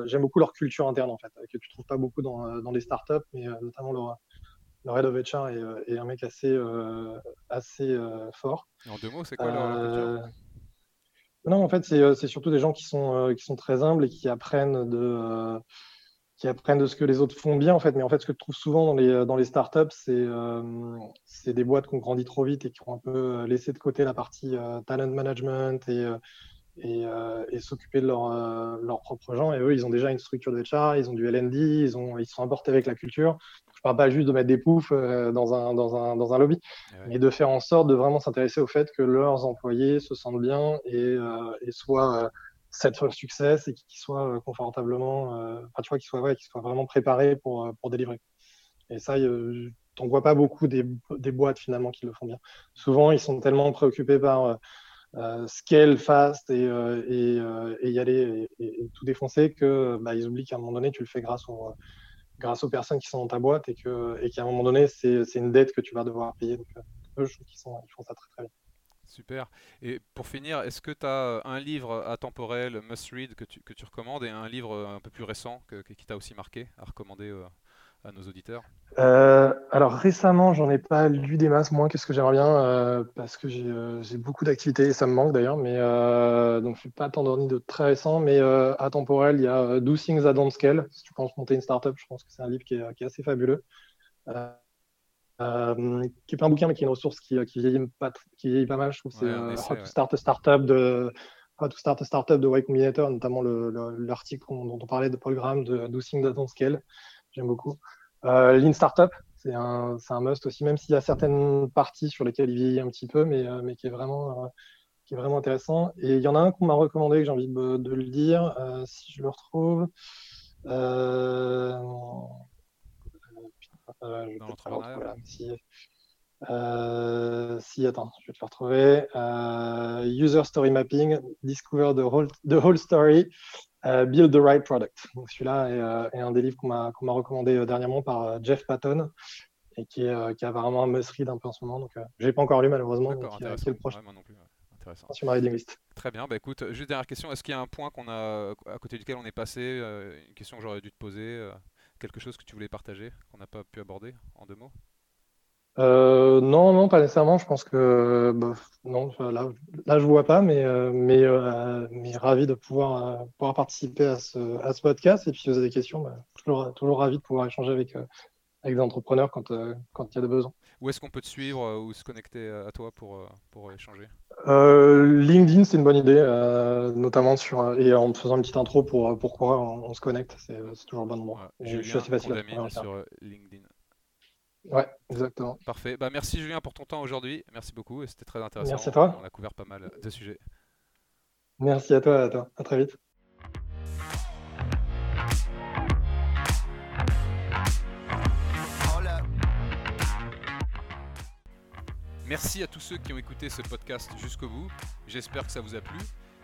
j'aime beaucoup leur culture interne, en fait, que tu ne trouves pas beaucoup dans, dans les startups, mais notamment leur, le Red of HR euh, est, un mec assez, euh, assez euh, fort. En deux mots, c'est quoi leur Non, en fait, c'est surtout des gens qui sont, qui sont très humbles et qui apprennent de qui apprennent de ce que les autres font bien en fait. Mais en fait, ce que je trouve souvent dans les, dans les startups, c'est c'est des boîtes qui ont grandi trop vite et qui ont un peu laissé de côté la partie talent management et, et, et s'occuper de leur, leurs propres gens. Et eux, ils ont déjà une structure de HR, ils ont du LND, ils, ont, ils sont importés avec la culture. Je parle pas juste de mettre des poufs euh, dans, un, dans, un, dans un lobby, eh mais de faire en sorte de vraiment s'intéresser au fait que leurs employés se sentent bien et, euh, et soient euh, cette fois succès et qu'ils soient confortablement, enfin, tu vois, qu'ils soient, ouais, soient vraiment préparés pour, pour délivrer. Et ça, tu n'en vois pas beaucoup des, des, boîtes finalement qui le font bien. Souvent, ils sont tellement préoccupés par scale fast et, et, et, y aller et, tout défoncer que bah, ils oublient qu'à un moment donné, tu le fais grâce au grâce aux personnes qui sont dans ta boîte et qu'à un moment donné, c'est une dette que tu vas devoir payer. Euh, eux, je trouve qu'ils ils font ça très très bien. Super. Et pour finir, est-ce que tu as un livre atemporel, must-read, que tu, que tu recommandes et un livre un peu plus récent qui t'a aussi marqué à recommander euh, à nos auditeurs euh, Alors récemment, j'en ai pas lu des masses, moins que ce que j'aimerais bien, euh, parce que euh, j'ai beaucoup d'activités et ça me manque d'ailleurs, mais donc je suis pas attendorni de très récent, mais à temporel, il y a Do Things at Don't Scale. Si tu penses monter une startup, je pense que c'est un livre qui est, qui est assez fabuleux. qui est pas un bouquin, mais qui est une ressource qui, qui, vieillit, pas, qui vieillit pas mal, je trouve. C'est How to Start a Startup de How to Start a Startup de Y Combinator, notamment l'article dont on parlait de Paul Graham de Do Things at Don't Scale j'aime beaucoup. Euh, Lean Startup, c'est un, un, must aussi, même s'il y a certaines parties sur lesquelles il vieillit un petit peu, mais, euh, mais qui, est vraiment, euh, qui est vraiment intéressant. Et il y en a un qu'on m'a recommandé, que j'ai envie de, de, le dire, si je le retrouve. si, si, attends, je vais te le retrouver. user Story Mapping, Discover the whole, the whole story Build the Right Product. Celui-là est, euh, un des livres qu'on m'a, recommandé euh, dernièrement par Jeff Patton et qui, est, qui a vraiment un must-read un peu en ce moment. Donc, je n'ai pas encore lu malheureusement. Intéressant. le prochain. non plus, intéressant. sur ma reading list. Très bien. Bah, écoute, juste dernière question. Est-ce qu'il y a un point qu'on a à côté duquel on est passé, une question que j'aurais dû te poser, quelque chose que tu voulais partager qu'on n'a pas pu aborder en deux mots? Euh, non, non, pas nécessairement. Je pense que bah, non, là, là, je vois pas, mais euh, mais, euh, mais ravi de pouvoir pouvoir participer à ce, à ce podcast. Et puis si vous avez des questions, bah, toujours toujours ravi de pouvoir échanger avec avec des entrepreneurs quand quand il y a des besoins. Où est-ce qu'on peut te suivre ou se connecter à toi pour pour échanger? LinkedIn, c'est une bonne idée, notamment sur et en faisant une petite intro pour pourquoi on, se connecte, c'est toujours le bon endroit. je, suis assez facile à sur LinkedIn. Ouais, exactement. Parfait. Bah, merci Julien pour ton temps aujourd'hui. Merci beaucoup et c'était très intéressant. Merci à toi. On a couvert pas mal de sujets. Merci à toi. À, toi. à très vite. Merci à tous ceux qui ont écouté ce podcast jusqu'au bout. J'espère que ça vous a plu.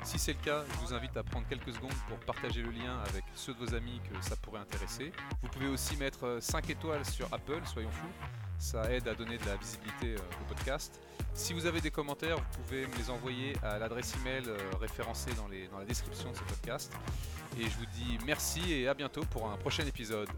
Si c'est le cas, je vous invite à prendre quelques secondes pour partager le lien avec ceux de vos amis que ça pourrait intéresser. Vous pouvez aussi mettre 5 étoiles sur Apple, soyons fous. Ça aide à donner de la visibilité euh, au podcast. Si vous avez des commentaires, vous pouvez me les envoyer à l'adresse email euh, référencée dans, dans la description de ce podcast. Et je vous dis merci et à bientôt pour un prochain épisode.